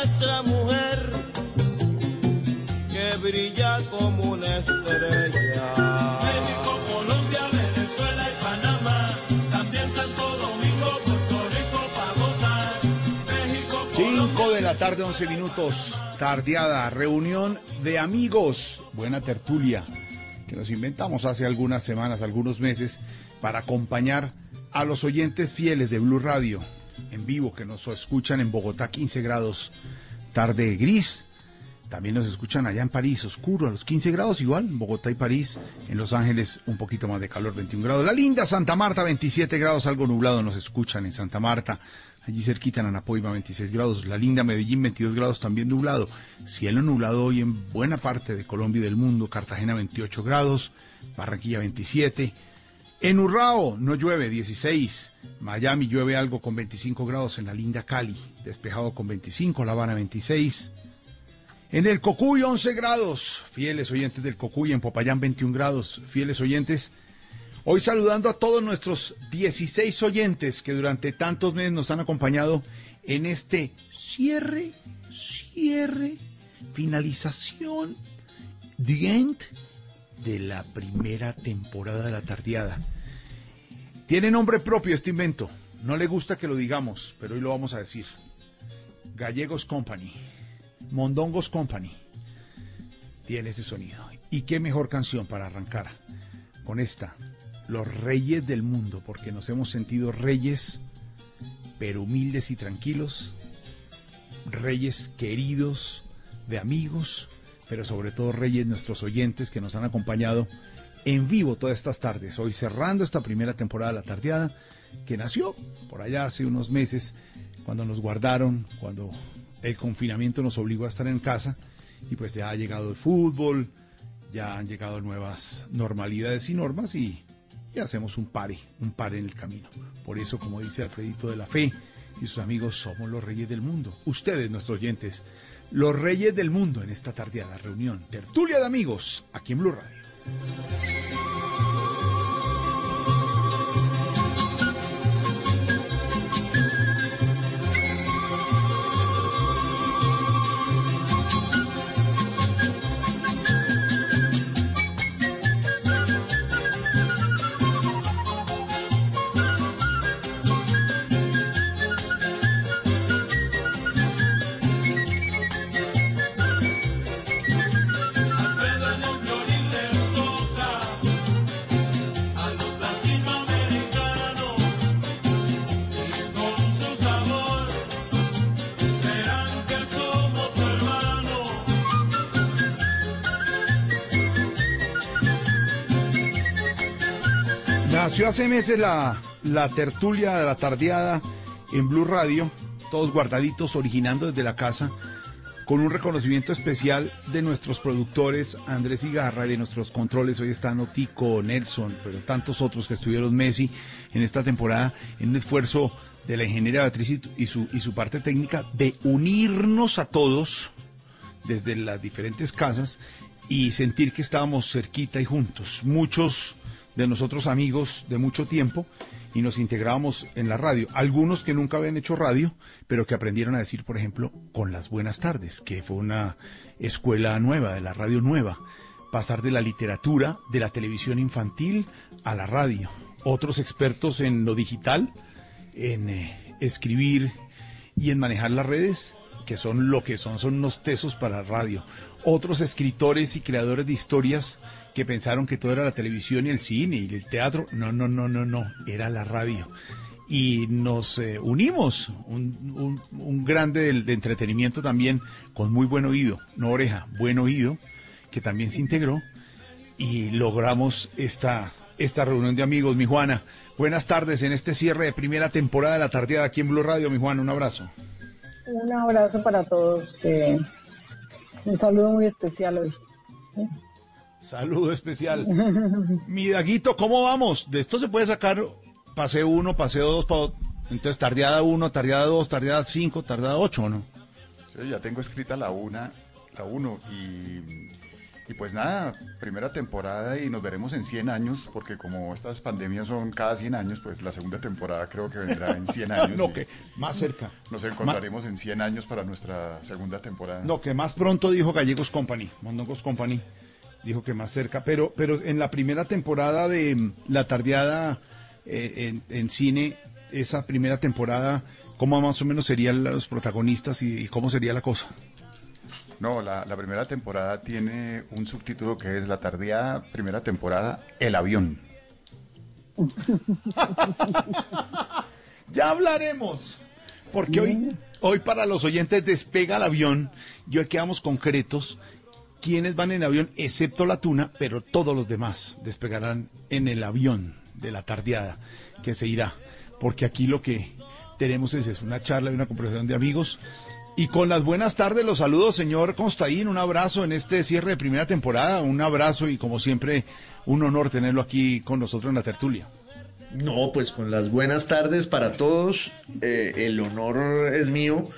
Nuestra mujer que brilla como una estrella. México, Colombia, Venezuela y Panamá, también Santo Domingo, Puerto Rico para gozar. México, 5 de la tarde, 11 minutos, tardeada, reunión de amigos, buena tertulia, que nos inventamos hace algunas semanas, algunos meses, para acompañar a los oyentes fieles de Blue Radio, en vivo, que nos escuchan en Bogotá, 15 grados, tarde gris. También nos escuchan allá en París, oscuro, a los 15 grados igual, Bogotá y París. En Los Ángeles, un poquito más de calor, 21 grados. La linda Santa Marta, 27 grados, algo nublado, nos escuchan en Santa Marta. Allí cerquita en Anapoima, 26 grados. La linda Medellín, 22 grados, también nublado. Cielo nublado hoy en buena parte de Colombia y del mundo. Cartagena, 28 grados. Barranquilla, 27. En Urrao no llueve, 16. Miami llueve algo con 25 grados. En la linda Cali, despejado con 25. La Habana, 26. En el Cocuy, 11 grados. Fieles oyentes del Cocuy. En Popayán, 21 grados. Fieles oyentes. Hoy saludando a todos nuestros 16 oyentes que durante tantos meses nos han acompañado en este cierre, cierre, finalización The End de la primera temporada de la tardeada. Tiene nombre propio este invento. No le gusta que lo digamos, pero hoy lo vamos a decir. Gallegos Company, Mondongos Company. Tiene ese sonido. Y qué mejor canción para arrancar con esta. Los reyes del mundo, porque nos hemos sentido reyes, pero humildes y tranquilos. Reyes queridos de amigos, pero sobre todo reyes nuestros oyentes que nos han acompañado en vivo todas estas tardes. Hoy cerrando esta primera temporada de La Tardeada, que nació por allá hace unos meses, cuando nos guardaron, cuando el confinamiento nos obligó a estar en casa, y pues ya ha llegado el fútbol, ya han llegado nuevas normalidades y normas y, y hacemos un pare, un pare en el camino. Por eso, como dice Alfredito de la Fe y sus amigos, somos los reyes del mundo. Ustedes, nuestros oyentes, los reyes del mundo en esta tardeada reunión, tertulia de amigos, aquí en Blue Radio. Hace meses la, la tertulia de la tardeada en Blue Radio, todos guardaditos, originando desde la casa, con un reconocimiento especial de nuestros productores Andrés Igarra y de nuestros controles. Hoy están Otico, Nelson, pero tantos otros que estuvieron Messi en esta temporada, en un esfuerzo de la ingeniera Beatriz y, su, y su parte técnica de unirnos a todos desde las diferentes casas y sentir que estábamos cerquita y juntos. Muchos de nosotros amigos de mucho tiempo y nos integrábamos en la radio. Algunos que nunca habían hecho radio, pero que aprendieron a decir, por ejemplo, con las buenas tardes, que fue una escuela nueva, de la radio nueva. Pasar de la literatura, de la televisión infantil a la radio. Otros expertos en lo digital, en eh, escribir y en manejar las redes, que son lo que son, son unos tesos para radio. Otros escritores y creadores de historias que pensaron que todo era la televisión y el cine y el teatro. No, no, no, no, no, era la radio. Y nos eh, unimos, un, un- grande de entretenimiento también, con muy buen oído, no oreja, buen oído, que también se integró y logramos esta, esta reunión de amigos. Mi Juana, buenas tardes en este cierre de primera temporada de la tardeada aquí en Blue Radio. Mi Juana, un abrazo. Un abrazo para todos. eh, un saludo muy especial hoy. Saludo especial. Mi Daguito, ¿cómo vamos? De esto se puede sacar paseo 1, paseo 2, pa- entonces tardeada 1, tardeada 2, tardeada 5, tardeada 8, ¿no? Yo ya tengo escrita la una, la uno y, y pues nada, primera temporada y nos veremos en 100 años, porque como estas pandemias son cada 100 años, pues la segunda temporada creo que vendrá en 100 años. no, que más cerca. Nos encontraremos en 100 años para nuestra segunda temporada. No, que más pronto dijo Gallegos Company, Mondongos Company, dijo que más cerca, pero, pero en la primera temporada de mm, la tardeada eh, en, en cine, esa primera temporada, ¿cómo más o menos serían los protagonistas y, y cómo sería la cosa? No, la, la primera temporada tiene un subtítulo que es la tardía primera temporada, El avión. Ya hablaremos. Porque hoy, hoy para los oyentes despega el avión y hoy quedamos concretos. Quienes van en avión, excepto la tuna, pero todos los demás despegarán en el avión de la tardeada que se irá. Porque aquí lo que tenemos es, una charla y una conversación de amigos. Y con las buenas tardes los saludos, señor Constaín. Un abrazo en este cierre de primera temporada. Un abrazo y como siempre, un honor tenerlo aquí con nosotros en la tertulia. No, pues con las buenas tardes para todos. Eh, el honor es mío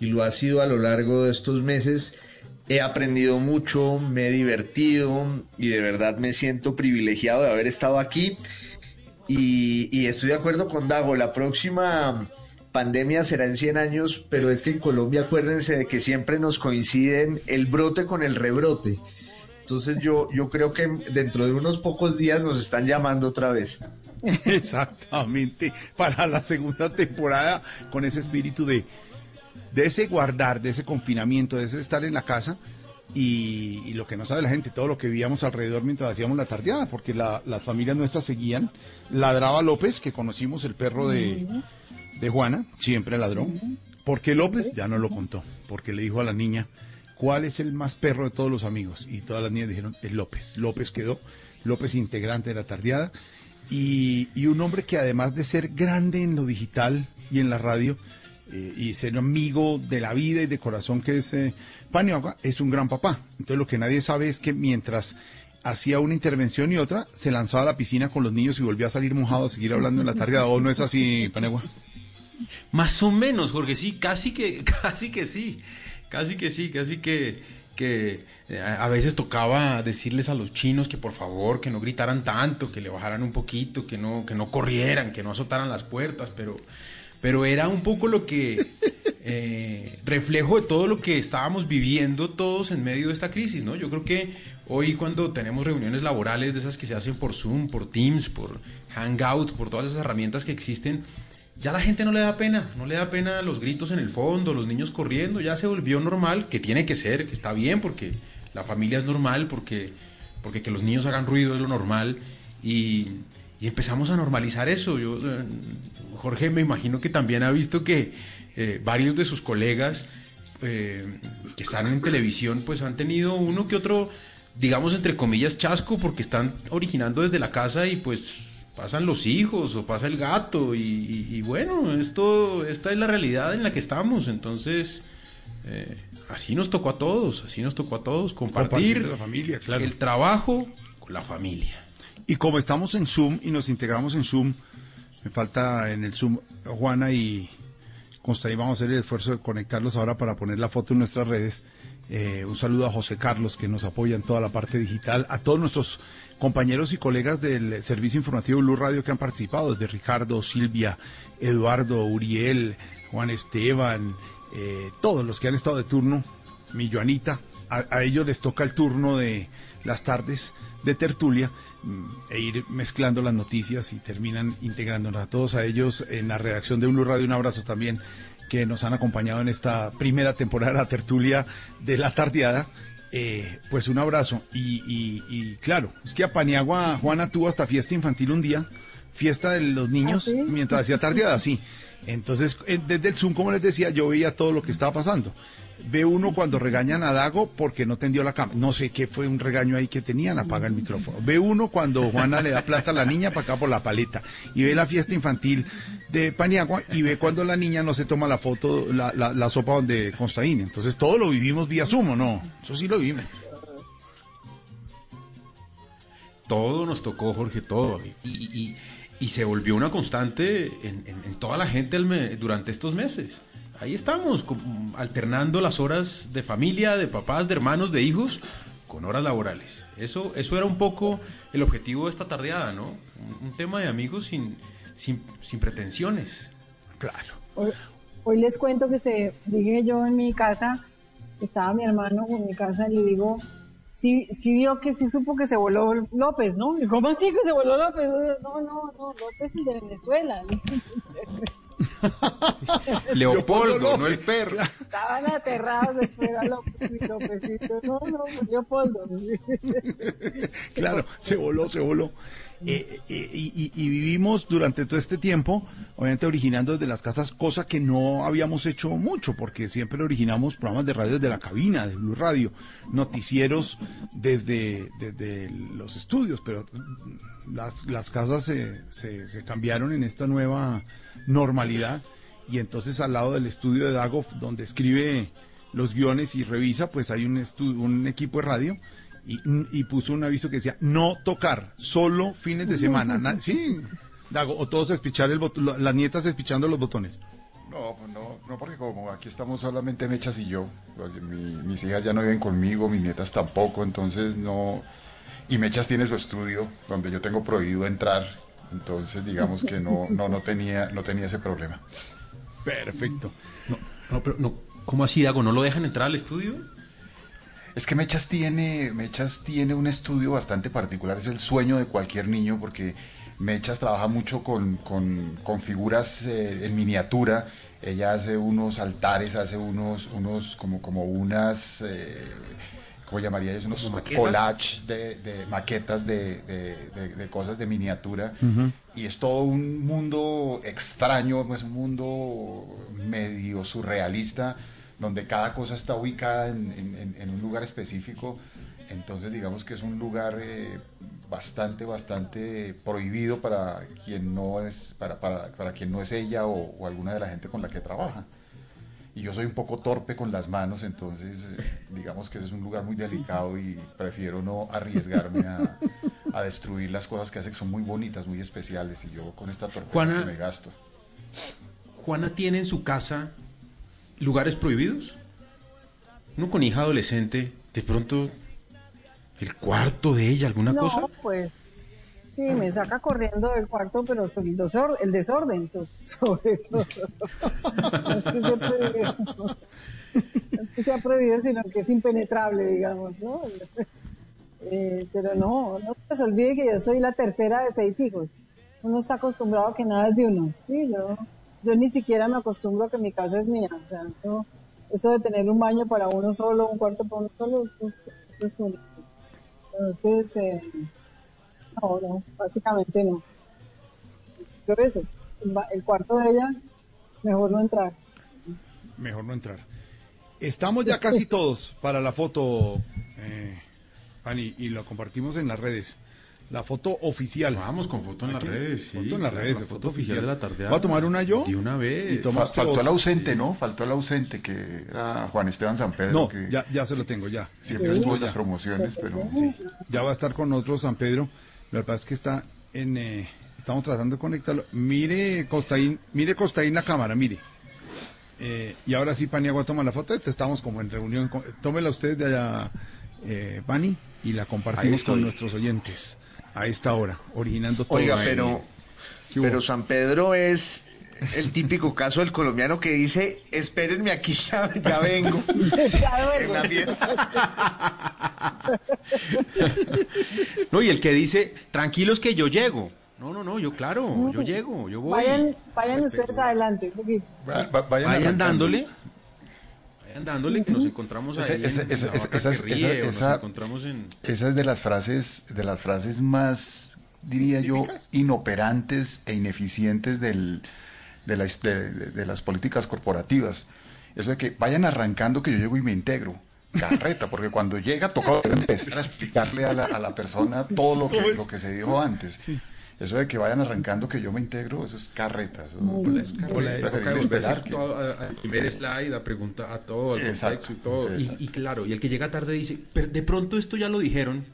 y lo ha sido a lo largo de estos meses. He aprendido mucho, me he divertido y de verdad me siento privilegiado de haber estado aquí. Y, estoy de acuerdo con Dago, la próxima pandemia será en 100 años, pero es que en Colombia acuérdense de que siempre nos coinciden el brote con el rebrote. Entonces yo, yo creo que dentro de unos pocos días nos están llamando otra vez. Exactamente, para la segunda temporada con ese espíritu de, de ese guardar, de ese confinamiento, de ese estar en la casa y, y lo que no sabe la gente, todo lo que vivíamos alrededor mientras hacíamos la tardeada, porque la- las familias nuestras seguían. Ladraba López, que conocimos el perro de, de Juana, siempre ladró. porque López? Ya no lo contó, porque le dijo a la niña, ¿cuál es el más perro de todos los amigos? Y todas las niñas dijeron, es López. López quedó, López integrante de la tardeada. Y, y un hombre que además de ser grande en lo digital y en la radio, eh, y ser amigo de la vida y de corazón que es eh, Paniagua, es un gran papá. Entonces lo que nadie sabe es que mientras hacía una intervención y otra, se lanzaba a la piscina con los niños y volvía a salir mojado a seguir hablando en la tarde. ¿O no es así, Paniagua? Más o menos, Jorge, sí, casi que, casi que sí, casi que sí, casi que, que eh, a a veces tocaba decirles a los chinos que por favor, que no gritaran tanto, que le bajaran un poquito, que no, que no corrieran, que no azotaran las puertas, pero, pero era un poco lo que eh, reflejo de todo lo que estábamos viviendo todos en medio de esta crisis, ¿no? Yo creo que hoy cuando tenemos reuniones laborales de esas que se hacen por Zoom, por Teams, por Hangout, por todas esas herramientas que existen, ya la gente no le da pena, no le da pena los gritos en el fondo, los niños corriendo, ya se volvió normal, que tiene que ser, que está bien, porque la familia es normal, porque, porque que los niños hagan ruido es lo normal, y, y empezamos a normalizar eso. Yo, eh, Jorge, me imagino que también ha visto que eh, varios de sus colegas eh, que están en televisión, pues han tenido uno que otro, digamos, entre comillas, chasco, porque están originando desde la casa y pues pasan los hijos o pasa el gato y, y- y bueno, esto, esta es la realidad en la que estamos, entonces eh, así nos tocó a todos, así nos tocó a todos compartir, la familia, claro. el trabajo con la familia. Y como estamos en Zoom y nos integramos en Zoom, me falta en el Zoom Juana y Consta, y vamos a hacer el esfuerzo de conectarlos ahora para poner la foto en nuestras redes. Eh, un saludo a José Carlos que nos apoya en toda la parte digital, a todos nuestros compañeros y colegas del Servicio Informativo Blue Radio que han participado, desde Ricardo, Silvia, Eduardo, Uriel, Juan Esteban, eh, todos los que han estado de turno, mi Joanita, a, ellos les toca el turno de las tardes de tertulia e ir mezclando las noticias y terminan integrándonos a todos a ellos en la redacción de Blue Radio. Un abrazo también que nos han acompañado en esta primera temporada de la tertulia de la tardeada. Eh, pues un abrazo. Y, y- y claro, es que a Paniagua Juana tuvo hasta fiesta infantil un día, fiesta de los niños, ¿Ah, sí? mientras hacía tardeada, sí. Entonces, eh, desde el Zoom, como les decía, yo veía todo lo que estaba pasando. Ve uno cuando regañan a Dago porque no tendió la cama. No sé qué fue un regaño ahí que tenían, apaga el micrófono. Ve uno cuando Juana le da plata a la niña para acá por la paleta. Y ve la fiesta infantil de Paniagua y ve cuando la niña no se toma la foto, la, la, la sopa donde Constaín. Entonces todo lo vivimos vía Zoom, ¿o no? Eso sí lo vivimos. Todo nos tocó, Jorge, todo. Y, y- y- se volvió una constante en, en- toda la gente me- durante estos meses. Ahí estamos, alternando las horas de familia, de papás, de hermanos, de hijos, con horas laborales. Eso, eso era un poco el objetivo de esta tardeada, ¿no? Un, un tema de amigos sin, sin, sin pretensiones. Claro. Hoy, hoy les cuento que se dije yo en mi casa, estaba mi hermano en mi casa y le digo, sí, sí vio que sí supo que se voló López, ¿no? Y ¿cómo así que se voló López? No, no, no, López es de Venezuela. Leopoldo, Leopoldo no el perro. Estaban aterrados de Lópezito. No, no, Leopoldo. Claro, se voló, se voló. Eh, eh, y, y- y vivimos durante todo este tiempo, obviamente originando desde las casas, cosa que no habíamos hecho mucho, porque siempre originamos programas de radio desde la cabina de Blue Radio, noticieros desde, desde los estudios, pero las, las casas se, se, se cambiaron en esta nueva normalidad y entonces al lado del estudio de Dago, donde escribe los guiones y revisa, pues hay un, un equipo de radio y, y puso un aviso que decía no tocar, solo fines de semana. Na- sí, Dago, o todos espichar el botón, las nietas espichando los botones. No, pues no, no, porque como aquí estamos solamente Mechas y yo, porque mi- mis hijas ya no viven conmigo, mis nietas tampoco, entonces no... Y Mechas tiene su estudio donde yo tengo prohibido entrar, entonces digamos que no, no, no, tenía, no tenía ese problema. Perfecto. No, no, pero no, ¿cómo así, Dago? ¿No lo dejan entrar al estudio? Es que Mechas tiene, Mechas tiene un estudio bastante particular, es el sueño de cualquier niño porque Mechas trabaja mucho con, con- con figuras eh, en miniatura. Ella hace unos altares, hace unos, unos como, como unas, eh, ¿cómo llamaría ellos? Unos ¿Como maquetas? collage de, de maquetas de, de- de- de cosas de miniatura. Y es todo un mundo extraño, es un mundo medio surrealista, donde cada cosa está ubicada en, en- en- en un lugar específico. Entonces digamos que es un lugar eh, bastante, bastante prohibido para quien no es, para, para, para quien no es ella o, o alguna de la gente con la que trabaja. Y yo soy un poco torpe con las manos, entonces eh, digamos que ese es un lugar muy delicado y prefiero no arriesgarme a, a destruir las cosas que hace que son muy bonitas, muy especiales y yo con esta torpeza Juana- que me gasto. Juana tiene en su casa lugares prohibidos. Uno con hija adolescente, de pronto el cuarto de ella, alguna no, cosa. pues sí, me saca corriendo del cuarto, pero el, desor- el desorden, sobre todo. Es que sea prohibido, no es que sea prohibido, sino que es impenetrable, digamos, ¿no? Eh, pero no, no se olvide que yo soy la tercera de seis hijos. Uno está acostumbrado a que nada es de uno. Sí, yo, yo ni siquiera me acostumbro a que mi casa es mía. O sea, eso, eso de tener un baño para uno solo, un cuarto para uno solo, eso es, eso es único. Entonces, eh, no, no, básicamente no. Pero eso, el, cuarto de ella, mejor no entrar. Mejor no entrar. Estamos ya casi todos para la foto, eh, Pani, y lo compartimos en las redes. La foto oficial. Vamos con foto en las redes, sí. Foto en las claro, redes, la foto oficial. de la tarde. ¿Voy a tomar una yo? De una vez. Y faltó el ausente, ¿no? Faltó el ausente que era Juan Esteban San Pedro, No, que ya, ya se lo tengo, ya. siempre Sí, estuvo en las promociones, pero Ya va a estar con nosotros San Pedro. Lo que pasa es que está en. eh, estamos tratando de conectarlo. Mire, Costaín, mire, Costaín, la cámara, mire. Eh, y ahora sí, Paniagua toma la foto. Estamos como en reunión. con- Tómela usted de allá, eh, Pani, y la compartimos con nuestros oyentes a esta hora, originando todo. Oiga, pero, pero San Pedro es el típico caso del colombiano que dice, espérenme aquí, ya, ya vengo. En la fiesta. No, y el que dice, tranquilos que yo llego. No, no, no, yo claro, yo llego, yo voy. Vayan, vayan ustedes adelante. Va- va- vayan, dándole. Vayan dándole que nos encontramos ahí. En- en esa- que esa- ríe, o esa- nos encontramos en. Esa es de las frases, de las frases más, diría yo, inoperantes e ineficientes del, de, la de- de- de las políticas corporativas. Eso de que vayan arrancando que yo llego y me integro. Carreta, porque cuando llega toca empezar a explicarle a la, a la persona todo lo que, lo que se dijo antes. Eso de que vayan arrancando que yo me integro, eso es carreta. Eso es carreta. Que- al primer slide, a preguntar a todo, al Exacto, contexto y todo. Y, claro, y el que llega tarde dice, pero de pronto esto ya lo dijeron.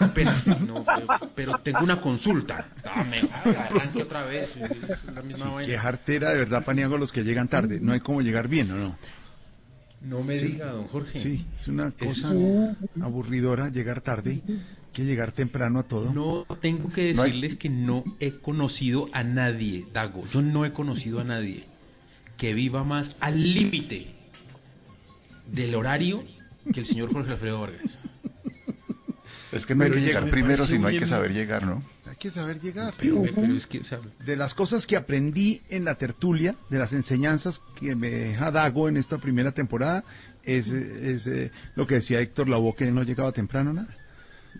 Espérate, no, pero, pero tengo una consulta. Dame, ay, arranque otra vez. La misma Sí, vaina. qué jartera de verdad, Paniagua, los que llegan tarde. No hay como llegar bien, ¿o no? No me diga, don Jorge. Sí, es una Es- cosa aburridora llegar tarde, que llegar temprano a todo. No tengo que No hay- decirles que no he conocido a nadie, Dago. Yo no he conocido a nadie que viva más al límite del horario que el señor Jorge Alfredo Vargas. Es que no hay que llega- llegar me primero, sino hay que saber llegar, ¿no? Hay que saber llegar. Pero, pero es que, o sea, De las cosas que aprendí en la tertulia, de las enseñanzas que me deja Dago en esta primera temporada, es, es, eh, lo que decía Héctor Lavoe, que no llegaba temprano nada.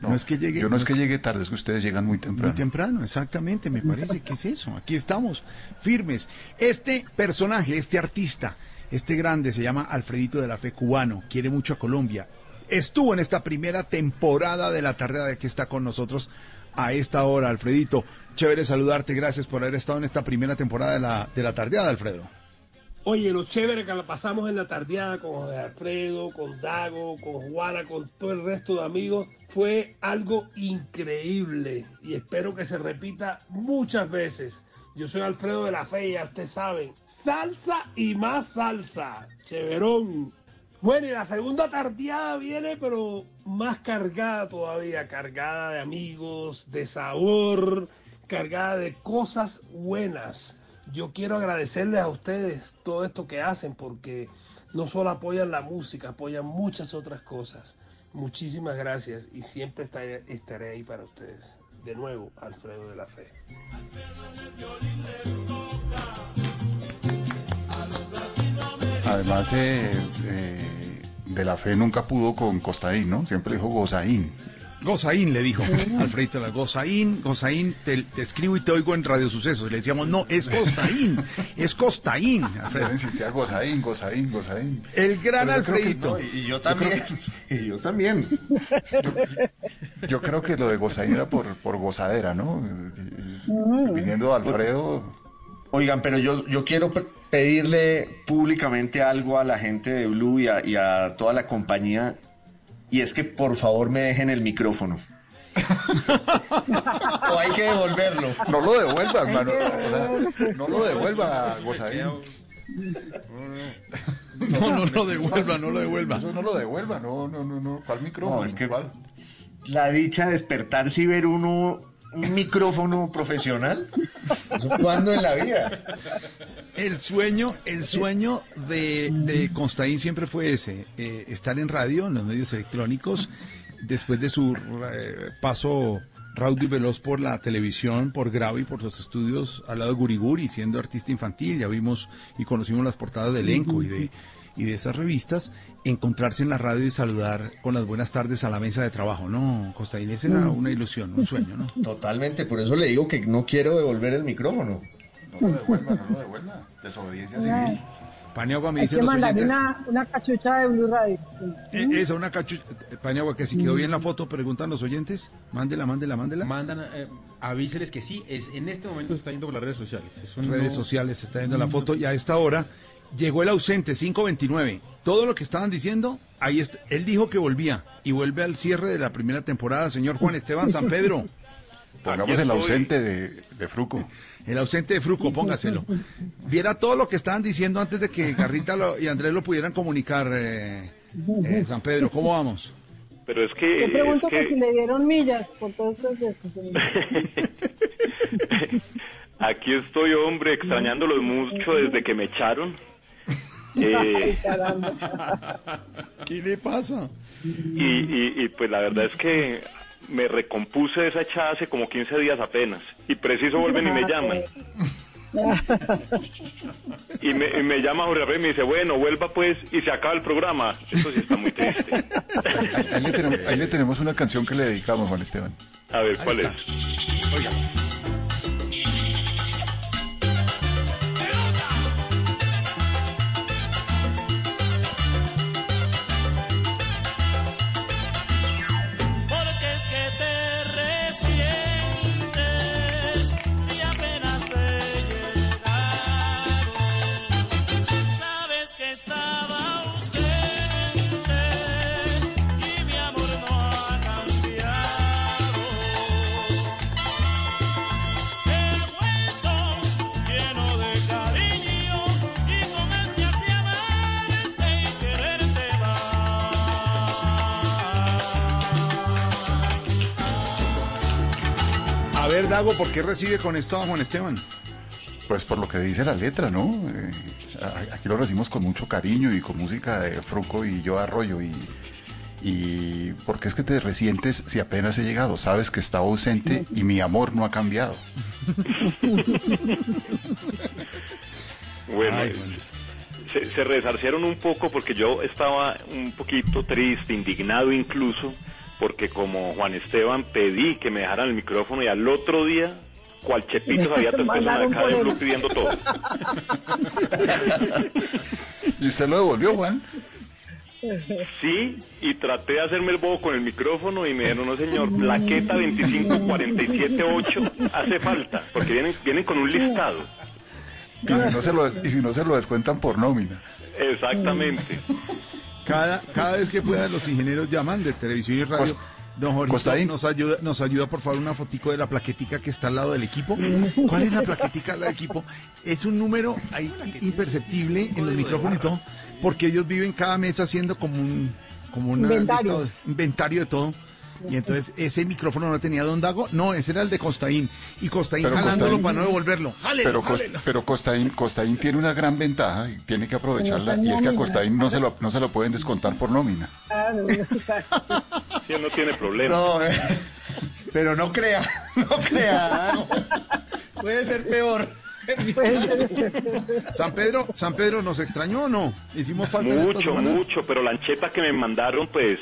No, es que llegue. Yo no es que llegue tarde, es que ustedes llegan muy temprano. Muy temprano, exactamente, me parece que es eso. Aquí estamos, firmes. Este personaje, este artista, este grande, se llama Alfredito de la Fe Cubano, quiere mucho a Colombia. Estuvo en esta primera temporada de la tarde de que está con nosotros a esta hora, Alfredito. Chévere saludarte, gracias por haber estado en esta primera temporada de la, de la tardeada, Alfredo. Oye, lo chévere que la pasamos en la tardeada con José Alfredo, con Dago, con Juana, con todo el resto de amigos, fue algo increíble y espero que se repita muchas veces. Yo soy Alfredo de la Fe, ya ustedes saben. Salsa y más salsa. Chéverón. Bueno, y la segunda tardeada viene, pero más cargada todavía, cargada de amigos, de sabor, cargada de cosas buenas. Yo quiero agradecerles a ustedes todo esto que hacen porque no solo apoyan la música, apoyan muchas otras cosas. Muchísimas gracias y siempre estaré, estaré ahí para ustedes. De nuevo, Alfredo de la Fe. Además, eh, eh, de la fe nunca pudo con Costaín, ¿no? Siempre dijo Gozaín. Gozaín le dijo Alfredito, la Gozaín, Gozaín, te, te escribo y te oigo en Radio Sucesos. Y le decíamos, no, es Costaín, es Costaín. Alfredo. Insistía Gozaín, Gozaín, Gozaín. El gran Alfredito. no, Y yo también. Y yo también. Yo creo que lo de Gozaín era por, por gozadera, ¿no? Y- Viniendo de Alfredo, Oigan, pero yo, yo quiero pe- pedirle públicamente algo a la gente de Blue y a, y a toda la compañía, y es que por favor me dejen el micrófono. o hay que devolverlo. no lo devuelva, hermano. O sea, no lo devuelva, Gozaín. No, no lo devuelva, no lo devuelva. Eso no lo devuelva, no, no, no, no. ¿Cuál micrófono? No, es que- ¿Cuál? La dicha de despertarse y ver uno un micrófono profesional. ¿Eso ¿Cuándo en la vida? El sueño, el sueño de, de Constaín siempre fue ese, eh, estar en radio, en los medios electrónicos, después de su eh, paso raudo y veloz por la televisión, por Grave y por los estudios al lado de Guriguri, siendo artista infantil, ya vimos y conocimos las portadas de elenco y de, y de esas revistas, encontrarse en la radio y saludar con las buenas tardes a la mesa de trabajo. No, Constaín, esa era una ilusión, un sueño, ¿no? Totalmente, por eso le digo que no quiero devolver el micrófono. No lo devuelva, no lo devuelva. Desobediencia civil. Paniagua me que los mandarle oyentes. una, una cachucha de Blue Radio. Eh, Esa, una cachucha. Paniagua, que si quedó bien la foto, preguntan los oyentes. Mándela, mándela, mándela. Mandan, eh, avíseles que sí, es, en este momento está yendo por las redes sociales. Eso no- redes sociales se está viendo la foto y a esta hora llegó el ausente 529 todo lo que estaban diciendo ahí está él dijo que volvía y vuelve al cierre de la primera temporada señor Juan Esteban San Pedro Pongamos el ausente de, de Fruco. el ausente de Fruco póngaselo viera todo lo que estaban diciendo antes de que Garrita lo- y Andrés lo pudieran comunicar eh, eh, San Pedro cómo vamos Pero es que... Yo pregunto es que... si le dieron millas por todos estos veces. Aquí estoy, hombre, extrañándolos mucho desde que me echaron. Eh. ¿qué le pasa? y, y- y, pues la verdad es que me recompuse de esa echada hace como 15 días apenas. Y preciso vuelven y me llaman. Y me, y me llama Jorge Rafael y me dice, bueno, vuelva pues y se acaba el programa. Eso sí está muy triste. Ahí le, tenemos, ahí le tenemos una canción que le dedicamos, Juan Esteban. A ver, ¿cuál es? Porque Dago ¿por qué recibe con esto a Juan Esteban? Pues por lo que dice la letra, ¿no? Eh, aquí lo recibimos con mucho cariño y con música de Fruco y yo Arroyo y, y porque es que te resientes si apenas he llegado, sabes que estaba ausente y mi amor no ha cambiado. Bueno, Ay, bueno. se, se resarcieron un poco porque yo estaba un poquito triste, indignado incluso, porque como Juan Esteban pedí que me dejaran el micrófono y al otro día, cual chepito había tres personas acá de Blue pidiendo todo. ¿Y usted lo devolvió, Juan? Sí, y traté de hacerme el bobo con el micrófono y me dijeron, no señor, plaqueta 25478 hace falta, porque vienen, vienen con un listado. Y si no se lo, y si no se lo descuentan por nómina. Exactamente. Cada, cada vez que puedan los ingenieros llaman de televisión y radio. Don Jorge, nos ayuda, nos ayuda por favor una fotico de la plaquetica que está al lado del equipo. ¿Cuál es la plaquetica del equipo? Es un número ahí imperceptible en los micrófonos y todo, porque ellos viven cada mes haciendo como un como una Inventario. inventario de todo. Y entonces ese micrófono no tenía Don Dago, no, ese era el de Costaín. Y Costaín Pero jalándolo Costaín- para no devolverlo. ¡Jálelo, Pero, pero Costaín, Costaín tiene una gran ventaja y tiene que aprovecharla. Y es que a. Costaín no se lo, no se lo pueden descontar por nómina. Claro, exacto. Sí, no tiene problema. No, eh, pero no crea, no crea. Puede ser peor. San Pedro, San Pedro, ¿nos extrañó o no? Hicimos falta Mucho, mucho, pero la ancheta que me mandaron, pues,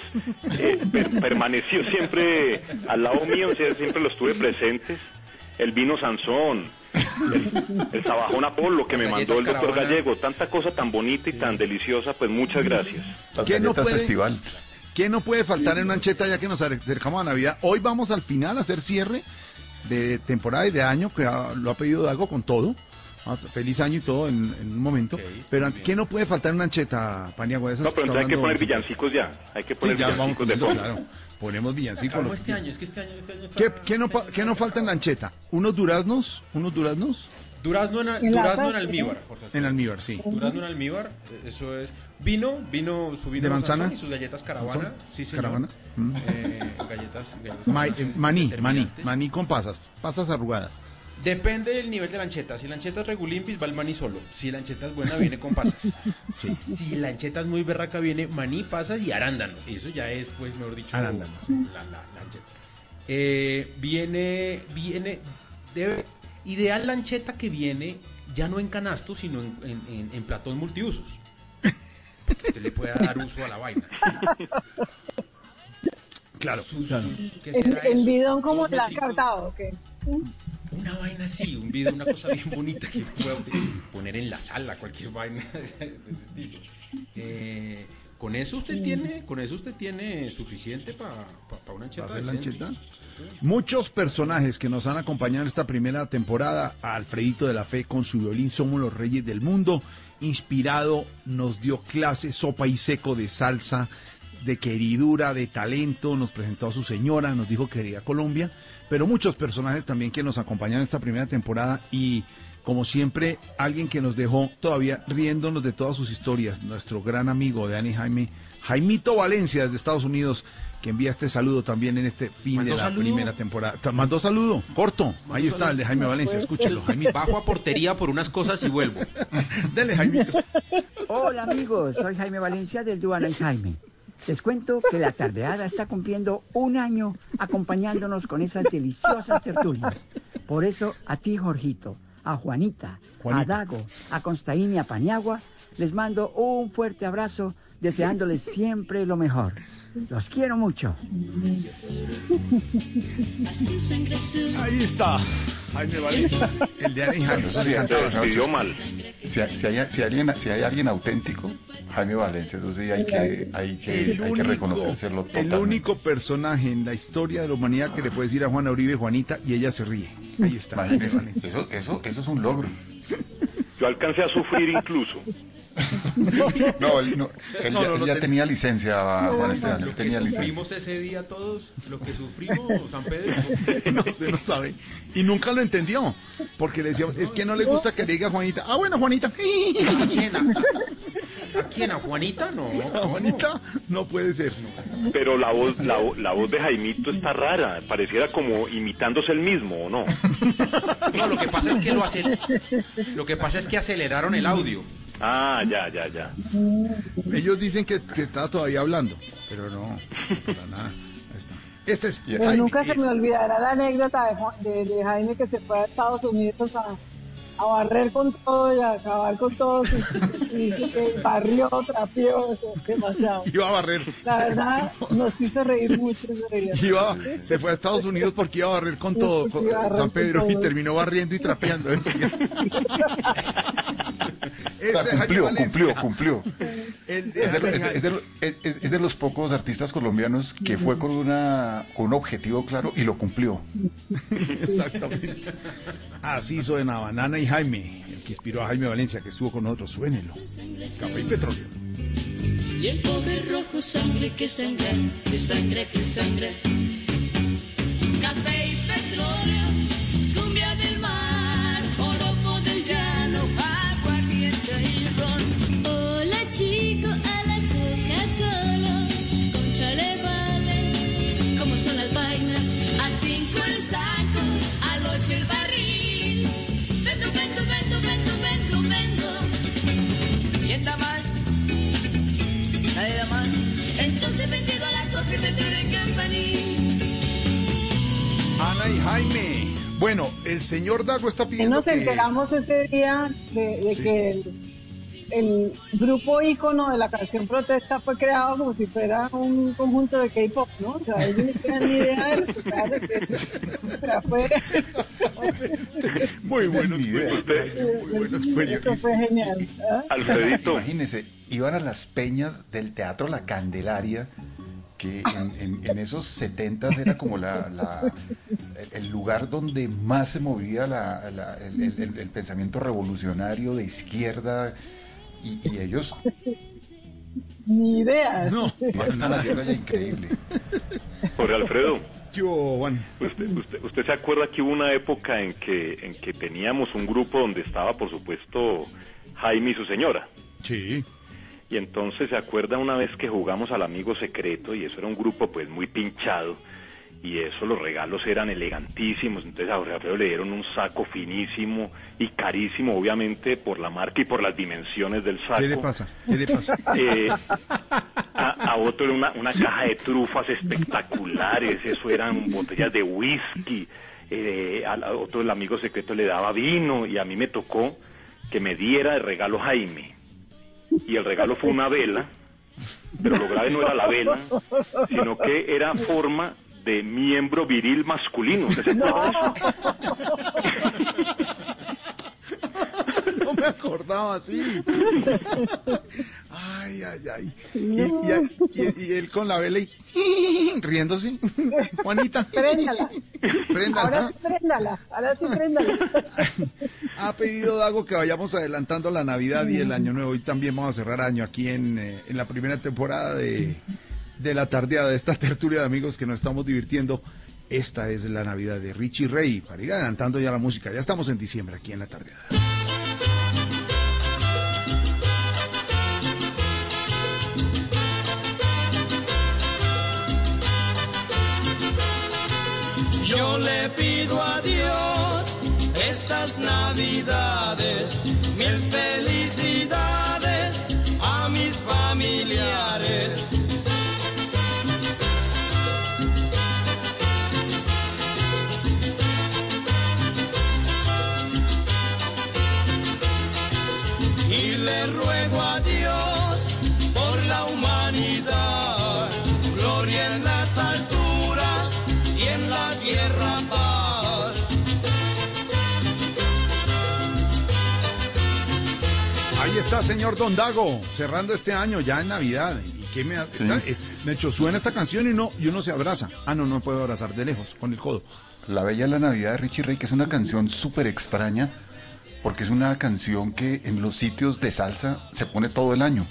eh, per- permaneció siempre al lado mío, siempre los tuve presentes. El vino Sansón, el, el Sabajón Apolo que me mandó el doctor Caravana. Gallego, tanta cosa tan bonita y tan deliciosa, pues muchas gracias. Las ¿Quién no puede? festival. ¿Qué no puede faltar en una ancheta ya que nos acercamos a Navidad? Hoy vamos al final a hacer cierre de temporada y de año, que lo ha pedido Dago con todo. Ah, Feliz año y todo en, en un momento. Pero ¿qué no puede faltar en una ancheta, Paniagua? de No, pero que entonces hay que poner villancicos ya, hay que Sí, poner vamos villancicos de poniendo, fondo. claro. Ponemos villancicos. Como lo- este año, es que este año, este año está... ¿Qué, qué no, qué no falta en la ancheta? ¿Unos duraznos? ¿Unos duraznos? Durazno en, En durazno en almíbar. Jorge. En almíbar, sí. Durazno en almíbar, eso es. Vino, vino, su vino ¿De manzana? Y sus galletas caravana. ¿Sansón? Sí, señor. ¿Caravana? Mm. Eh, galletas, galletas Ma- eh, maní, maní, maní con pasas, pasas arrugadas. Depende del nivel de la ancheta. Si la ancheta es regulimpis, va el maní solo. Si la ancheta es buena, viene con pasas. Sí. Si la ancheta es muy berraca, viene maní, pasas y arándano. Eso ya es, pues, mejor dicho, Arándano, la, la- la ancheta. Eh, viene, viene, debe, ideal la ancheta que viene ya no en canasto, sino en, en, en- en platón multiusos. Porque usted le pueda dar uso a la vaina. Claro, Sus- claro. sus- ¿qué En, será en eso? bidón como la cartado, ¿ok? Una vaina así, un video, una cosa bien bonita que puedo poner en la sala, cualquier vaina de ese estilo. Eh, con eso usted tiene, con eso usted tiene suficiente para una ancheta. ¿Va a ser la? Muchos personajes que nos han acompañado en esta primera temporada, Alfredito de la Fe con su violín Somos los Reyes del Mundo, inspirado, nos dio clase sopa y seco de salsa, de queridura, de talento, nos presentó a su señora, nos dijo que quería Colombia, pero muchos personajes también que nos acompañaron en esta primera temporada y como siempre, alguien que nos dejó todavía riéndonos de todas sus historias, nuestro gran amigo de Ani Jaime, Jaimito Valencia desde Estados Unidos, que envía este saludo también en este fin ¿Mandó de la saludo? primera temporada. Mandó saludo, corto, ahí está el de Jaime Valencia, escúchelo, Jaimito. Bajo a portería por unas cosas y vuelvo. Dele, Jaimito. Hola amigos, soy Jaime Valencia del Duana y Jaime. Les cuento que la tardeada está cumpliendo un año acompañándonos con esas deliciosas tertulias. Por eso a ti, Jorgito, a Juanita, Juanita. a Dago, a Constaín y a Paniagua, les mando un fuerte abrazo deseándoles siempre lo mejor. Los quiero mucho. Ahí está, Jaime Valencia, el de Jaime. Eso sí, decidió mal. Si, si hay, si, alguien, si hay alguien auténtico, Jaime Valencia, eso sí hay que, hay que, El hay que único, reconocérselo el totalmente. único personaje en la historia de la humanidad que le puede decir a Juana Uribe Juanita y ella se ríe. Ahí está, Jaime Imagínese, Valencia. eso, eso, eso es un logro. Yo alcancé a sufrir incluso. No, él, no, él No, ya, no, él no ya ten- tenía licencia, Juan Esteban, él Lo que tenía licencia. sufrimos ese día todos, lo que sufrimos, San Pedro. No, usted no sabe. Y nunca lo entendió. Porque le decía, es que no le gusta que le diga Juanita. Ah, bueno, Juanita. ¿A quién? ¿A, a quién? ¿A Juanita? No. Juanita no puede ser. Pero la voz, la, la voz de Jaimito está rara, pareciera como imitándose el mismo, ¿o no? No, lo que pasa es que lo acel- lo que pasa es que aceleraron el audio. Ah, ya, ya, ya. Ellos dicen que, que está todavía hablando, pero no, para nada. Ahí está. Este es. Pero nunca se me olvidará la anécdota de- de Jaime que se fue a Estados Unidos a, a barrer con todo y a acabar con todo. Y, barrió, trapeó, eso, demasiado. Iba a barrer. La verdad, nos hizo reír mucho ese día. Iba, se fue a Estados Unidos porque iba a barrer con todo, con San con Pedro, y terminó barriendo y trapeando. O sea, cumplió, cumplió, cumplió. El de Es de, Jaime es de- es de- es- es- es de los pocos artistas colombianos que fue con, una, con un objetivo claro y lo cumplió. Exactamente. Así suena Banana y Jaime, el que inspiró a Jaime Valencia, que estuvo con nosotros. Suénelo. Café y petróleo. Y el pobre rojo sangre que sangra, que sangra, que sangra. Bueno, el señor Dago está Y pidiendo nos que... enteramos ese día de, de Sí. que el, el grupo ícono de la canción Protesta fue creado como si fuera un conjunto de K-pop, ¿no? O sea, ellos no tenían ni idea de que afuera. Muy buenos cuellos, muy buenos cuellos. Eso fue genial. ¿ah? Alfredito, Imagínese, iban a las peñas del Teatro La Candelaria, que en, en- en esos setentas era como la, la- el- el lugar donde más se movía la- la- el, el- el- pensamiento revolucionario de izquierda, y, y ellos Ni idea. No, están haciendo allá increíble. Jorge Alfredo, usted, usted, usted se acuerda que hubo una época en que, en que teníamos un grupo donde estaba, por supuesto, Jaime y su señora. Sí. Y entonces se acuerda una vez que jugamos al amigo secreto y eso era un grupo pues muy pinchado y eso los regalos eran elegantísimos. Entonces a Jorge Alfredo le dieron un saco finísimo y carísimo, obviamente por la marca y por las dimensiones del saco. ¿Qué le pasa? ¿Qué le pasa? Eh, a, a otro una, una caja de trufas espectaculares, eso eran botellas de whisky. Eh, a, a otro el amigo secreto le daba vino y a mí me tocó que me diera de regalo Jaime. Y el regalo fue una vela, pero lo grave no era la vela, sino que era forma de miembro viril masculino. ¿Usted se? No me acordaba así. Ay, ay, ay. Y, y- y- y él con la vela y riéndose. Juanita. Préndala. Préndala. Ahora sí préndala. Ahora sí préndala. Ha pedido Dago que vayamos adelantando la Navidad y el Año Nuevo. Y también vamos a cerrar año aquí en, eh, en la primera temporada de, de la tardeada, de esta tertulia de amigos que nos estamos divirtiendo. Esta es la Navidad de Richie Rey. Para ir adelantando ya la música. Ya estamos en diciembre aquí en la tardeada. Yo le pido a Dios estas navidades, mil felicidades a mis familiares. Señor Don Dago, cerrando este año ya en Navidad. ¿Y qué me, ha- está- es- de hecho, suena esta canción y no y uno se abraza. Ah, no, no puedo abrazar de lejos, con el codo. La Bella la Navidad de Richie Ray, que es una canción súper extraña, porque es una canción que en los sitios de salsa se pone todo el año.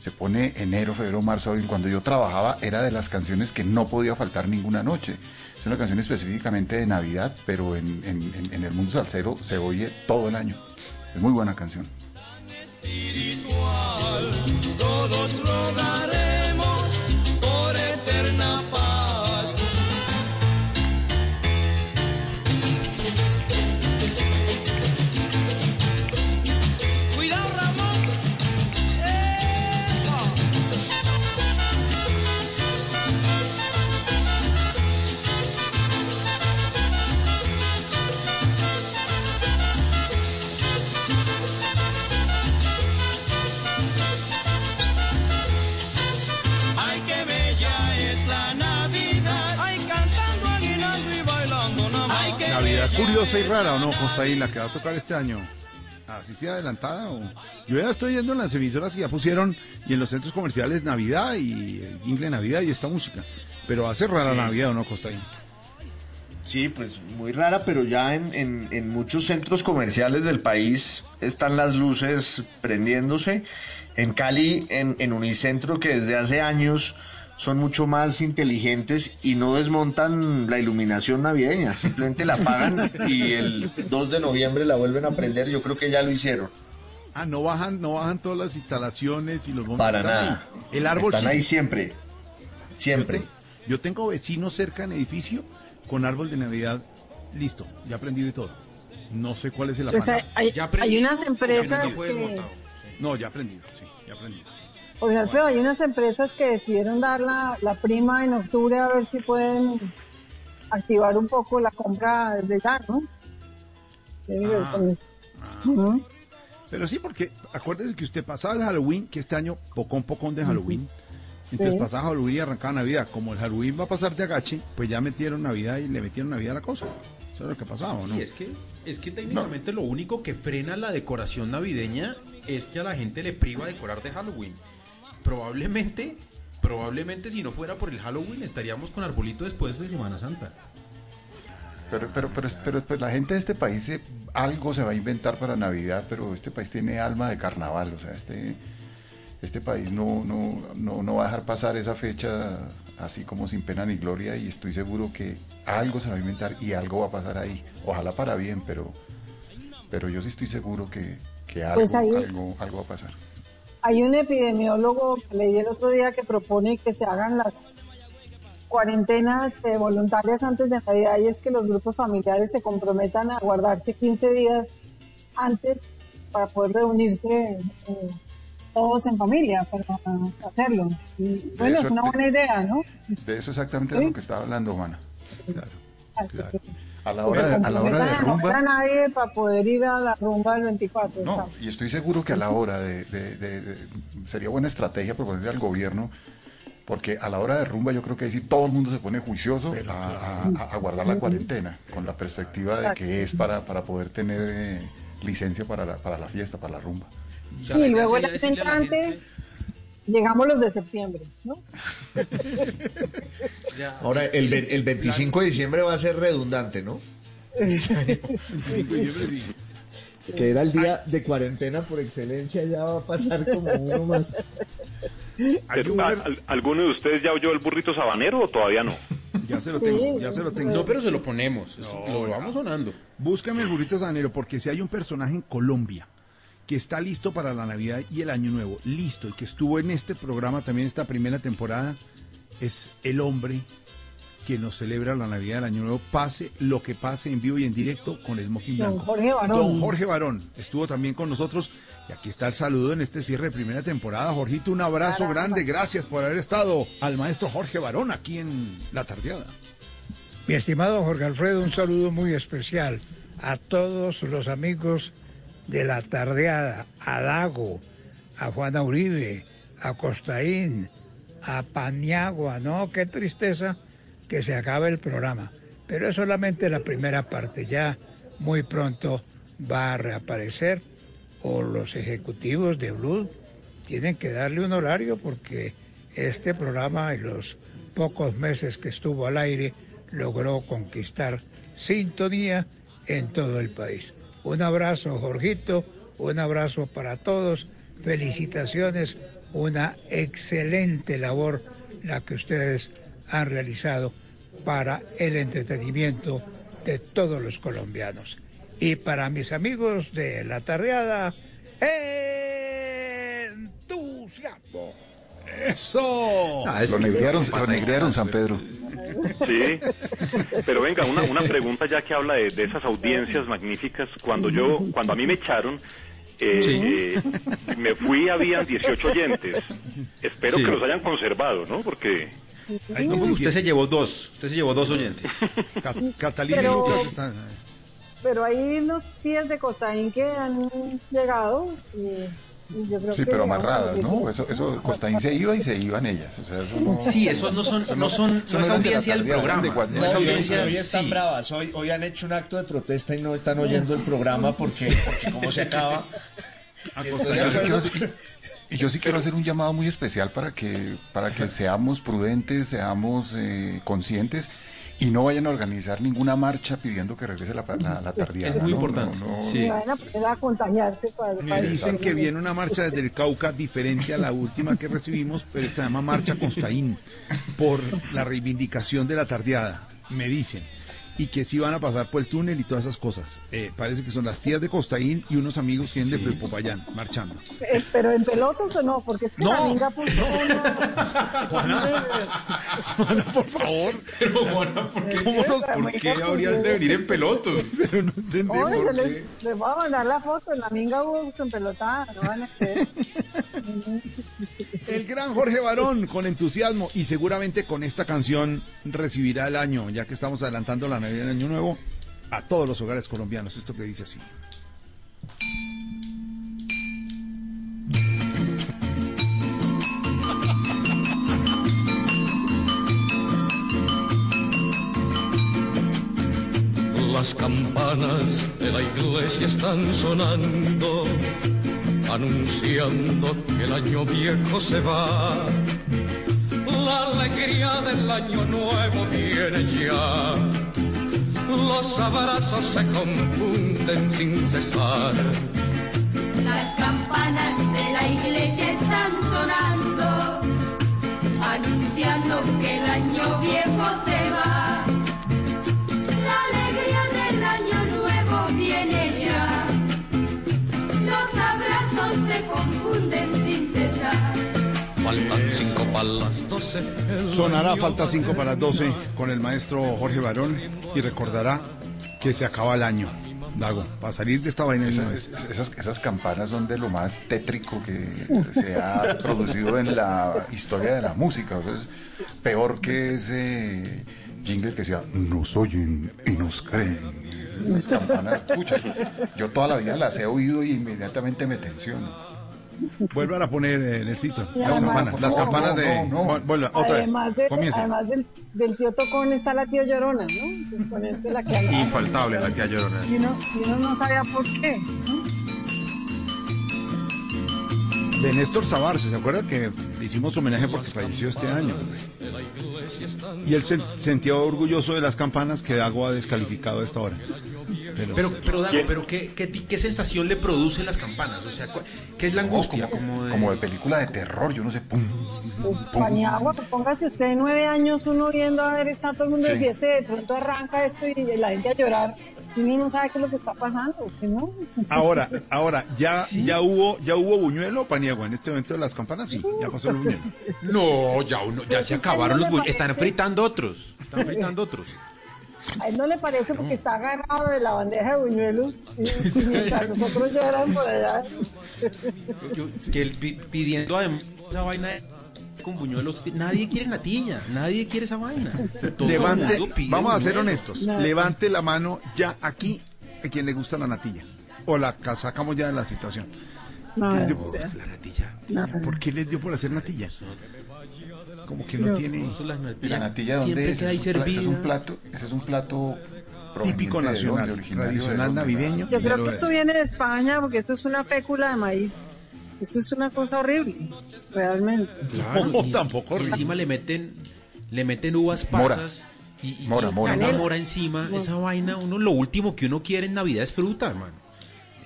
Se pone enero, febrero, marzo, abril. Cuando yo trabajaba era de las canciones que no podía faltar ninguna noche. Es una canción específicamente de Navidad, pero en, en- en- en el mundo salsero se oye todo el año. Es muy buena canción. Espiritual, todos rogaremos curiosa y rara, ¿o no, Costaín, la que va a tocar este año? ¿Así sea adelantada? O... Yo ya estoy yendo en las emisoras y ya pusieron, y en los centros comerciales, Navidad y el jingle Navidad y esta música. Pero hace rara Sí. Navidad, ¿o no, Costaín? Sí, pues muy rara, pero ya en, en- en muchos centros comerciales del país están las luces prendiéndose. En Cali, en, en Unicentro, que desde hace años son mucho más inteligentes y no desmontan la iluminación navideña, simplemente la apagan y el 2 de noviembre la vuelven a prender. Yo creo que ya lo hicieron. Ah, no bajan, no bajan todas las instalaciones y los montan Para ahí. nada. El árbol Están sí. ahí siempre. Siempre. Yo tengo vecinos cerca en edificio con árbol de Navidad listo, ya aprendido y todo. No sé cuál es el Pues afán. hay- hay unas empresas que, No, ya aprendido, sí, ya aprendido. Oye, Alfredo, hay unas empresas que decidieron dar la, la prima en octubre a ver si pueden activar un poco la compra desde ya, ¿no? Ah. con eso. Ujú. Pero sí, porque acuérdese que usted pasaba el Halloween, que este año pocón pocón de Halloween. Entonces Sí. pasaba Halloween y arrancaba Navidad. Como el Halloween va a pasar de agache, pues ya metieron Navidad y le metieron Navidad a la cosa. Eso es lo que pasaba, ¿o ¿no? Y es que, es que técnicamente lo único que frena la decoración navideña es que a la gente le priva decorar de Halloween. Probablemente, probablemente si no fuera por el Halloween estaríamos con arbolito después de Semana Santa. Pero, pero, pero, pero, la gente de este país se- algo se va a inventar para Navidad, pero este país tiene alma de carnaval, o sea, este, este país no, no, no, no va a dejar pasar esa fecha así como sin pena ni gloria y estoy seguro que algo se va a inventar y algo va a pasar ahí. Ojalá para bien, pero, pero yo sí estoy seguro que, que algo, Pues ahí- algo, algo va a pasar. Hay un epidemiólogo que leí el otro día que propone que se hagan las cuarentenas eh, voluntarias antes de Navidad y es que los grupos familiares se comprometan a guardarse 15 días antes para poder reunirse eh, todos en familia para hacerlo. Y, bueno, eso es una buena idea, ¿no? De eso exactamente Sí. lo que estaba hablando, Juana. Que A la hora de, a la hora comprometan de a no rumba, nadie para poder ir a la rumba del 24. No, ¿sabes? y estoy seguro que a la hora de, de- de- de- sería buena estrategia proponerle al gobierno, porque a la hora de rumba yo creo que ahí sí todo el mundo se pone juicioso a, a- a- a guardar la cuarentena, con la perspectiva de que es para, para poder tener eh, licencia para la, para la fiesta, para la rumba. y luego el entrante llegamos los de septiembre, ¿no? Ahora, el, ve- el 25 de diciembre va a ser redundante, ¿no? Que era el día de cuarentena por excelencia, ya va a pasar como uno más. Pero, ¿al- al- ¿Alguno de ustedes ya oyó el burrito sabanero o todavía no? Ya se lo Sí, tengo, ya se lo tengo. No, pero se lo ponemos, lo vamos sonando. Búscame el burrito sanero, porque si hay un personaje en Colombia que está listo para la Navidad y el Año Nuevo, listo, y que estuvo en este programa también esta primera temporada, es el hombre que nos celebra la Navidad el Año Nuevo, pase lo que pase en vivo y en directo con Smoking Don Blanco. Jorge Barón. Don Jorge Barón estuvo también con nosotros y aquí está el saludo en este cierre de primera temporada. Jorgito, un abrazo Caramba. grande, gracias por haber estado al maestro Jorge Barón aquí en La Tardeada. Mi estimado Jorge Alfredo, un saludo muy especial a todos los amigos de la tardeada, a Dago, a Juana Uribe, a Costaín, a Paniagua, ¿no? Qué tristeza que se acabe el programa. Pero es solamente la primera parte, ya muy pronto va a reaparecer o los ejecutivos de Blue tienen que darle un horario porque este programa en los pocos meses que estuvo al aire logró conquistar sintonía en todo el país. Un abrazo, Jorgito, un abrazo para todos, felicitaciones, una excelente labor la que ustedes han realizado para el entretenimiento de todos los colombianos. Y para mis amigos de la tardeada, entusiasmo. ¡Eso! lo negrearon, lo negrearon San Pedro. Sí, pero venga, una, una pregunta ya que habla de, de esas audiencias magníficas. Cuando yo, cuando a mí me echaron, eh, eh, me fui, habían 18 oyentes. Espero Sí. que los hayan conservado, ¿no? Porque Ahí dice Usted se llevó dos, usted se llevó dos oyentes. Ca- Catalina Pero- y Lucas están... Pero hay unos tías de Costaín que han llegado y, y yo creo Sí, que pero amarradas, ¿no? 18. Eso, eso, Costaín se iba y se iban ellas. O sea, eso no... Sí, esos no son, no son, eso no es de audiencia del de programa. cuatro- No es No, hoy, audiencia. hoy están sí. bravas, hoy, hoy han hecho un acto de protesta y no están oyendo el programa porque, porque como se acaba. Estoy de Yo sí acuerdo. quiero- Y yo sí quiero hacer un llamado muy especial para que, para que seamos prudentes, seamos eh, conscientes y no vayan a organizar ninguna marcha pidiendo que regrese la, la, la tardeada. Es muy ¿no? importante, No, no, sí. Y van a poner a contagiarse para, Me para- dicen que viene una marcha desde el Cauca diferente a la última que recibimos, pero esta se llama Marcha Costaín, por la reivindicación de la tardeada, me dicen. Y que sí van a pasar por el túnel y todas esas cosas. Eh, parece que son las tías de Costaín y unos amigos que vienen de Popayán, marchando. Eh, pero en pelotos o no, porque es que No. la minga puso Juana, por favor. Pero Juana, ¿por qué, ¿Cómo nos- ¿por qué habrías de venir en pelotos? Pero no entendemos. Oye, ¿por les, les voy a mandar la foto, en la minga hubo en pelotada, no van a creer. El gran Jorge Barón, con entusiasmo y seguramente con esta canción recibirá el año, ya que estamos adelantando la Navidad del Año Nuevo, a todos los hogares colombianos. Esto que dice así. Las campanas de la iglesia están sonando, anunciando que el año viejo se va. La alegría del año nuevo viene ya. Los abrazos se confunden sin cesar. Las campanas de la iglesia están sonando, anunciando que el año viejo cinco para las doce. el Sonará falta va 5 para las 12 con el maestro Jorge Barón y recordará que se acaba el año. Dago, para salir de esta vaina de una Esas, vez. esas, esas campanas son de lo más tétrico que se ha producido en la historia de la música. O sea, es peor que ese jingle que decía, nos oyen y nos creen. Las campanas, pucha, yo, yo toda la vida las he oído y inmediatamente me tensiono. Vuelvan a poner eh, en el sitio las campanas, las campanas de. no, no. Vuelva, otra vez. además de- Comience. además del, del tío Tocón está la tía Llorona, ¿no? La que. Infaltable la tía Llorona. Y uno, y uno no sabía por qué. ¿no? De Néstor Sabarce, ¿se acuerda que le hicimos homenaje porque falleció este año? Y él se sentía orgulloso de las campanas que Dago ha descalificado a esta hora. Pero, Pero, pero Dago, pero ¿qué, qué, ti- qué sensación le producen las campanas? O sea, ¿qué es la angustia? como, de- como de película de terror, yo no sé, pum, Pues, Paniagua, póngase usted nueve años, uno viendo a ver, está todo el mundo de Sí. fiesta y de pronto arranca esto y la gente a llorar. Uno no sabe qué es lo que está pasando, ¿que no? ahora, ahora, ya, ya hubo, ya hubo buñuelo, Paniagua, en este momento de las campanas, sí, ya pasó el buñuelo. No, ya uno, ya se acabaron ¿a los buñuelos. Están fritando otros. Están fritando otros. A él no le parece porque está agarrado de la bandeja de buñuelos y, mientras nosotros lloran por allá. Yo- que él pi- pidiendo además esa vaina de- con buñuelos. Nadie quiere natilla. Nadie quiere esa vaina. Todo Levante, vamos a ser honestos, levante la mano ya aquí a quien le gusta la natilla. O la ca- sacamos ya de la situación. No, ¿Qué les dio o por- sea, La natilla. no. ¿Por qué les dio por hacer natilla? Como que no No. tiene la natilla. ¿Y la natilla dónde Siempre es? es un pla- ese es un plato, ese es un plato típico de nacional, de tradicional dónde, navideño. Yo creo que eso viene de España porque esto es una fécula de maíz. Esto es una cosa horrible, realmente. Claro, No, y- tampoco y horrible. encima le meten, le meten uvas Mora. pasas y, y- Mora, y mora, una mora. mora encima. Esa vaina, uno lo último que uno quiere en Navidad es fruta, hermano.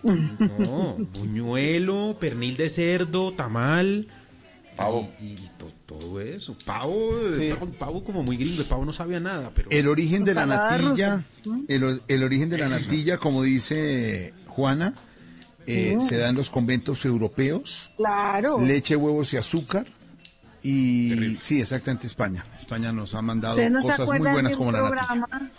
No, buñuelo, pernil de cerdo, tamal. Pavo. Y, y to- todo eso. Pavo, Sí. pavo, pavo como muy gringo. El pavo no sabía nada, pero. El origen de la natilla, el, el origen de la natilla, como dice Juana, eh, se da en los conventos europeos, Claro. leche, huevos y azúcar. Y sí, exactamente España. España nos ha mandado ¿Ustedes no se cosas muy buenas como la natilla. programa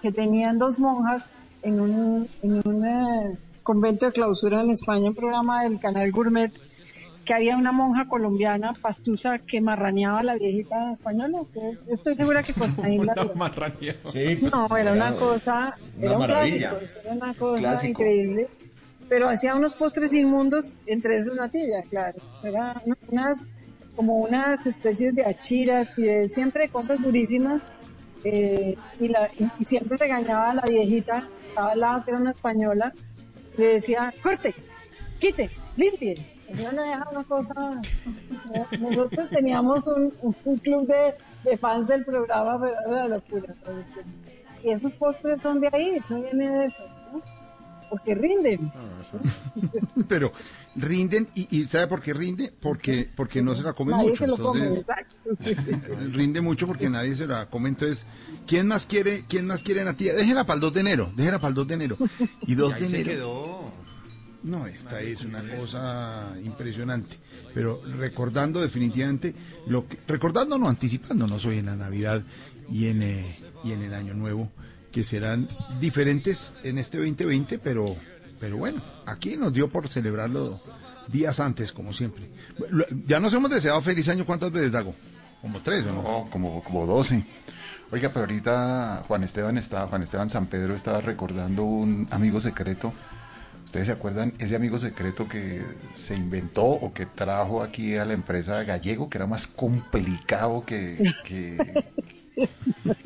que tenían dos monjas en un, en un eh, convento de clausura en España, un programa del canal Gourmet, que había una monja colombiana, pastusa, que marraneaba a la viejita española? que es- Yo estoy segura que Constaín la Una. Sí, pues, No, era una cosa, una era un maravilla. clásico, eso era una cosa Clásico. increíble. Pero hacía unos postres inmundos, entre esos natilla, claro. O sea, era unas, como unas especies de achiras y de siempre cosas durísimas. eh, y, la, siempre regañaba a la viejita, estaba al lado, que era una española, le decía, corte, quite, limpie. Ella no deja una cosa. Nosotros teníamos un, club de, fans del programa, pero era la locura. Y esos postres son de ahí, no viene de eso. Porque rinden. Pero rinden, y, y ¿sabe por qué rinde? Porque, porque no se la come Nadie mucho. se lo come, entonces, exacto. rinde mucho porque nadie se la come. Entonces, ¿quién más quiere, quién más quiere natilla? Déjela para el 2 de enero, déjela para el 2 de enero. Y 2 Ahí de se enero. quedó. No, esta es una cosa impresionante. Pero recordando definitivamente, lo que, recordando, no, anticipándonos hoy en la Navidad y en, eh, y en el Año Nuevo, que serán diferentes en este 2020, pero, pero bueno, aquí nos dio por celebrarlo días antes, como siempre. Ya nos hemos deseado feliz año, ¿cuántas veces, Dago? Como tres, ¿o no? No, como, como 12. Oiga, pero ahorita Juan Esteban está, Juan Esteban San Pedro estaba recordando un amigo secreto. ¿Ustedes se acuerdan ese amigo secreto que se inventó o que trajo aquí a la empresa Gallego, que era más complicado que, que,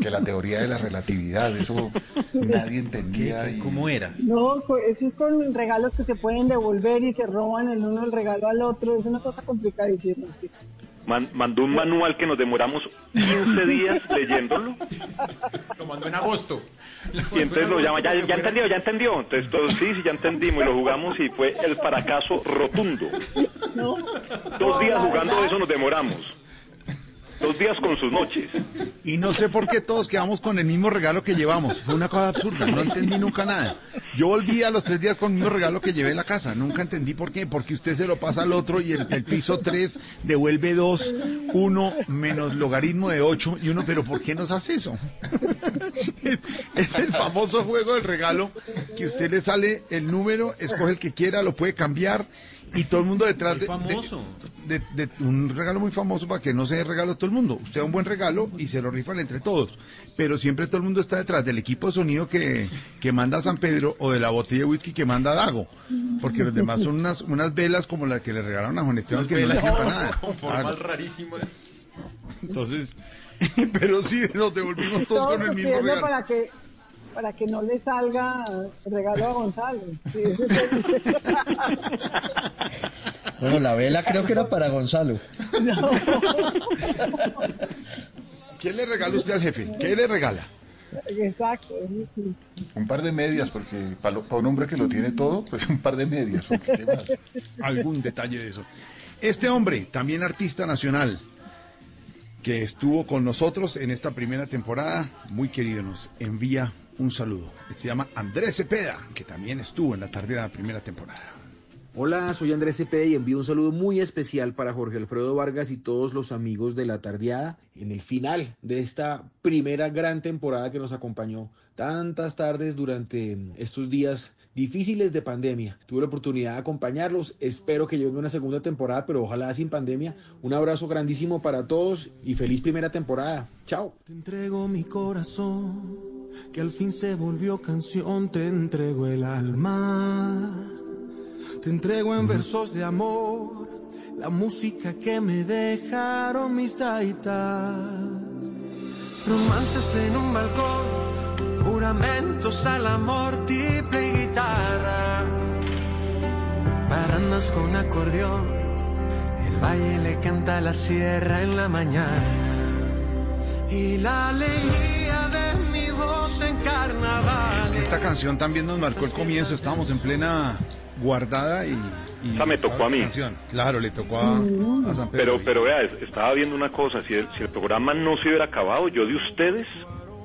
que la teoría de la relatividad? Eso nadie entendía. y- ¿Cómo era? No, eso es con regalos que se pueden devolver y se roban el uno el regalo al otro. Es una cosa complicadísima. Man- mandó un manual que nos demoramos 15 días leyéndolo. Lo mandó en agosto. Y entonces lo llama, ya, ya entendió, ya entendió. Entonces todos, sí, sí, ya entendimos y lo jugamos y fue el fracaso rotundo. No, Dos días jugando eso nos demoramos. Dos días con sus noches. Y no sé por qué todos quedamos con el mismo regalo que llevamos. Fue una cosa absurda, no entendí nunca nada. Yo volví a los tres días con el mismo regalo que llevé en la casa. Nunca entendí por qué. Porque usted se lo pasa al otro y el, el piso 3 devuelve 2, 1 menos logaritmo de 8 y uno, pero ¿por qué nos hace eso? Es, es el famoso juego del regalo que usted le sale el número, escoge el que quiera, lo puede cambiar y todo el mundo detrás de, de- famoso. de, de un regalo muy famoso para que no se dé regalo a todo el mundo. Usted da un buen regalo y se lo rifan entre todos. Pero siempre todo el mundo está detrás del equipo de sonido que, que manda San Pedro o de la botella de whisky que manda Dago. Porque los demás son unas, unas velas como las que le regalaron a Juan Esteban que no le sirven para nada. Con formas Dago. rarísimas. Entonces, pero sí, nos devolvimos todos Todos con el mismo regalo. para que para que no le salga regalo a Gonzalo. Sí, ese es el- Bueno, la vela creo que era para Gonzalo. ¿Qué le regala usted al jefe? ¿Qué le regala? Exacto. Un par de medias, porque para, un hombre que lo tiene todo, pues un par de medias. porque ¿qué más? algún detalle de eso. Este hombre, también artista nacional, que estuvo con nosotros en esta primera temporada, muy querido, nos envía un saludo. Él se llama Andrés Cepeda, que también estuvo en la tarde de la primera temporada. Hola, soy Andrés Cepeda y envío un saludo muy especial para Jorge Alfredo Vargas y todos los amigos de la tardeada en el final de esta primera gran temporada que nos acompañó tantas tardes durante estos días difíciles de pandemia. Tuve la oportunidad de acompañarlos, espero que lleven una segunda temporada, pero ojalá sin pandemia. Un abrazo grandísimo para todos y feliz primera temporada. Chao. Te entrego mi corazón, que al fin se volvió canción, te entrego el alma. Te entrego en versos de amor, la música que me dejaron mis taitas. Romances en un balcón, juramentos al amor, triple y guitarra. Barandas con acordeón, el valle le canta a la sierra en la mañana. Y la alegría de mi voz en carnaval. Es que esta canción también nos marcó el comienzo, estábamos en plena guardada y... y Esa me tocó a mí. canción. Claro, le tocó a, a San Pedro. Pero, pero vea, es- estaba viendo una cosa, si el, si el programa no se hubiera acabado, yo de ustedes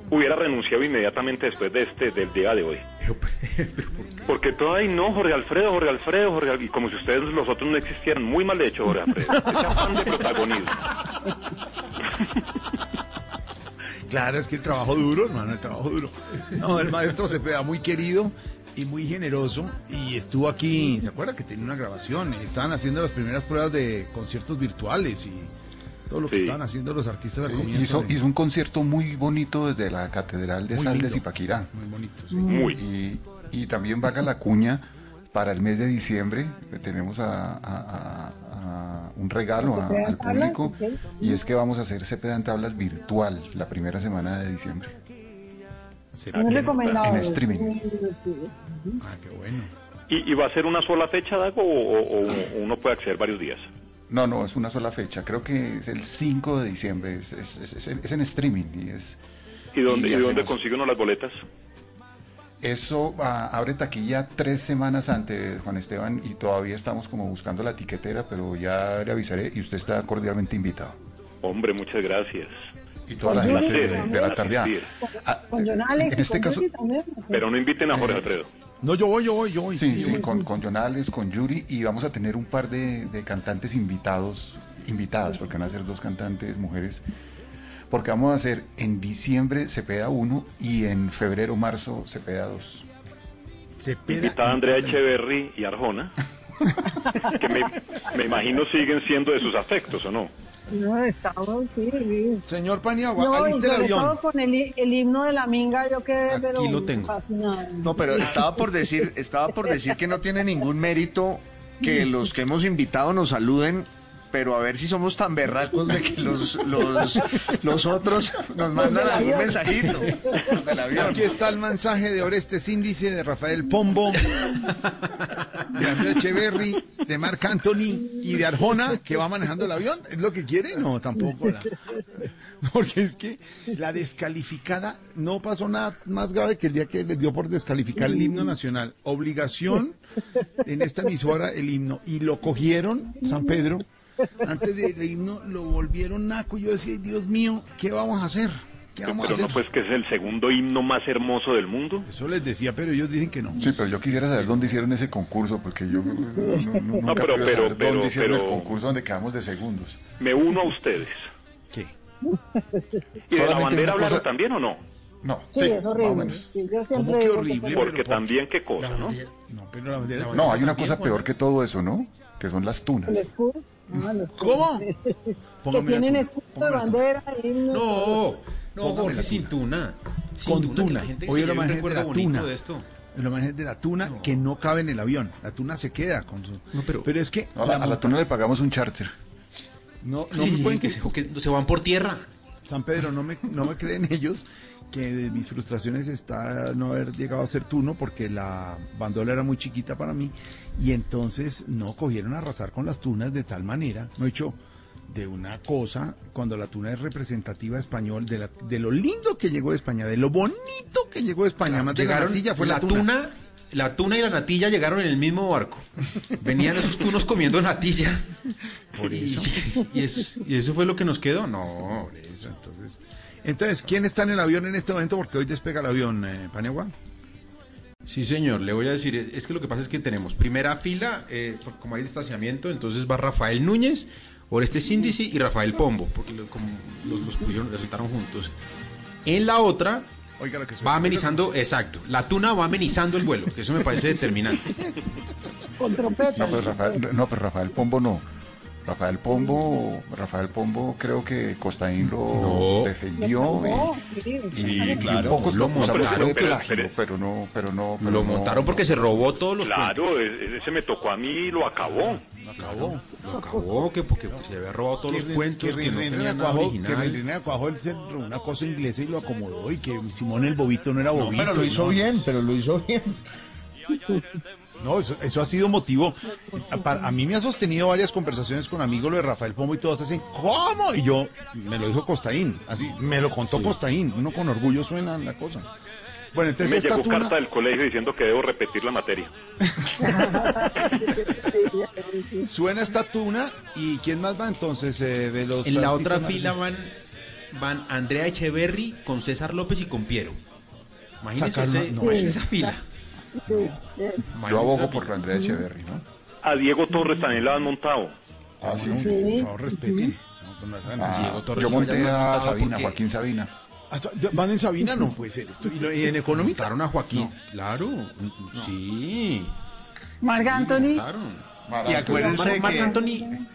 hubiera renunciado inmediatamente después de este, del día de hoy. Porque todo ahí, no, Jorge Alfredo, Jorge Alfredo, Jorge Al- y como si ustedes los otros no existieran, muy mal hecho Jorge Alfredo. Ese afán de protagonismo. Claro, es que el trabajo duro, hermano, el trabajo duro. No, el maestro Cepeda, muy querido y muy generoso. Y estuvo aquí, ¿se acuerda que tenía una grabación? Estaban haciendo las primeras pruebas de conciertos virtuales y todo lo que Sí. estaban haciendo los artistas al Sí, comienzo. hizo, de- hizo un concierto muy bonito desde la Catedral de Muy Sal de lindo. Zipaquirá. Muy bonito. Muy. Y, y también vaga la cuña para el mes de diciembre. Tenemos a, a- a- a un regalo al público y es que vamos a hacer Cepeda en Tablas virtual la primera semana de diciembre. Muy recomendado. En streaming. Ah, qué bueno. ¿Y, y va a ser una sola fecha, Dago, o, o- o uno puede acceder varios días? No, no, es una sola fecha. Creo que es el 5 de diciembre. Es, es- es- es en- es en streaming y es... ¿Y dónde, y dónde hacemos- consigue uno las boletas? Eso ah, abre taquilla tres semanas antes, Juan Esteban, y todavía estamos como buscando la tiquetera, pero ya le avisaré y usted está cordialmente invitado. Hombre, muchas gracias. Y toda la gente de, de la tardeada. Con John Alex en este con caso- Yuri también. Pero no inviten a Jorge Alfredo. No, yo voy, yo voy, yo voy. Sí, sí, voy. con, con Jonales, con Yuri, y vamos a tener un par de, de cantantes invitados, invitadas, porque van a ser dos cantantes mujeres, porque vamos a hacer en diciembre Cepeda 1 y en febrero, marzo Cepeda 2. invitada Andrea Echeverry y Arjona, que me, me imagino siguen siendo de sus afectos, ¿o no? No, estamos, sí, sí. Señor Paniagua, No, el avión. todo con el, hi- el himno de la minga, yo quedé, pero lo tengo. fascinada. No, pero estaba por decir, estaba por decir que no tiene ningún mérito que los que hemos invitado nos saluden, pero a ver si somos tan berracos de que los, los, los otros nos mandan algún mensajito. Los del avión. Aquí está el mensaje de Orestes Índice, de Rafael Pombo, de Andrés Echeverry, de Marc Anthony y de Arjona, que va manejando el avión. ¿Es lo que quiere? No, tampoco. la- Porque es que la descalificada no pasó nada más grave que el día que le dio por descalificar el himno nacional. Obligación en esta emisora el himno. Y lo cogieron, San Pedro, antes del himno lo volvieron naco. Y yo decía, Dios mío, ¿qué vamos a hacer? ¿Qué vamos a Pero hacer? no, pues que es el segundo himno más hermoso del mundo. Eso les decía, pero ellos dicen que no. Sí, pero yo quisiera saber dónde hicieron ese concurso, porque yo no, no- no- pero- pero- saber pero- dónde hicieron pero- el concurso donde quedamos de segundos. Me uno a ustedes. ¿Qué? ¿Y de la bandera hablaron cosa- también o no? No. Sí, es horrible. Sí, yo siempre digo que Porque también qué cosa, ¿no? No, pero la bandera... No, hay una cosa peor que todo eso, ¿no? Que son las tunas. El escudo. Ah, los ¿Cómo? que tienen escudo de bandera. himno, No, no, Jorge, la sin tuna. Sin Con tuna, tuna. la gente Hoy se es la tuna. de esto. La imagen de la tuna que no cabe en el avión. La tuna se queda con su... pero, es que... No, a la, a la monta- tuna le pagamos un charter. No, no Sí, me pueden que se, que se van por tierra. San Pedro, no me, no me creen ellos que de mis frustraciones está no haber llegado a ser tuno porque la bandola era muy chiquita para mí y entonces no cogieron a arrasar con las tunas de tal manera, no he hecho de una cosa, cuando la tuna es representativa español, de, la- de lo lindo que llegó de España, de lo bonito que llegó de España, más de la fue la, tuna. La tuna y la natilla llegaron en el mismo barco. Venían esos tunos comiendo natilla. Por eso. Y, es- y eso fue lo que nos quedó. No, Por eso, entonces. Entonces, ¿quién está en el avión en este momento? Porque hoy despega el avión, eh, Paniagua. Sí, señor, le voy a decir, es que lo que pasa es que tenemos primera fila, eh, como hay distanciamiento, entonces va Rafael Núñez, Oreste Síndice y Rafael Pombo, porque lo- como los, los pusieron, los sentaron juntos. En la otra Oiga lo que va amenizando, exacto, la tuna va amenizando el vuelo, que eso me parece determinante. Con trompetas. No, pero Rafael, no, pero Rafael Pombo no. Rafael Pombo, Rafael Pombo creo que Costaín lo No. defendió. No, y- sí, y, y claro, un poco lo lo montaron pero- plagio, pero- pero no, pero no, pero Lo no- montaron porque se robó todos los cuentos. Claro, e- ese me tocó a mí y lo acabó. Acabó. Lo acabó, que porque se había robado todos los que, cuentos, que, no que original. René Acuajo, él se robó una cosa inglesa y lo acomodó y que Simón el Bobito no era Bobito. pero lo hizo ¿no? bien, pero lo hizo bien. No, eso, eso ha sido motivo. A, para- a mí me ha sostenido varias conversaciones con amigos lo de Rafael Pombo y todos hacen, ¿cómo? Y yo, me lo dijo Costaín, así, me lo contó Costaín, uno con orgullo suena la cosa. Bueno, entonces me esta llegó tuna, carta del colegio diciendo que debo repetir la materia. suena esta tuna y ¿quién más va entonces eh, de los En la otra fila van, van Andrea Echeverry con César López y con Piero. Imagínense, no, imagínense sí. esa fila. Sí. Yo abogo por fila. Andrea Echeverry, ¿no? A Diego Torres también la han montado. Ah, sí. No, Sí. por favor, respeten. No, pues no Ah, así. Diego Torres yo sí monté a Sabina, porque- Joaquín Sabina. Ah, ¿ya ¿Van en Sabina? No puede ser esto. ¿Y, en Económica? Montaron a Joaquín. Claro, sí. Marc Anthony. Montaron. Y acuérdense Mar- Marc que Anthony,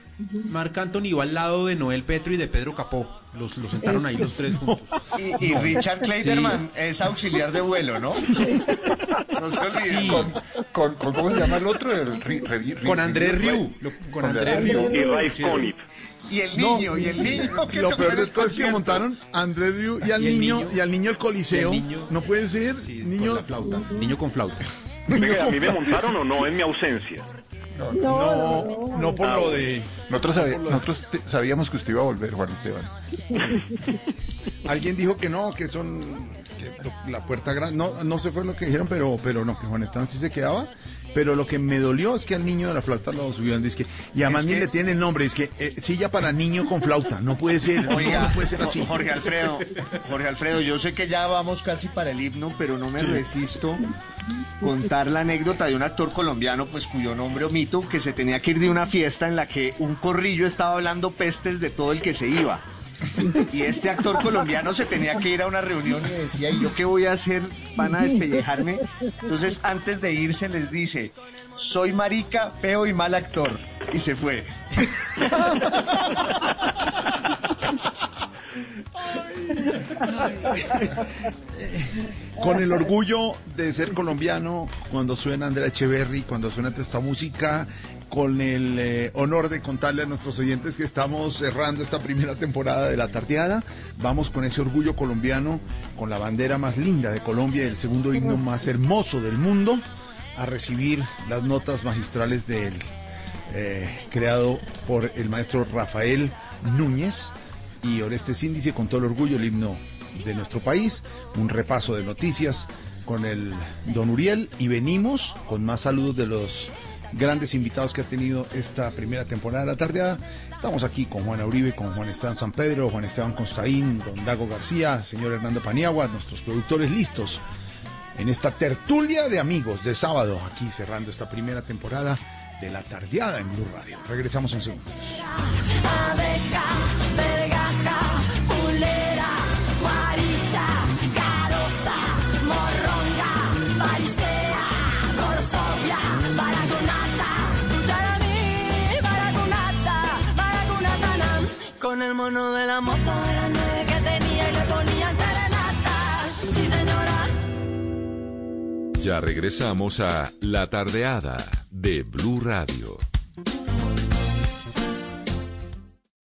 Marc Anthony va al lado de Noel Petro y de Pedro Capó. Los, los sentaron ahí los tres juntos. y, y Richard Kleiderman es auxiliar de vuelo, ¿no? No se olviden. Sí. Con, con, con- ¿Cómo se llama el otro? El Ri- Ri- Ri- Con Andrés Ri- Riu. Con Andrés Riu. Y Raif. Conniff. Y el niño, y el niño. que Lo peor de todo es que montaron a Andrés Riu y al Y niño, niño. y al niño el Coliseo. Y el niño. No puede ser. Sí, niño. con la flauta. Niño con flauta. Venga, ¿A mí me montaron o no en mi ausencia? No, no, no por Ah, lo de. Nosotros, sabe- nosotros te- sabíamos que usted iba a volver, Juan Esteban. Alguien dijo que no, que son. Que la puerta grande. No, no sé fue lo que dijeron, pero, pero no, que Juan Esteban sí se quedaba. Pero lo que me dolió es que al niño de la flauta lo subieron. Dice y además Es ni que- le tiene el nombre. Es que eh, silla para niño con flauta. No puede ser. Oiga, no, no puede ser así. Jorge Alfredo, Jorge Alfredo, yo sé que ya vamos casi para el himno, pero no me resisto contar la anécdota de un actor colombiano, pues cuyo nombre omito, que se tenía que ir de una fiesta en la que un corrillo estaba hablando pestes de todo el que se iba. Y este actor colombiano se tenía que ir a una reunión y decía, ¿y yo qué voy a hacer? ¿Van a despellejarme? Entonces, antes de irse, les dice, soy marica, feo y mal actor. Y se fue. Con el orgullo de ser colombiano, cuando suena Andrea Echeverry, cuando suena esta música, con el eh, honor de contarle a nuestros oyentes que estamos cerrando esta primera temporada de La Tardeada, vamos con ese orgullo colombiano, con la bandera más linda de Colombia y el segundo himno más hermoso del mundo, a recibir las notas magistrales del eh, creado por el maestro Rafael Núñez. Y Oreste Síndice con todo el orgullo el himno de nuestro país, un repaso de noticias con el don Uriel y venimos con más saludos de los grandes invitados que ha tenido esta primera temporada de la tardeada. Estamos aquí con Juana Uribe, con Juan Esteban San Pedro, Juan Esteban Constaín, don Dago García, señor Hernando Paniagua, nuestros productores listos en esta tertulia de amigos de sábado, aquí cerrando esta primera temporada de la tardeada en Blue Radio. Regresamos en segundos. El mono de la moto de las nueve que tenía y le ponía serenata. Sí, señora. Ya regresamos a La Tardeada de Blue Radio.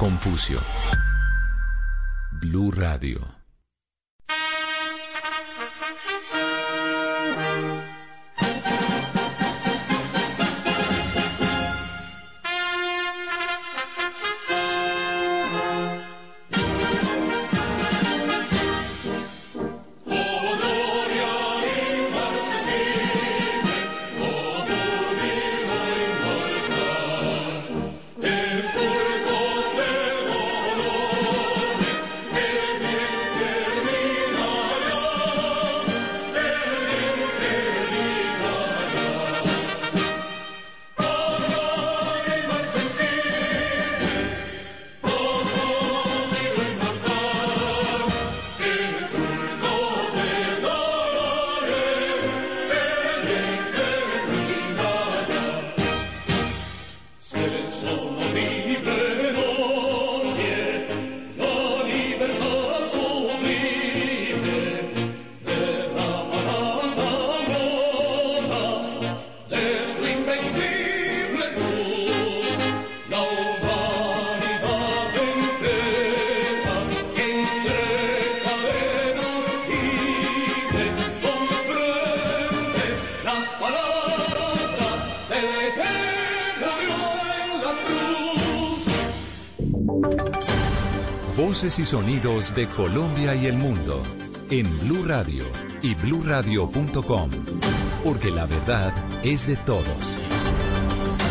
Confucio. Blue Radio. Y sonidos de Colombia y el mundo en Blue Radio y bluradio.com, porque la verdad es de todos.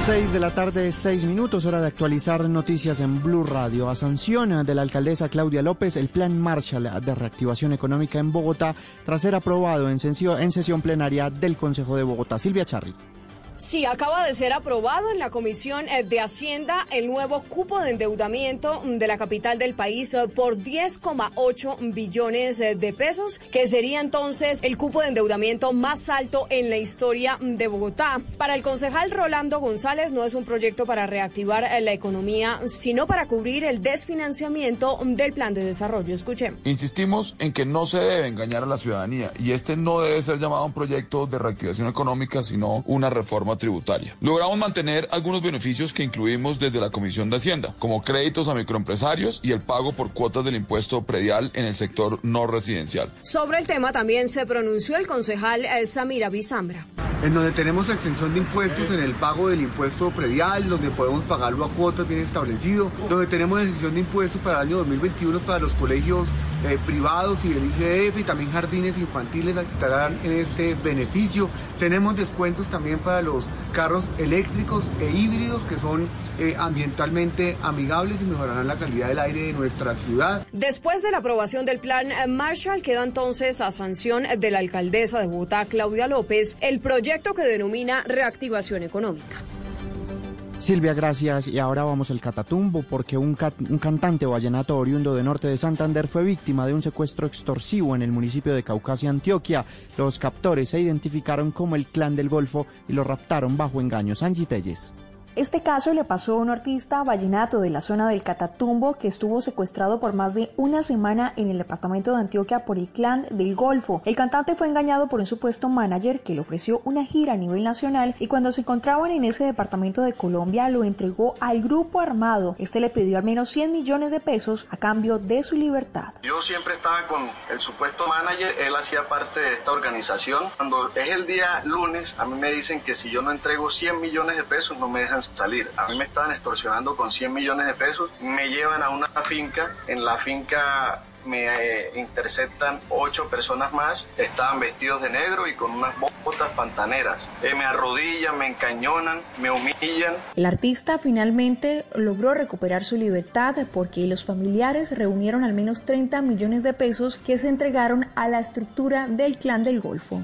6 de la tarde, 6 minutos, hora de actualizar noticias en Blue Radio. A sanción de la alcaldesa Claudia López, el plan Marshall de reactivación económica en Bogotá, tras ser aprobado en sesión plenaria del Consejo de Bogotá. Silvia Charri. Sí, acaba de ser aprobado en la Comisión eh, de Hacienda el nuevo cupo de endeudamiento mm, de la capital del país eh, por 10,8 billones eh, de pesos, que sería entonces el cupo de endeudamiento más alto en la historia mm, de Bogotá. Para el concejal Rolando González no es un proyecto para reactivar la economía, sino para cubrir el desfinanciamiento mm, del plan de desarrollo. Escuchemos. Insistimos en que no se debe engañar a la ciudadanía y este no debe ser llamado un proyecto de reactivación económica, sino una reforma tributaria. Logramos mantener algunos beneficios que incluimos desde la Comisión de Hacienda, como créditos a microempresarios y el pago por cuotas del impuesto predial en el sector no residencial. Sobre el tema también se pronunció el concejal eh, Samira Bizambra. en donde tenemos exención de impuestos en el pago del impuesto predial, donde podemos pagarlo a cuotas bien establecido, donde tenemos exención de impuestos para el año 2021 para los colegios eh, privados y del ICDF y también jardines infantiles estarán en este beneficio. Tenemos descuentos también para los carros eléctricos e híbridos que son eh, ambientalmente amigables y mejorarán la calidad del aire de nuestra ciudad. Después de la aprobación del plan Marshall, queda entonces a sanción de la alcaldesa de Bogotá, Claudia López, el proyecto que denomina reactivación económica. Silvia, gracias. Y ahora vamos al Catatumbo porque un, ca- un cantante vallenato oriundo de norte de Santander fue víctima de un secuestro extorsivo en el municipio de Caucasia, Antioquia. Los captores se identificaron como el Clan del Golfo y lo raptaron bajo engaños. Angie. Este caso le pasó a un artista vallenato de la zona del Catatumbo que estuvo secuestrado por más de una semana en el departamento de Antioquia por el clan del Golfo. El cantante fue engañado por un supuesto manager que le ofreció una gira a nivel nacional y cuando se encontraban en ese departamento de Colombia lo entregó al grupo armado. Este le pidió al menos 100 millones de pesos a cambio de su libertad. Yo siempre estaba con el supuesto manager, él hacía parte de esta organización. Cuando es el día lunes, a mí me dicen que si yo no entrego 100 millones de pesos no me dejan salir. A mí me estaban extorsionando con 100 millones de pesos, me llevan a una finca, en la finca me eh, interceptan ocho personas más, estaban vestidos de negro y con unas botas pantaneras. Eh, me arrodillan, me encañonan, me humillan. El artista finalmente logró recuperar su libertad porque los familiares reunieron al menos 30 millones de pesos que se entregaron a la estructura del clan del Golfo.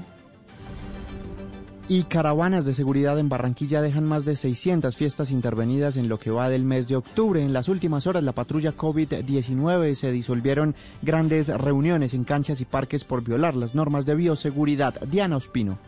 Y caravanas de seguridad en Barranquilla dejan más de 600 fiestas intervenidas en lo que va del mes de octubre. En las últimas horas, la patrulla COVID-19 se disolvieron grandes reuniones en canchas y parques por violar las normas de bioseguridad. Diana Ospino.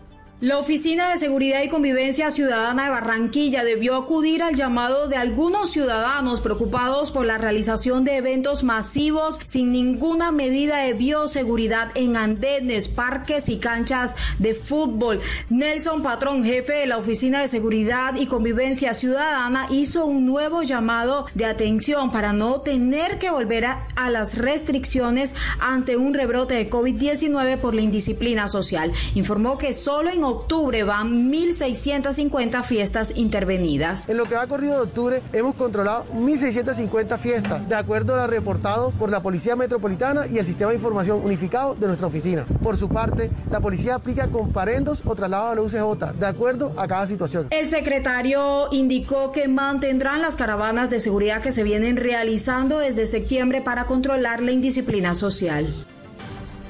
La Oficina de Seguridad y Convivencia Ciudadana de Barranquilla debió acudir al llamado de algunos ciudadanos preocupados por la realización de eventos masivos sin ninguna medida de bioseguridad en andenes, parques y canchas de fútbol. Nelson Patrón, jefe de la Oficina de Seguridad y Convivencia Ciudadana, hizo un nuevo llamado de atención para no tener que volver a, a las restricciones ante un rebrote de COVID-19 por la indisciplina social. Informó que solo en octubre van 1.650 fiestas intervenidas. En lo que va corrido de octubre hemos controlado 1.650 fiestas, de acuerdo a lo reportado por la Policía Metropolitana y el Sistema de Información Unificado de nuestra oficina. Por su parte, la policía aplica comparendos o traslado a la UCJ, de acuerdo a cada situación. El secretario indicó que mantendrán las caravanas de seguridad que se vienen realizando desde septiembre para controlar la indisciplina social.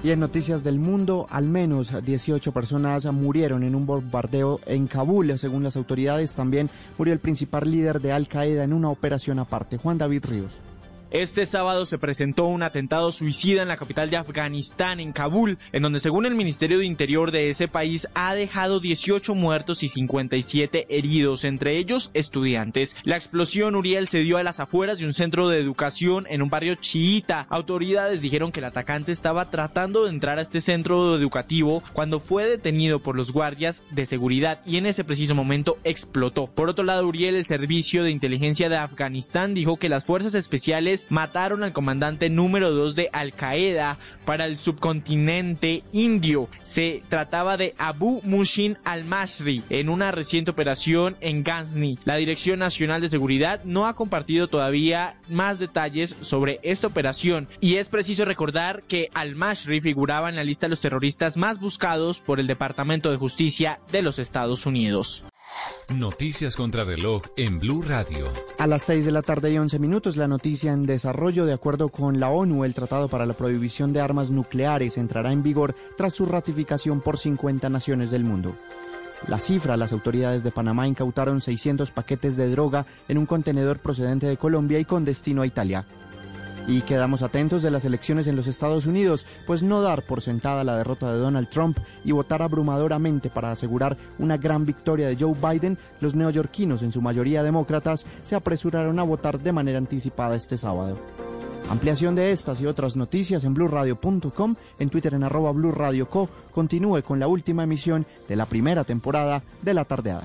Y en noticias del mundo, al menos 18 personas murieron en un bombardeo en Kabul. Según las autoridades, también murió el principal líder de Al Qaeda en una operación aparte, Juan David Ríos. Este sábado se presentó un atentado suicida en la capital de Afganistán, en Kabul, en donde según el Ministerio de Interior de ese país ha dejado 18 muertos y 57 heridos, entre ellos estudiantes. La explosión Uriel se dio a las afueras de un centro de educación en un barrio chiita. Autoridades dijeron que el atacante estaba tratando de entrar a este centro educativo cuando fue detenido por los guardias de seguridad y en ese preciso momento explotó. Por otro lado, Uriel, el servicio de inteligencia de Afganistán, dijo que las fuerzas especiales mataron al comandante número 2 de Al Qaeda para el subcontinente indio. Se trataba de Abu Mushin al-Mashri en una reciente operación en Ghazni. La Dirección Nacional de Seguridad no ha compartido todavía más detalles sobre esta operación y es preciso recordar que al-Mashri figuraba en la lista de los terroristas más buscados por el Departamento de Justicia de los Estados Unidos. Noticias contra reloj en Blue Radio. A las 6 de la tarde y 11 minutos, la noticia en desarrollo. De acuerdo con la ONU, el Tratado para la Prohibición de Armas Nucleares entrará en vigor tras su ratificación por 50 naciones del mundo. La cifra, las autoridades de Panamá incautaron 600 paquetes de droga en un contenedor procedente de Colombia y con destino a Italia. Y quedamos atentos de las elecciones en los Estados Unidos, pues no dar por sentada la derrota de Donald Trump y votar abrumadoramente para asegurar una gran victoria de Joe Biden, los neoyorquinos, en su mayoría demócratas, se apresuraron a votar de manera anticipada este sábado. Ampliación de estas y otras noticias en blurradio.com, en Twitter en arroba blurradioco. Continúe con la última emisión de la primera temporada de La Tardeada.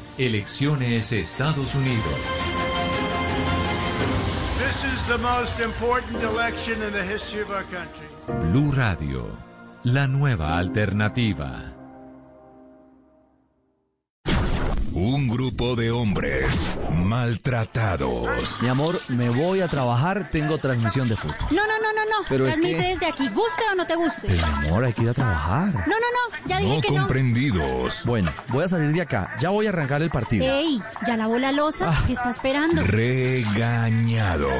Elecciones Estados Unidos. This is the most important election in the history of our country. Blue Radio, la nueva alternativa. Un grupo de hombres maltratados. Mi amor, me voy a trabajar, tengo transmisión de fútbol. No, no, no, no, no. Pero es Transmite que- desde aquí, guste o no te guste. Pero mi amor, hay que ir a trabajar. No, no, no, ya dije No que no. comprendidos. Bueno, voy a salir de acá. Ya voy a arrancar el partido. Ey, ya lavó la losa, Ah. ¿qué está esperando? Regañados.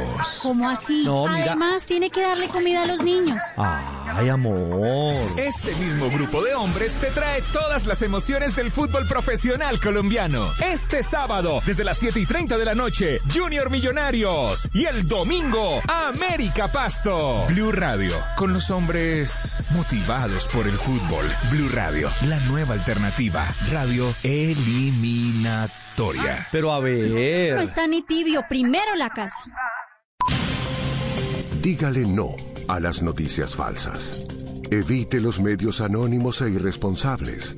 ¿Cómo así? No, mira. Además, tiene que darle comida a los niños. Ay, amor. Este mismo grupo de hombres te trae todas las emociones del fútbol profesional colombiano. Este sábado, desde las 7 y 30 de la noche, Junior Millonarios. Y el domingo, América Pasto. Blue Radio, con los hombres motivados por el fútbol. Blue Radio, la nueva alternativa. Radio eliminatoria. Pero a No ver. está ni tibio, primero la casa. Dígale no a las noticias falsas. Evite los medios anónimos e irresponsables.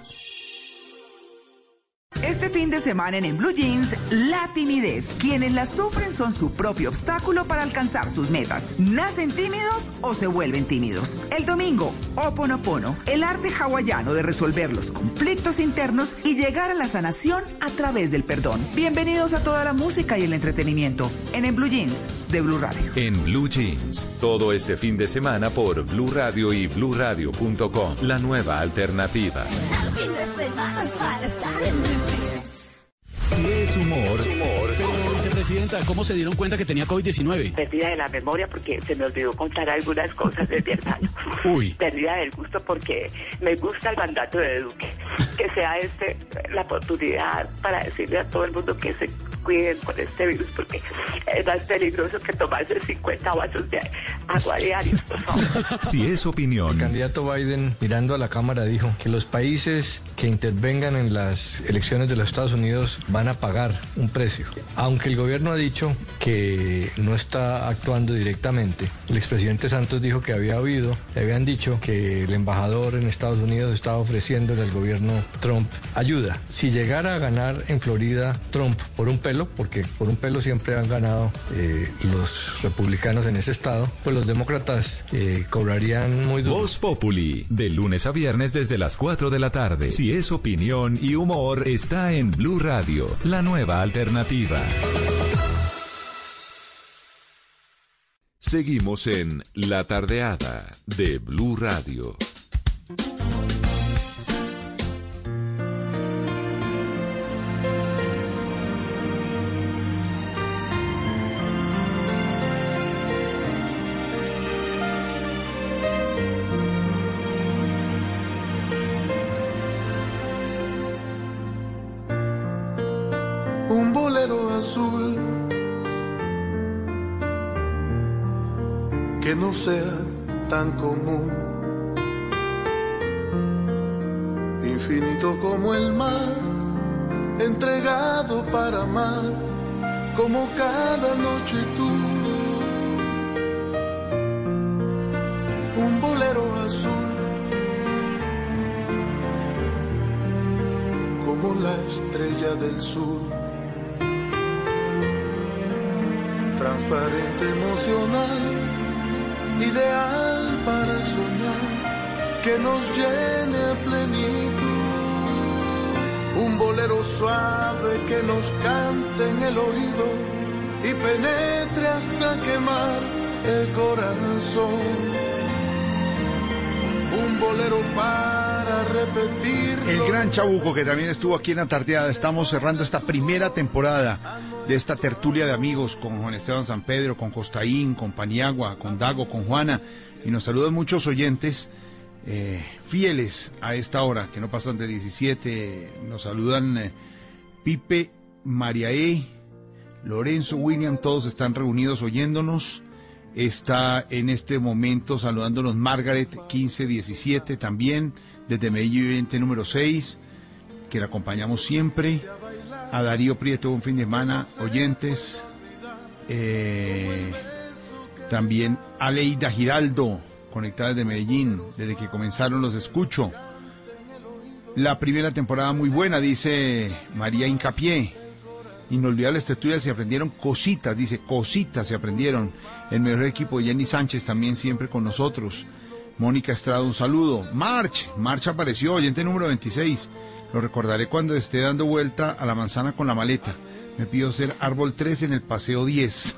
Este fin de semana en, En Blue Jeans, la timidez. Quienes la sufren son su propio obstáculo para alcanzar sus metas. ¿Nacen tímidos o se vuelven tímidos? El domingo, Oponopono, el arte hawaiano de resolver los conflictos internos y llegar a la sanación a través del perdón. Bienvenidos a toda la música y el entretenimiento en, en Blue Jeans de Blue Radio. En Blue Jeans, todo este fin de semana por Blue Radio y bluradio.com, la nueva alternativa. Si es humor. Vicepresidenta, ¿cómo se dieron cuenta que tenía COVID-19? Pérdida de la memoria porque se me olvidó contar algunas cosas de mi hermano. Uy. Pérdida del gusto porque me gusta el mandato de Duque. Que sea este la oportunidad para decirle a todo el mundo que se cuiden con este virus porque es más peligroso que tomarse 50 vasos de agua diarios, por favor. Si es opinión, El candidato Biden, mirando a la Cámara, dijo que los países que intervengan en las elecciones de los Estados Unidos van a pagar un precio. Aunque el gobierno ha dicho que no está actuando directamente, el expresidente Santos dijo que había oído, le habían dicho que el embajador en Estados Unidos estaba ofreciéndole al gobierno Trump ayuda. Si llegara a ganar en Florida Trump por un pelo, porque por un pelo siempre han ganado eh, los republicanos en ese estado, pues los demócratas eh, cobrarían muy duro. Voz Populi, de lunes a viernes desde las 4 de la tarde. Si es opinión y humor, está en Blue Radio, la nueva alternativa. Seguimos en La Tardeada de Blue Radio. Que no sea tan común. infinito como el mar, entregado para amar, como cada noche tú. Un bolero azul, como la estrella del sur. Transparente, emocional, ideal para soñar, que nos llene a plenitud. Un bolero suave que nos cante en el oído y penetre hasta quemar el corazón. Un bolero para repetir. El gran Chabuco que también estuvo aquí en Antarteada. Estamos cerrando esta primera temporada de esta tertulia de amigos con Juan Esteban San Pedro, con Costaín, con Paniagua, con Dago, con Juana. Y nos saludan muchos oyentes eh, fieles a esta hora, que no pasan de 17. Nos saludan eh, Pipe, Mariae, Lorenzo, William, todos están reunidos oyéndonos. Está en este momento saludándonos Margaret 1517 también, desde Medellín número 6, que la acompañamos siempre. A Darío Prieto, un fin de semana, oyentes. Eh, también a Leida Giraldo, conectada desde Medellín, desde que comenzaron los escucho. La primera temporada muy buena, dice María Incapié. Inolvidables tertulias se aprendieron cositas, dice, cositas se aprendieron. El mejor equipo de Jenny Sánchez también siempre con nosotros. Mónica Estrada, un saludo. March, March apareció, oyente número 26. Lo recordaré cuando esté dando vuelta a la manzana con la maleta. Me pido ser árbol 3 en el paseo 10.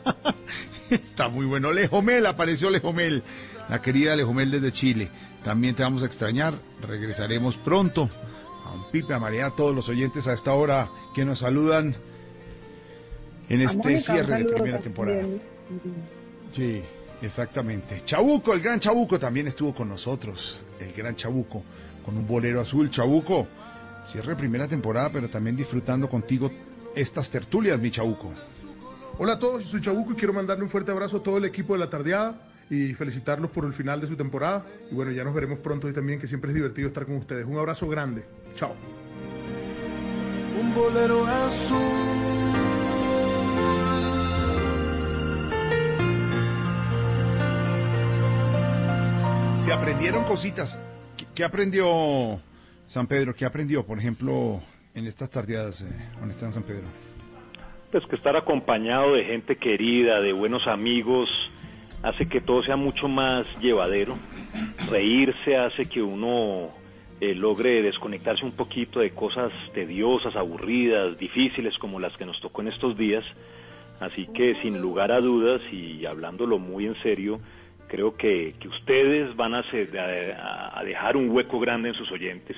Está muy bueno. Lejomel, apareció Lejomel. La querida Lejomel desde Chile. También te vamos a extrañar. Regresaremos pronto. A un Pipe, a María, a todos los oyentes a esta hora que nos saludan en este cierre de primera temporada. Sí, exactamente. Chabuco, el gran Chabuco también estuvo con nosotros. El gran Chabuco, con un bolero azul. Chabuco, cierre primera temporada, pero también disfrutando contigo estas tertulias, mi Chabuco. Hola a todos, soy Chabuco y quiero mandarle un fuerte abrazo a todo el equipo de la tardeada y felicitarlos por el final de su temporada. Y bueno, ya nos veremos pronto y también que siempre es divertido estar con ustedes. Un abrazo grande. Chao. Un bolero azul. Se aprendieron cositas. ¿Qué, aprendió San Pedro? ¿Qué aprendió, por ejemplo, en estas tardeadas, eh, donde está en San Pedro? Pues que estar acompañado de gente querida, de buenos amigos, hace que todo sea mucho más llevadero. Reírse hace que uno eh, logre desconectarse un poquito de cosas tediosas, aburridas, difíciles como las que nos tocó en estos días. Así que sin lugar a dudas y hablándolo muy en serio, creo que, que ustedes van a, hacer, a, a dejar un hueco grande en sus oyentes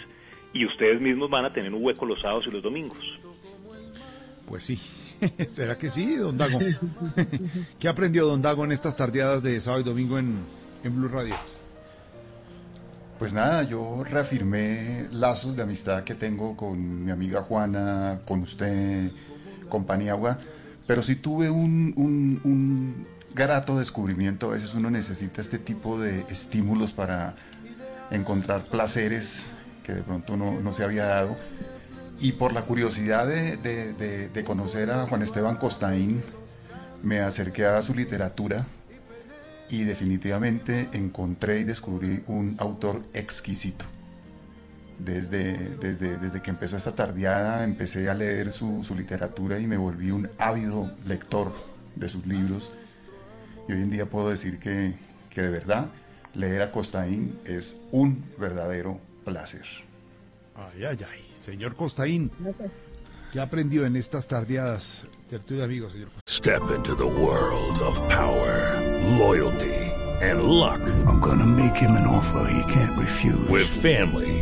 y ustedes mismos van a tener un hueco los sábados y los domingos. Pues sí. ¿Será que sí, don Dago? ¿Qué aprendió don Dago en estas tardeadas de sábado y domingo en, en Blue Radio? Pues nada, yo reafirmé lazos de amistad que tengo con mi amiga Juana, con usted, con Paniagua, pero sí tuve un, un, un grato descubrimiento. A veces uno necesita este tipo de estímulos para encontrar placeres que de pronto no, no se había dado. Y por la curiosidad de, de, de, conocer a Juan Esteban Costaín, me acerqué a su literatura y definitivamente encontré y descubrí un autor exquisito. Desde, desde, desde que empezó esta tardeada empecé a leer su, su literatura y me volví un ávido lector de sus libros. Y hoy en día puedo decir que, que de verdad leer a Costaín es un verdadero placer. Ay, ay, ay. Señor Costaín, ¿qué ha aprendido en estas tardeadas? Tertulia amigos, señor Step into the world of power, loyalty, and luck. I'm gonna make him an offer he can't refuse. With family,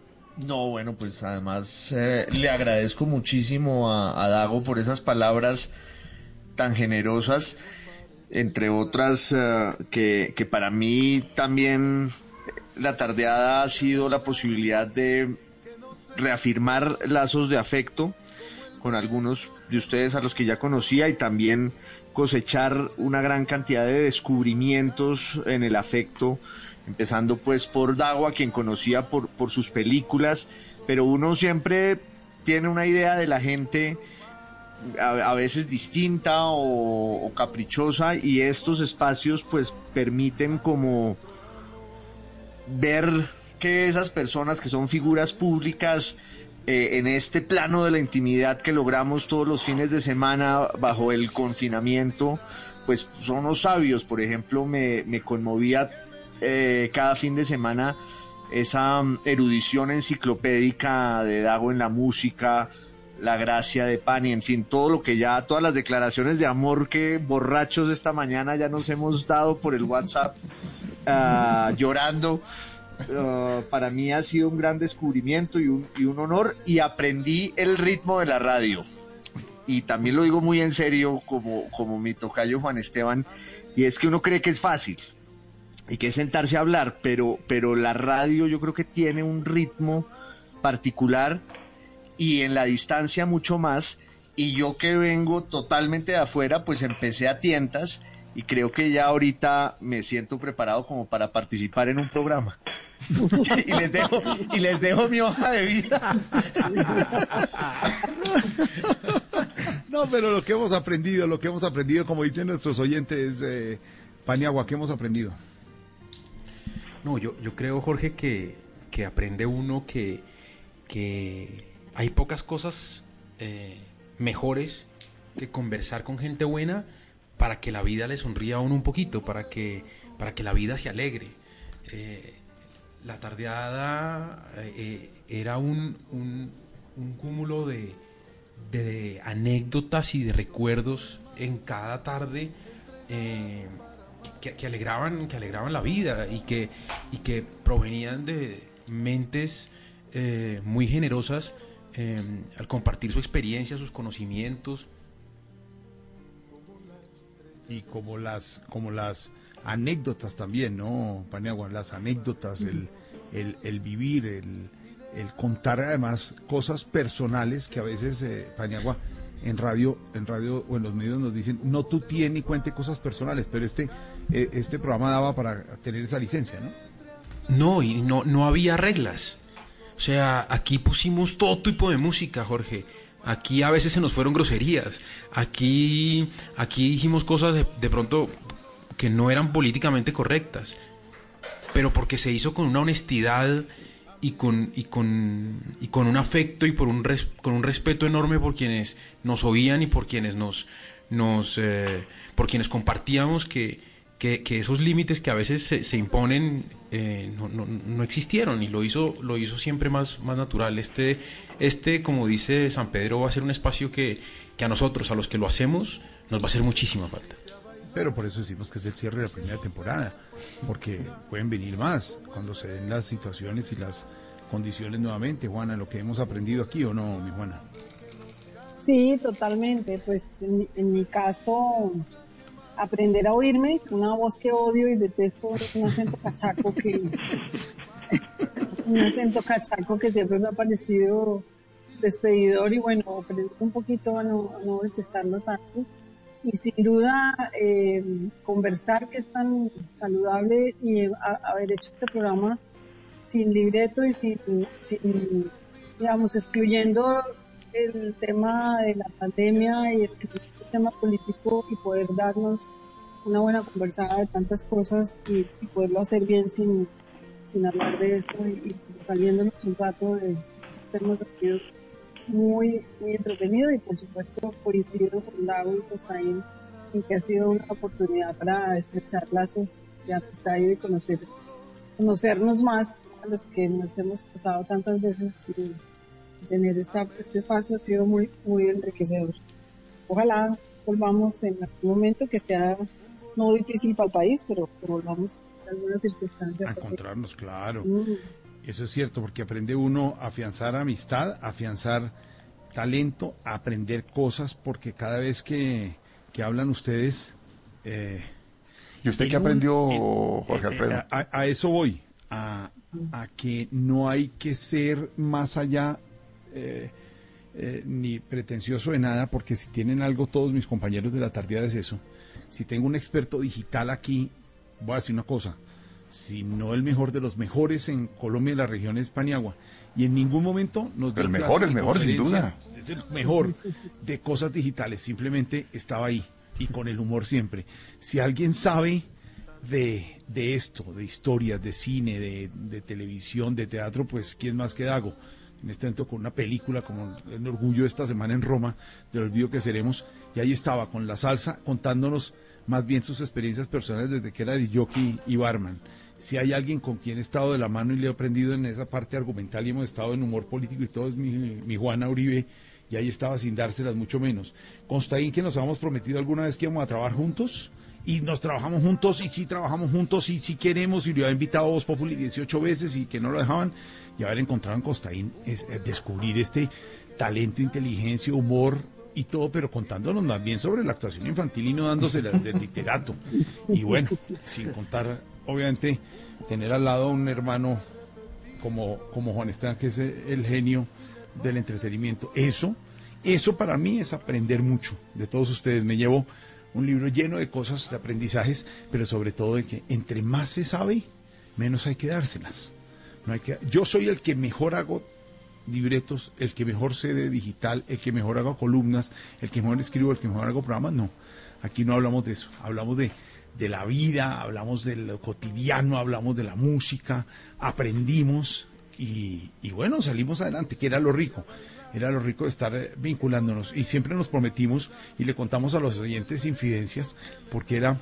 No, bueno, pues además eh, le agradezco muchísimo a, Dago por esas palabras tan generosas, entre otras uh, que, que para mí también la tardeada ha sido la posibilidad de reafirmar lazos de afecto con algunos de ustedes a los que ya conocía y también cosechar una gran cantidad de descubrimientos en el afecto, empezando pues por Dago, a quien conocía por, por sus películas, pero uno siempre tiene una idea de la gente a, a veces distinta o, caprichosa y estos espacios pues permiten como ver que esas personas que son figuras públicas eh, en este plano de la intimidad que logramos todos los fines de semana bajo el confinamiento, pues son los sabios. Por ejemplo, me, me conmovía eh, cada fin de semana esa um, erudición enciclopédica de Dago en la música, la gracia de Pani, en fin, todo lo que ya, todas las declaraciones de amor que borrachos esta mañana ya nos hemos dado por el WhatsApp, uh, llorando. Uh, para mí ha sido un gran descubrimiento y un, y un, honor y aprendí el ritmo de la radio. Y también lo digo muy en serio como, como mi tocayo Juan Esteban, y es que uno cree que es fácil y que sentarse a hablar, pero, pero la radio yo creo que tiene un ritmo particular y en la distancia mucho más. Y yo que vengo totalmente de afuera, pues empecé a tientas y creo que ya ahorita me siento preparado como para participar en un programa. y, les dejo, y les dejo mi hoja de vida. no, pero lo que hemos aprendido, lo que hemos aprendido, como dicen nuestros oyentes, eh, Paniagua, ¿qué hemos aprendido? No, yo, yo creo, Jorge, que, que aprende uno que, que hay pocas cosas eh, mejores que conversar con gente buena para que la vida le sonría a uno un poquito, para que, para que la vida se alegre. Eh, la tardeada eh, era un, un, un cúmulo de, de, anécdotas y de recuerdos en cada tarde que, alegraban, que alegraban la vida y que, y que provenían de mentes eh, muy generosas al compartir su experiencia, sus conocimientos, y como las como las anécdotas también, ¿no, Paniagua? Las anécdotas, el, el, el vivir, el, el, contar además cosas personales que a veces, eh, Paniagua, en radio, en radio o en los medios nos dicen, no tú tienes ni cuente cosas personales, pero este, eh, este programa daba para tener esa licencia, ¿no? No, y no, no había reglas. O sea, aquí pusimos todo tipo de música, Jorge. Aquí a veces se nos fueron groserías. Aquí, aquí dijimos cosas de, de, pronto que no eran políticamente correctas. Pero porque se hizo con una honestidad y con, y con, y con un afecto y por un res, con un respeto enorme por quienes nos oían y por quienes nos, nos eh, por quienes compartíamos que, que, que, esos límites que a veces se, se imponen eh, no, no, no, existieron y lo hizo, lo hizo siempre más, más natural. Este, este, como dice San Pedro, va a ser un espacio que, que a nosotros, a los que lo hacemos, nos va a hacer muchísima falta. Pero por eso decimos que es el cierre de la primera temporada, porque pueden venir más cuando se den las situaciones y las condiciones nuevamente, Juana, lo que hemos aprendido aquí o no, mi Juana. Sí, totalmente. Pues en, en mi caso, aprender a oírme, una voz que odio y detesto, un acento cachaco que un acento cachaco que siempre me ha parecido despedidor y bueno, aprender un poquito a no, a no detestarlo tanto. Y sin duda, eh, conversar que es tan saludable y a, haber hecho este programa sin libreto y sin, sin, digamos, excluyendo el tema de la pandemia y escribir tema político y poder darnos una buena conversada de tantas cosas y, poderlo hacer bien sin, sin hablar de eso y, saliéndonos un rato de esos temas sido muy, muy entretenido y por supuesto coincido con Dago y Costaín en que ha sido una oportunidad para estrechar lazos de amistad y de conocer, conocernos más a los que nos hemos cruzado tantas veces y tener esta, este espacio ha sido muy, muy enriquecedor ojalá volvamos en algún momento que sea no difícil para el país, pero que volvamos en algunas circunstancias. A encontrarnos, claro. Mm. Eso es cierto, porque aprende uno a afianzar amistad, a afianzar talento, a aprender cosas, porque cada vez que, que hablan ustedes... Eh, ¿Y usted qué un- aprendió, en- Jorge eh, Alfredo? eh, A, a eso voy, a, a que no hay que ser más allá eh, eh, ni pretencioso de nada, porque si tienen algo todos mis compañeros de la tardía es eso. Si tengo un experto digital aquí, voy a decir una cosa, si no el mejor de los mejores en Colombia y la región es Paniagua. Y en ningún momento nos dio El mejor, el mejor, sin conferencia. Es el mejor de cosas digitales, simplemente estaba ahí y con el humor siempre. Si alguien sabe de, de esto, de historias, de cine, de, de televisión, de teatro, pues quién más que Dago. En este momento con una película como El Orgullo esta semana en Roma, del olvido que seremos, y ahí estaba con la salsa contándonos más bien sus experiencias personales desde que era de jockey y barman. Si hay alguien con quien he estado de la mano y le he aprendido en esa parte argumental y hemos estado en humor político y todo es mi, mi Juana Uribe, y ahí estaba sin dárselas mucho menos. Constaín que nos habíamos prometido alguna vez que íbamos a trabajar juntos, y nos trabajamos juntos, y sí trabajamos juntos, y sí queremos, y lo había invitado a Voz Populi 18 veces y que no lo dejaban, y haber encontrado en Costaín es eh, descubrir este talento, inteligencia, humor y todo, pero contándonos más bien sobre la actuación infantil y no dándoselas del literato. Y bueno, sin contar, obviamente, tener al lado un hermano como, como Juan Esteban, que es el genio del entretenimiento. Eso, eso para mí es aprender mucho de todos ustedes. Me llevo un libro lleno de cosas, de aprendizajes, pero sobre todo de que entre más se sabe, menos hay que dárselas. No hay que, yo soy el que mejor hago libretos, el que mejor sé de digital, el que mejor hago columnas, el que mejor escribo, el que mejor hago programas. No, aquí no hablamos de eso, hablamos de, de la vida, hablamos de lo cotidiano, hablamos de la música, aprendimos y, y bueno, salimos adelante, que era lo rico. Era lo rico de estar eh, vinculándonos y siempre nos prometimos y le contamos a los oyentes infidencias porque era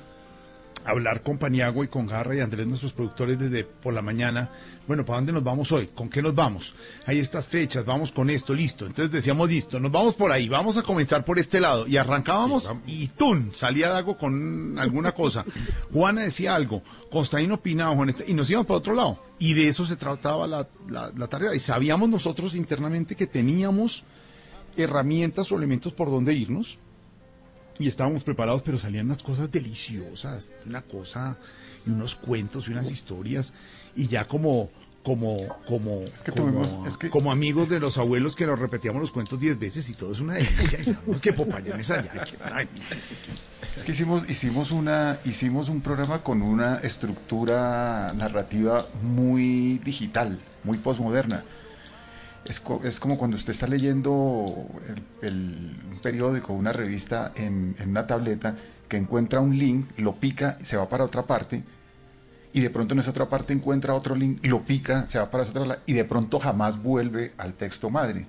hablar con Paniagua y con Garra y Andrés, nuestros productores, desde por la mañana. Bueno, ¿para dónde nos vamos hoy? ¿Con qué nos vamos? Hay estas fechas, vamos con esto, listo. Entonces decíamos, listo, nos vamos por ahí, vamos a comenzar por este lado. Y arrancábamos y ¡tum! Salía Dago con alguna cosa. Juana decía algo, Constaín opinaba, Juan Est- y nos íbamos para otro lado. Y de eso se trataba la, la, la tarea. Y sabíamos nosotros internamente que teníamos herramientas o elementos por donde irnos y estábamos preparados, pero salían unas cosas deliciosas, una cosa, y unos cuentos y unas historias, y ya como, como, como, que como, tuvimos- es que- como amigos de los abuelos que nos repetíamos los cuentos diez veces y todo es una delicia, y sabemos que Popayán es allá. Es que hicimos, hicimos, una, hicimos un programa con una estructura narrativa muy digital, muy posmoderna. Es, co- es como cuando usted está leyendo el, el- un periódico, una revista en, en una tableta, que encuentra un link, lo pica, se va para otra parte, y de pronto en esa otra parte encuentra otro link, lo pica, se va para esa otra, y de pronto jamás vuelve al texto madre.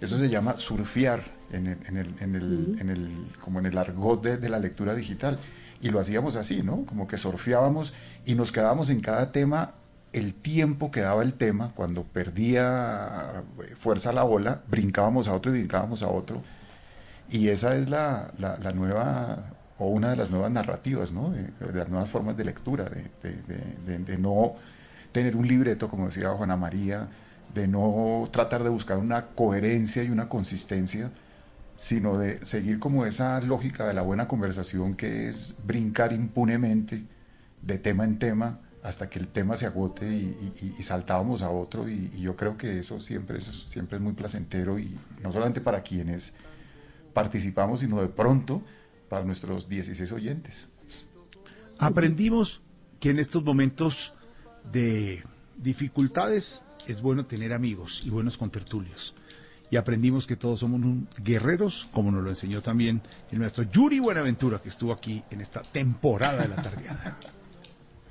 Eso se llama surfear en el, en el, en el, en el- como en el argot de, de la lectura digital. Y lo hacíamos así, ¿no? Como que surfeábamos y nos quedábamos en cada tema el tiempo que daba el tema, cuando perdía eh, fuerza la ola, brincábamos a otro y brincábamos a otro. Y esa es la, la- nueva, o una de las nuevas narrativas, ¿no? De, de las nuevas formas de lectura, de- de- de no tener un libreto, como decía Juana María, de no tratar de buscar una coherencia y una consistencia, sino de seguir como esa lógica de la buena conversación que es brincar impunemente de tema en tema hasta que el tema se agote y, y- y saltábamos a otro y, y yo creo que eso siempre, eso siempre es muy placentero y no solamente para quienes participamos, sino de pronto para nuestros 16 oyentes. Aprendimos que en estos momentos de dificultades es bueno tener amigos y buenos contertulios. Y aprendimos que todos somos un- guerreros, como nos lo enseñó también el maestro Yuri Buenaventura, que estuvo aquí en esta temporada de la tardeada.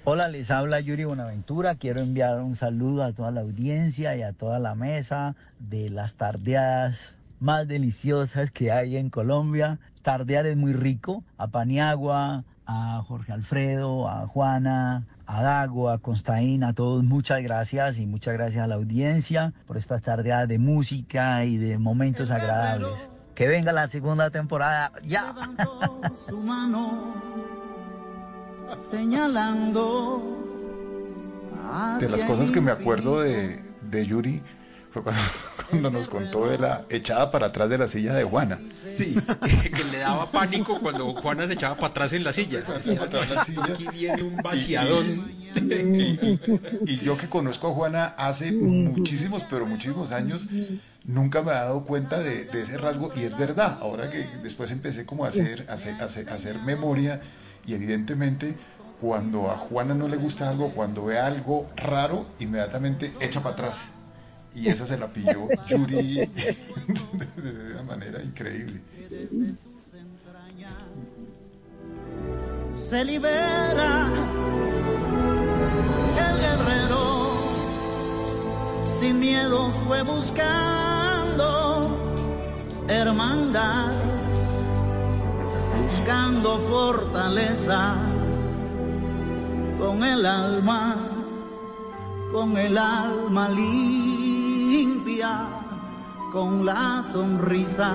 Hola, les habla Yuri Buenaventura. Quiero enviar un saludo a toda la audiencia y a toda la mesa de las tardeadas más deliciosas que hay en Colombia. Tardear es muy rico. A Paniagua, a Jorge Alfredo, a Juana, a Dago, a Constaín, a todos muchas gracias y muchas gracias a la audiencia por estas tardeadas de música y de momentos agradables. Que venga la segunda temporada ya. su mano señalando de las cosas que me acuerdo de, de Yuri fue cuando, cuando nos contó de la echada para atrás de la silla de Juana. Sí, que le daba pánico cuando Juana se echaba para atrás en la silla. Aquí viene un vaciadón. Y, y yo que conozco a Juana hace muchísimos, pero muchísimos años, nunca me he dado cuenta de, de ese rasgo y es verdad. Ahora que después empecé como a hacer, a hacer, a hacer, a hacer memoria y evidentemente cuando a Juana no le gusta algo, cuando ve algo raro, inmediatamente echa para atrás. Y esa se la pilló Yuri de una manera increíble. se libera el guerrero sin miedo fue buscando hermandad buscando fortaleza con el alma con el alma limpia con la sonrisa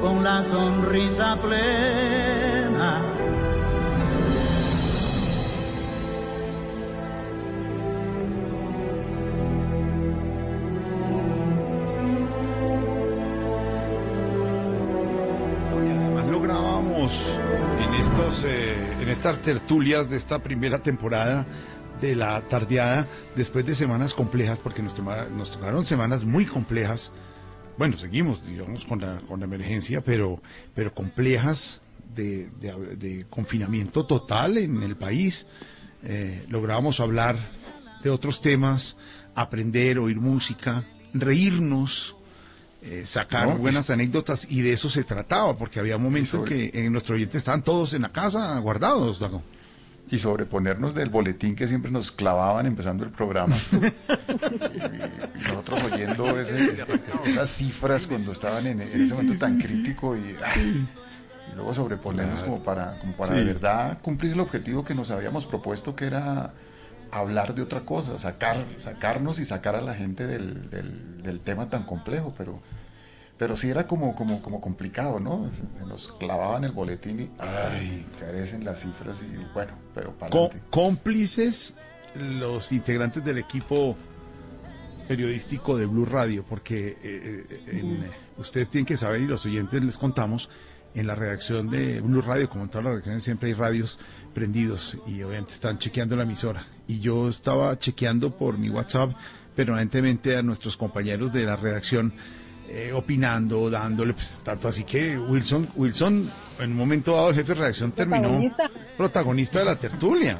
con la sonrisa plena en estos eh, en estas tertulias de esta primera temporada de la tardeada, después de semanas complejas, porque nos, nos tocaron semanas muy complejas. Bueno, seguimos, digamos, con la, con la emergencia, pero, pero complejas de, de- de confinamiento total en el país. Eh, lográbamos hablar de otros temas, aprender, oír música, reírnos, eh, sacar No, buenas anécdotas y de eso se trataba, porque había momentos que en nuestro oyente estaban todos en la casa guardados, Dago. Y sobreponernos del boletín que siempre nos clavaban empezando el programa. y, y nosotros oyendo ese- ese- esas cifras cuando estaban en, ese momento tan crítico y, ay, y luego sobreponernos Claro. como para, como para Sí. de verdad cumplir el objetivo que nos habíamos propuesto que era hablar de otra cosa, sacar, sacarnos y sacar a la gente del, del, del tema tan complejo, pero pero sí era como, como, como complicado, ¿no? Se nos clavaban el boletín y ay, carecen las cifras y bueno, pero para Có- cómplices los integrantes del equipo periodístico de Blue Radio, porque eh, eh, en, eh, ustedes tienen que saber y los oyentes les contamos, en la redacción de Blue Radio, como en todas las redacciones, siempre hay radios prendidos y obviamente están chequeando la emisora. Y yo estaba chequeando por mi WhatsApp permanentemente a nuestros compañeros de la redacción eh, opinando, dándole, pues tanto así que Wilson, Wilson, en un momento dado el jefe de redacción terminó Protagonista. protagonista de la tertulia.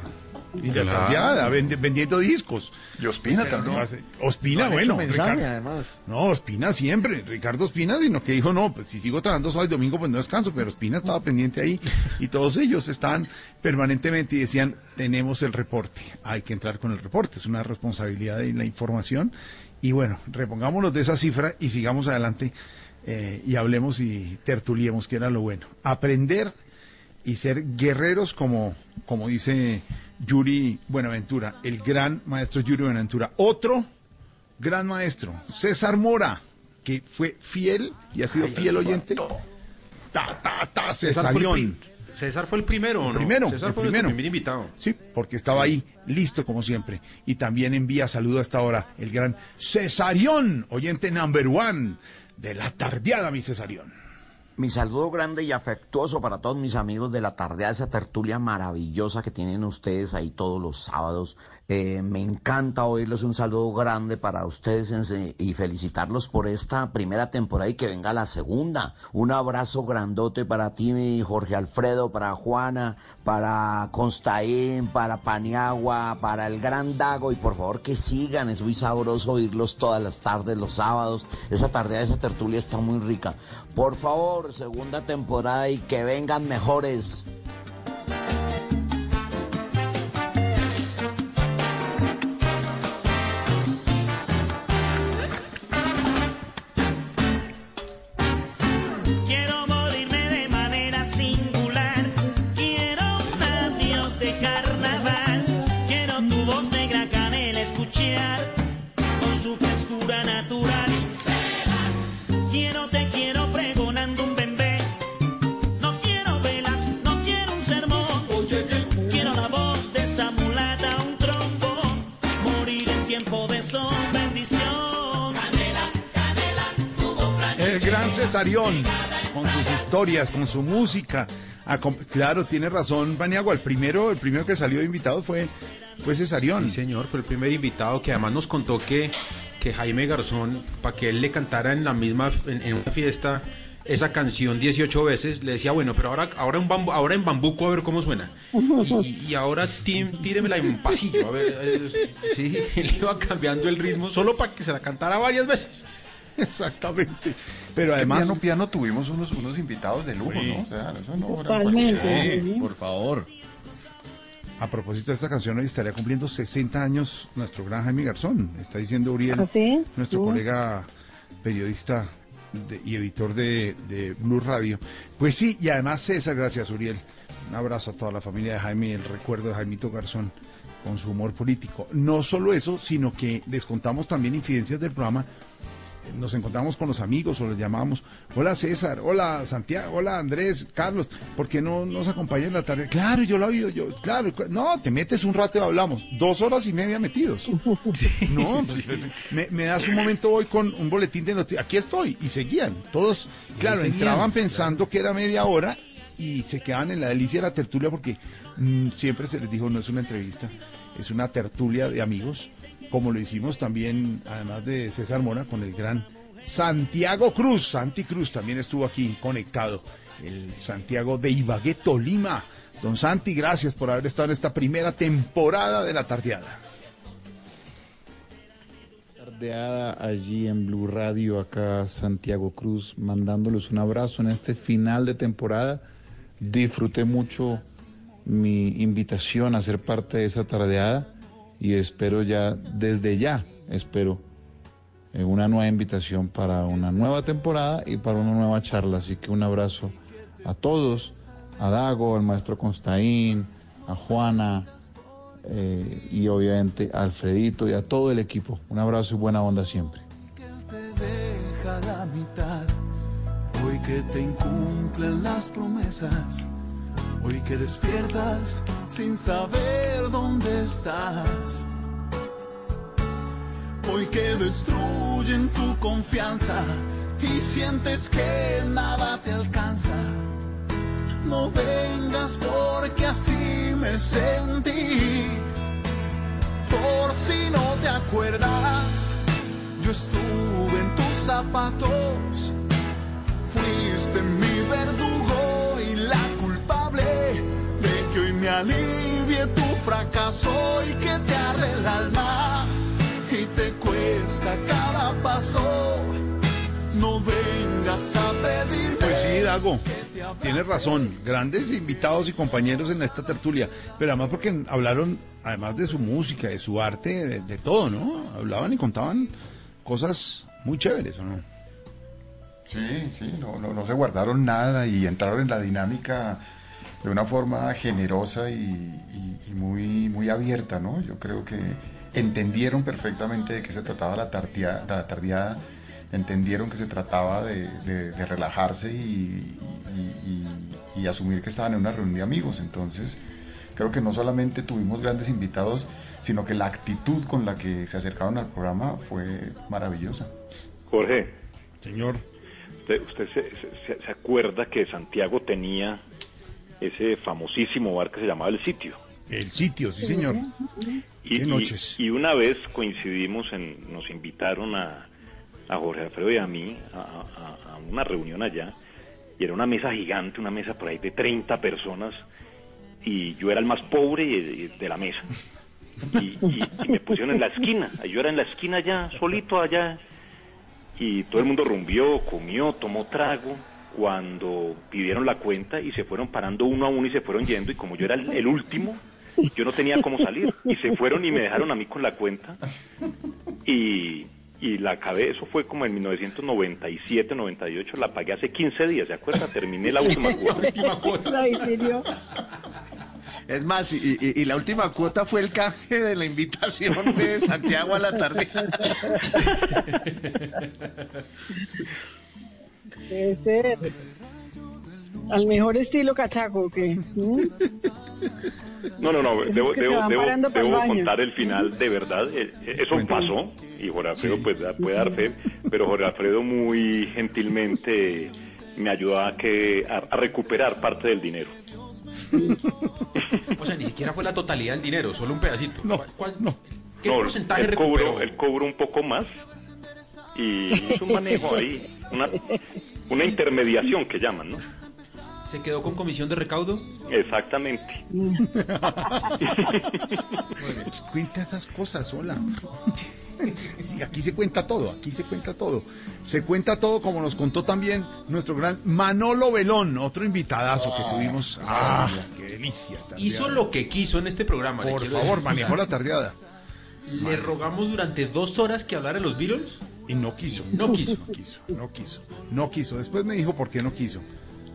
Y la Claro. tardeada, vend- vendiendo discos. Y Ospina también. Ospina, bueno. hecho mensaje, Ricardo- además. No, Ospina siempre. Ricardo Ospina, sino que dijo, no, pues si sigo trabajando sábado y domingo, pues no descanso. Pero Ospina estaba pendiente ahí. Y todos ellos estaban permanentemente y decían, tenemos el reporte. Hay que entrar con el reporte. Es una responsabilidad de la información. Y bueno, repongámonos de esa cifra y sigamos adelante. eh, y hablemos y tertuliemos, que era lo bueno. Aprender y ser guerreros como, como dice Yuri Buenaventura, el gran maestro Yuri Buenaventura. Otro gran maestro, César Mora, que fue fiel y ha sido fiel oyente. Ta, ta, ta, César César fue el primero, ¿o El ¿no? primero, César el fue primero. primer invitado. Sí, porque estaba ahí, listo como siempre. Y también envía saludo a esta hora el gran Cesarión, oyente number one de la tardeada, mi Cesarión. Mi saludo grande y afectuoso para todos mis amigos de la tarde, esa tertulia maravillosa que tienen ustedes ahí todos los sábados. Eh, me encanta oírles un saludo grande para ustedes y felicitarlos por esta primera temporada y que venga la segunda. Un abrazo grandote para ti, Jorge Alfredo, para Juana, para Constaín, para Paniagua, para el Gran Dago y por favor que sigan, es muy sabroso oírlos todas las tardes, los sábados. Esa tarde, esa tertulia está muy rica. Por favor, segunda temporada y que vengan mejores. Cesarión, con sus historias, con su música. Acom- Claro, tiene razón, Paniagua. El primero, el primero que salió de invitado fue, fue Cesarión. Sí, señor, fue el primer invitado que además nos contó que, que Jaime Garzón, para que él le cantara en la misma, en, en una fiesta, esa canción 18 veces, le decía, bueno, pero ahora, ahora, en, bambu- ahora en bambuco a ver cómo suena. Y, y ahora tí- tíremela en pasillo, a ver. es- sí, él iba cambiando el ritmo solo para que se la cantara varias veces. Exactamente. Pero además- piano piano tuvimos unos, unos invitados de lujo, Sí. ¿no? O sea, eso no Totalmente, sí. Por favor. A propósito de esta canción, hoy estaría cumpliendo 60 años nuestro gran Jaime Garzón. Está diciendo Uriel, ¿Ah, sí? nuestro Mm. colega periodista de- y editor de, de Blue Radio. Pues sí, y además César, gracias Uriel. Un abrazo a toda la familia de Jaime y el recuerdo de Jaimito Garzón con su humor político. No solo eso, sino que les contamos también infidencias del programa. Nos encontramos con los amigos o los llamamos. Hola César, hola Santiago, hola Andrés, Carlos, ¿por qué no nos acompañan en la tarde? Claro, yo lo he oído, yo, claro, no, te metes un rato y hablamos. Dos horas y media metidos. No, me, me das un momento hoy con un boletín de noticias. Aquí estoy. Y seguían. Todos, claro, seguían, entraban pensando que era media hora y se quedaban en la delicia de la tertulia porque mm, siempre se les dijo no es una entrevista, es una tertulia de amigos, como lo hicimos también, además de César Mora, con el gran Santiago Cruz. Santi Cruz también estuvo aquí conectado. El Santiago de Ibagué, Tolima. Don Santi, gracias por haber estado en esta primera temporada de la tardeada. tardeada allí en Blue Radio, acá Santiago Cruz, mandándoles un abrazo en este final de temporada. Disfruté mucho mi invitación a ser parte de esa tardeada y espero ya, desde ya, espero eh, una nueva invitación para una nueva temporada y para una nueva charla. Así que un abrazo a todos, a Dago, al maestro Constaín, a Juana, eh, y obviamente a Alfredito y a todo el equipo. Un abrazo y buena onda siempre. Hoy que despiertas sin saber dónde estás. Hoy que destruyen tu confianza y sientes que nada te alcanza. No vengas porque así me sentí. Por si no te acuerdas, yo estuve en tus zapatos. Fuiste mi verdugo me alivie tu fracaso y que te arde el alma y te cuesta cada paso. No vengas a pedirme. Pues sí, Dago, tienes razón. Grandes invitados y compañeros en esta tertulia, pero además porque hablaron, además de su música, de su arte, de, de todo, ¿no? Hablaban y contaban cosas muy chéveres, ¿o no? Sí, sí, no, no, no se guardaron nada y entraron en la dinámica de una forma generosa y, y- y muy, muy abierta, ¿no? Yo creo que entendieron perfectamente de qué se trataba la, tardia- la tardeada, entendieron que se trataba de, de- de relajarse y, y- y- y asumir que estaban en una reunión de amigos. Entonces, creo que no solamente tuvimos grandes invitados, sino que la actitud con la que se acercaron al programa fue maravillosa. Jorge. Señor. ¿Usted, usted se, se- se acuerda que Santiago tenía ese famosísimo bar que se llamaba El Sitio? El sitio, sí, señor. Y, Qué noches. y una vez coincidimos, en, nos invitaron a, a Jorge Alfredo y a mí a, a- a una reunión allá, y era una mesa gigante, una mesa por ahí de 30 personas, y yo era el más pobre de, de la mesa. Y, y- y me pusieron en la esquina, yo era en la esquina allá, solito allá, y todo el mundo rumbió, comió, tomó trago, cuando pidieron la cuenta y se fueron parando uno a uno y se fueron yendo, y como yo era el, el último, yo no tenía cómo salir, y se fueron y me dejaron a mí con la cuenta, y, y la acabé, eso fue como en 1997, 98, la pagué hace 15 días, ¿se acuerda? Terminé la última cuota. La difirió. Es más, y, y- y la última cuota fue el canje de la invitación de Santiago a la tarde. Debe ser. Al mejor estilo cachaco, que No, no, no, Esos debo, que debo, debo- el debo contar el final de verdad. Eso pasó y Jorge Alfredo pues da- puede dar fe, pero Jorge Alfredo muy gentilmente me ayudó a, que, a, a recuperar parte del dinero. O sea, ni siquiera fue la totalidad del dinero, solo un pedacito. No, ¿Qué No, porcentaje él recuperó? cobró, él cobró un poco más y hizo un manejo ahí, una, una intermediación que llaman, ¿no? ¿Se quedó con comisión de recaudo? Exactamente. Cuenta esas cosas, hola. Sí, aquí se cuenta todo, aquí se cuenta todo. Se cuenta todo como nos contó también nuestro gran Manolo Belón, otro invitadazo que tuvimos. Ah, qué delicia. tardeada. Hizo lo que quiso en este programa. le Por favor, manejó la tardeada. Le rogamos durante dos horas que hablara de los Beatles. Y no quiso. No quiso. No quiso, no quiso. No quiso. Después me dijo por qué no quiso.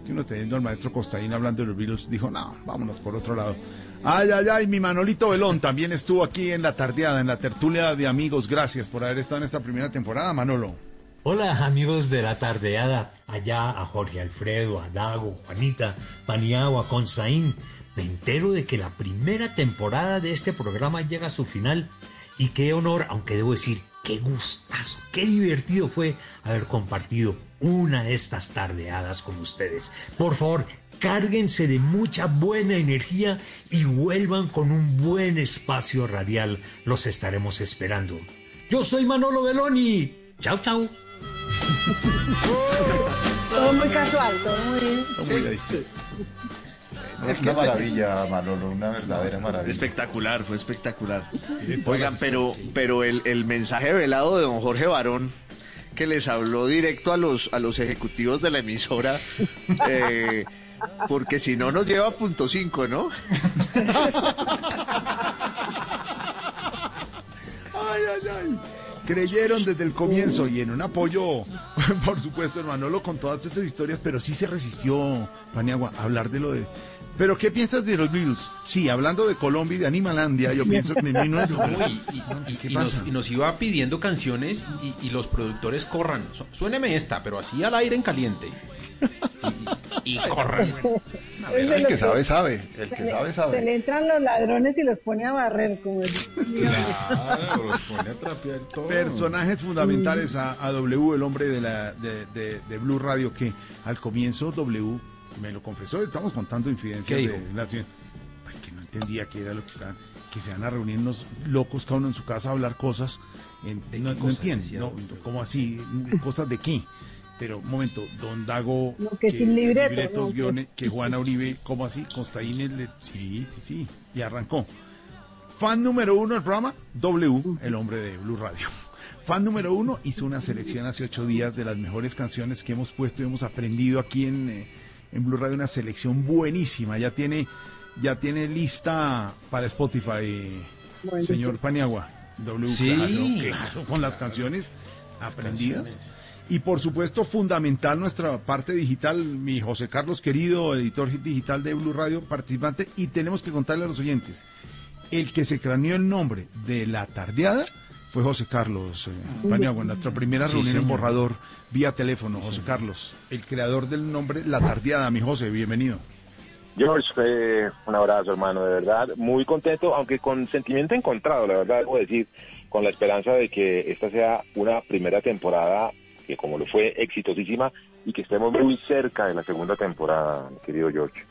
Que uno teniendo al maestro Costaín hablando de los Beatles, dijo, no, vámonos por otro lado. Ay, ay, ay, mi Manolito Belón también estuvo aquí en la tardeada, en la tertulia de amigos. Gracias por haber estado en esta primera temporada, Manolo. Hola amigos de la tardeada, allá a Jorge Alfredo, a Dago, Juanita, Paniagua, Consaín. Me entero de que la primera temporada de este programa llega a su final y qué honor, aunque debo decir, qué gustazo, qué divertido fue haber compartido una de estas tardeadas con ustedes. Por favor, cárguense de mucha buena energía y vuelvan con un buen espacio radial. Los estaremos esperando. Yo soy Manolo Beloni. Chao, chao. Todo muy casual, todo muy... Es una maravilla, Manolo, una verdadera maravilla. Espectacular, fue espectacular. Oigan, pero, pero el, el mensaje velado de don Jorge Barón, que les habló directo a los, a los ejecutivos de la emisora, eh, porque si no nos lleva a punto cinco, ¿no? Ay, ay, ay. Creyeron desde el comienzo y en un apoyo, por supuesto, hermanolo, con todas estas historias, pero sí se resistió, Paniagua, a hablar de lo de. Pero, ¿qué piensas de los Beatles? Sí, hablando de Colombia y de Animalandia, yo pienso que no, y, y- ¿Qué y nos, pasa? y nos iba pidiendo canciones y, y los productores corran. Su- Suéneme esta, pero así al aire en caliente. Y, y corran. De El los que sabe, sabe. El que se le- sabe, Se sabe. le entran los ladrones y los pone a barrer, como es. Personajes fundamentales a, a W, el hombre de, la, de, de- de Blue Radio, que al comienzo W me lo confesó, estamos contando infidencias ¿Qué de dijo? Nación. Pues que no entendía qué era lo que estaban, que se van a reunirnos locos cada uno en su casa a hablar cosas. en- no, no entiendo, no? ¿cómo así? ¿Cosas de qué? Pero, un momento, Don Dago... No, que sin libreto, libretos, no, que- guiones, que Juana Uribe, ¿cómo así? Constaín, le- sí, sí, sí, y arrancó. Fan número uno del programa, W, el hombre de Blue Radio. Fan número uno hizo una selección hace ocho días de las mejores canciones que hemos puesto y hemos aprendido aquí en, eh, en Blue Radio, una selección buenísima. Ya tiene, ya tiene lista para Spotify, Bueno, señor sí. Paniagua. W, Sí. claro, claro, con las canciones aprendidas. Y por supuesto, fundamental nuestra parte digital, mi José Carlos querido, editor digital de Blue Radio, participante, y tenemos que contarle a los oyentes, el que se craneó el nombre de la tardeada fue José Carlos eh, Paniagua, en nuestra primera Sí, reunión en borrador vía teléfono, José Carlos, el creador del nombre La Tardeada, mi José, bienvenido. George, eh, un abrazo, hermano, de verdad. Muy contento, aunque con sentimiento encontrado, la verdad, debo decir, con la esperanza de que esta sea una primera temporada que, como lo fue, exitosísima y que estemos muy cerca de la segunda temporada, mi querido George.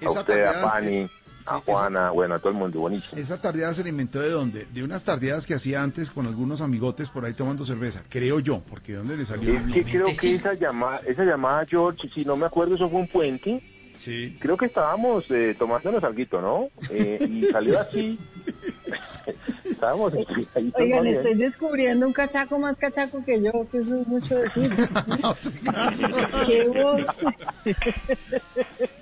A Esa usted, a Pani, a sí, Juana, bueno, a todo el mundo, buenísimo. Esa tardeada se la inventó de dónde? De unas tardeadas que hacía antes con algunos amigotes por ahí tomando cerveza, creo yo, porque ¿de dónde le salió? Es que creo que esa llamada, esa llamada, George, si no me acuerdo, eso fue un puente. Sí. Creo que estábamos eh, tomándonos algo, ¿no? Eh, y salió así. estábamos ahí Oigan, estoy descubriendo un cachaco más cachaco que yo, que eso es mucho decir. ¿Qué voz?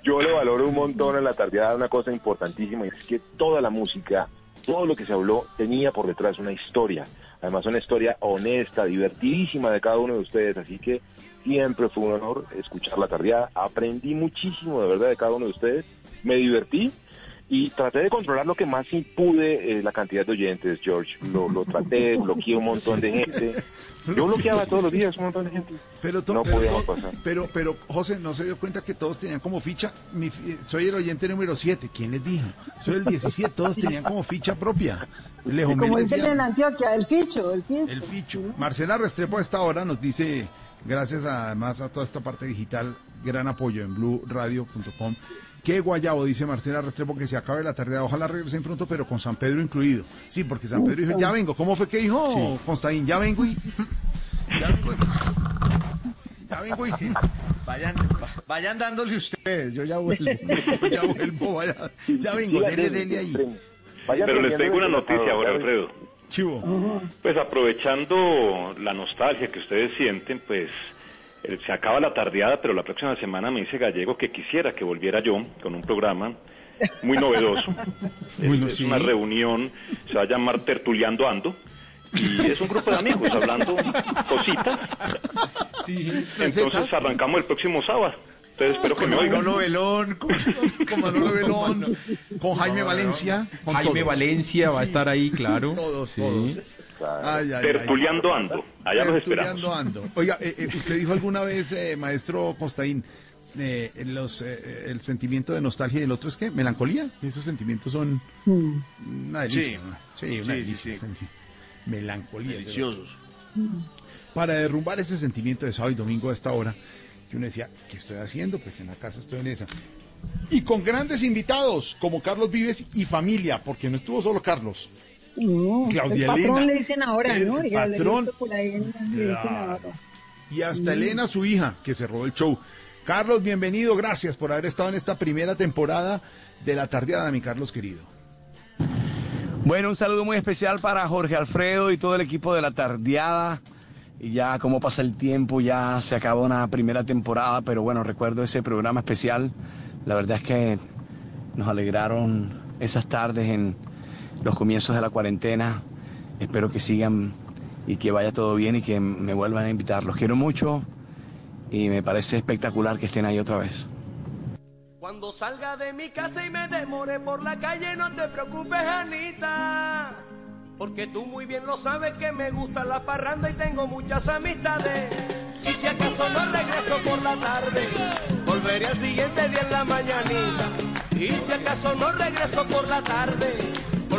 Un montón en la tardeada una cosa importantísima y es que toda la música, todo lo que se habló tenía por detrás una historia. Además una historia honesta, divertidísima de cada uno de ustedes, así que siempre fue un honor escuchar la tardeada. Aprendí muchísimo de verdad de cada uno de ustedes, me divertí y traté de controlar lo que más sí pude, eh, la cantidad de oyentes, George. Lo, lo traté, bloqueé un montón de gente. Yo bloqueaba todos los días un montón de gente. Pero, to- no pero, podíamos pasar. pero, pero, José, ¿no se dio cuenta que todos tenían como ficha? Mi fi- soy el oyente número 7. ¿Quién les dijo? Soy el 17. Todos tenían como ficha propia. Como dicen decía- en Antioquia, el ficho, el ficho. El ficho. Marcela Restrepo a esta hora nos dice, gracias además a toda esta parte digital, gran apoyo en blueradio.com. Qué guayabo, dice Marcela Restrepo, que se acabe la tarde. Ojalá regresen pronto, pero con San Pedro incluido. Sí, porque San Pedro dijo, ya vengo. ¿Cómo fue que dijo Sí. Constaín? Ya vengo y... Ya vengo y... Ya vengo y... Vayan, va- vayan dándole ustedes, yo ya vuelvo. Yo ya vuelvo, vaya. Ya vengo, dele, dele ahí. Pero les tengo una noticia ahora, Alfredo. Chivo. Pues aprovechando la nostalgia que ustedes sienten, pues se acaba la tardeada, pero la próxima semana me dice Gallego que quisiera que volviera yo con un programa muy novedoso. Es- Bueno, es sí. una reunión, se va a llamar Tertuliando Ando. Y es un grupo de amigos hablando cositas. Entonces arrancamos el próximo sábado. Entonces espero que me oigan. Manolo Velón, con, con Manolo Velón, con Jaime Valencia. con Jaime todos. Valencia va a estar ahí, claro. Todos, Sí. todos. Ay, ay, ay. Tertuliando Ando. Allá los esperamos. Tertuliando ando. Oiga, eh, eh, usted dijo alguna vez, eh, maestro Costaín, eh, los, eh, el sentimiento de nostalgia y el otro es que melancolía. Esos sentimientos son una delicia. Sí, Sí. una Sí, delicia. sí, Melancolía. Deliciosos. Para derrumbar ese sentimiento de sábado y domingo a esta hora, que uno decía, ¿qué estoy haciendo? Pues en la casa estoy en esa. Y con grandes invitados como Carlos Vives y familia, porque no estuvo solo Carlos. No, Claudia el patrón Elena. le dicen ahora, El ¿no? He patrón. por ahí, le dicen Claro. ahora. Y hasta Mm. Elena, su hija, que cerró el show. Carlos, bienvenido, gracias por haber estado en esta primera temporada de La Tardeada, mi Carlos querido. Bueno, un saludo muy especial para Jorge Alfredo y todo el equipo de la tardeada. Y ya como pasa el tiempo, ya se acabó una primera temporada, pero bueno, recuerdo ese programa especial. La verdad es que nos alegraron esas tardes en los comienzos de la cuarentena. Espero que sigan y que vaya todo bien y que me vuelvan a invitar. Los quiero mucho y me parece espectacular que estén ahí otra vez. Cuando salga de mi casa y me demore por la calle, no te preocupes, Anita. Porque tú muy bien lo sabes que me gusta la parranda y tengo muchas amistades. Y si acaso no regreso por la tarde, volveré al siguiente día en la mañanita. Y si acaso no regreso por la tarde,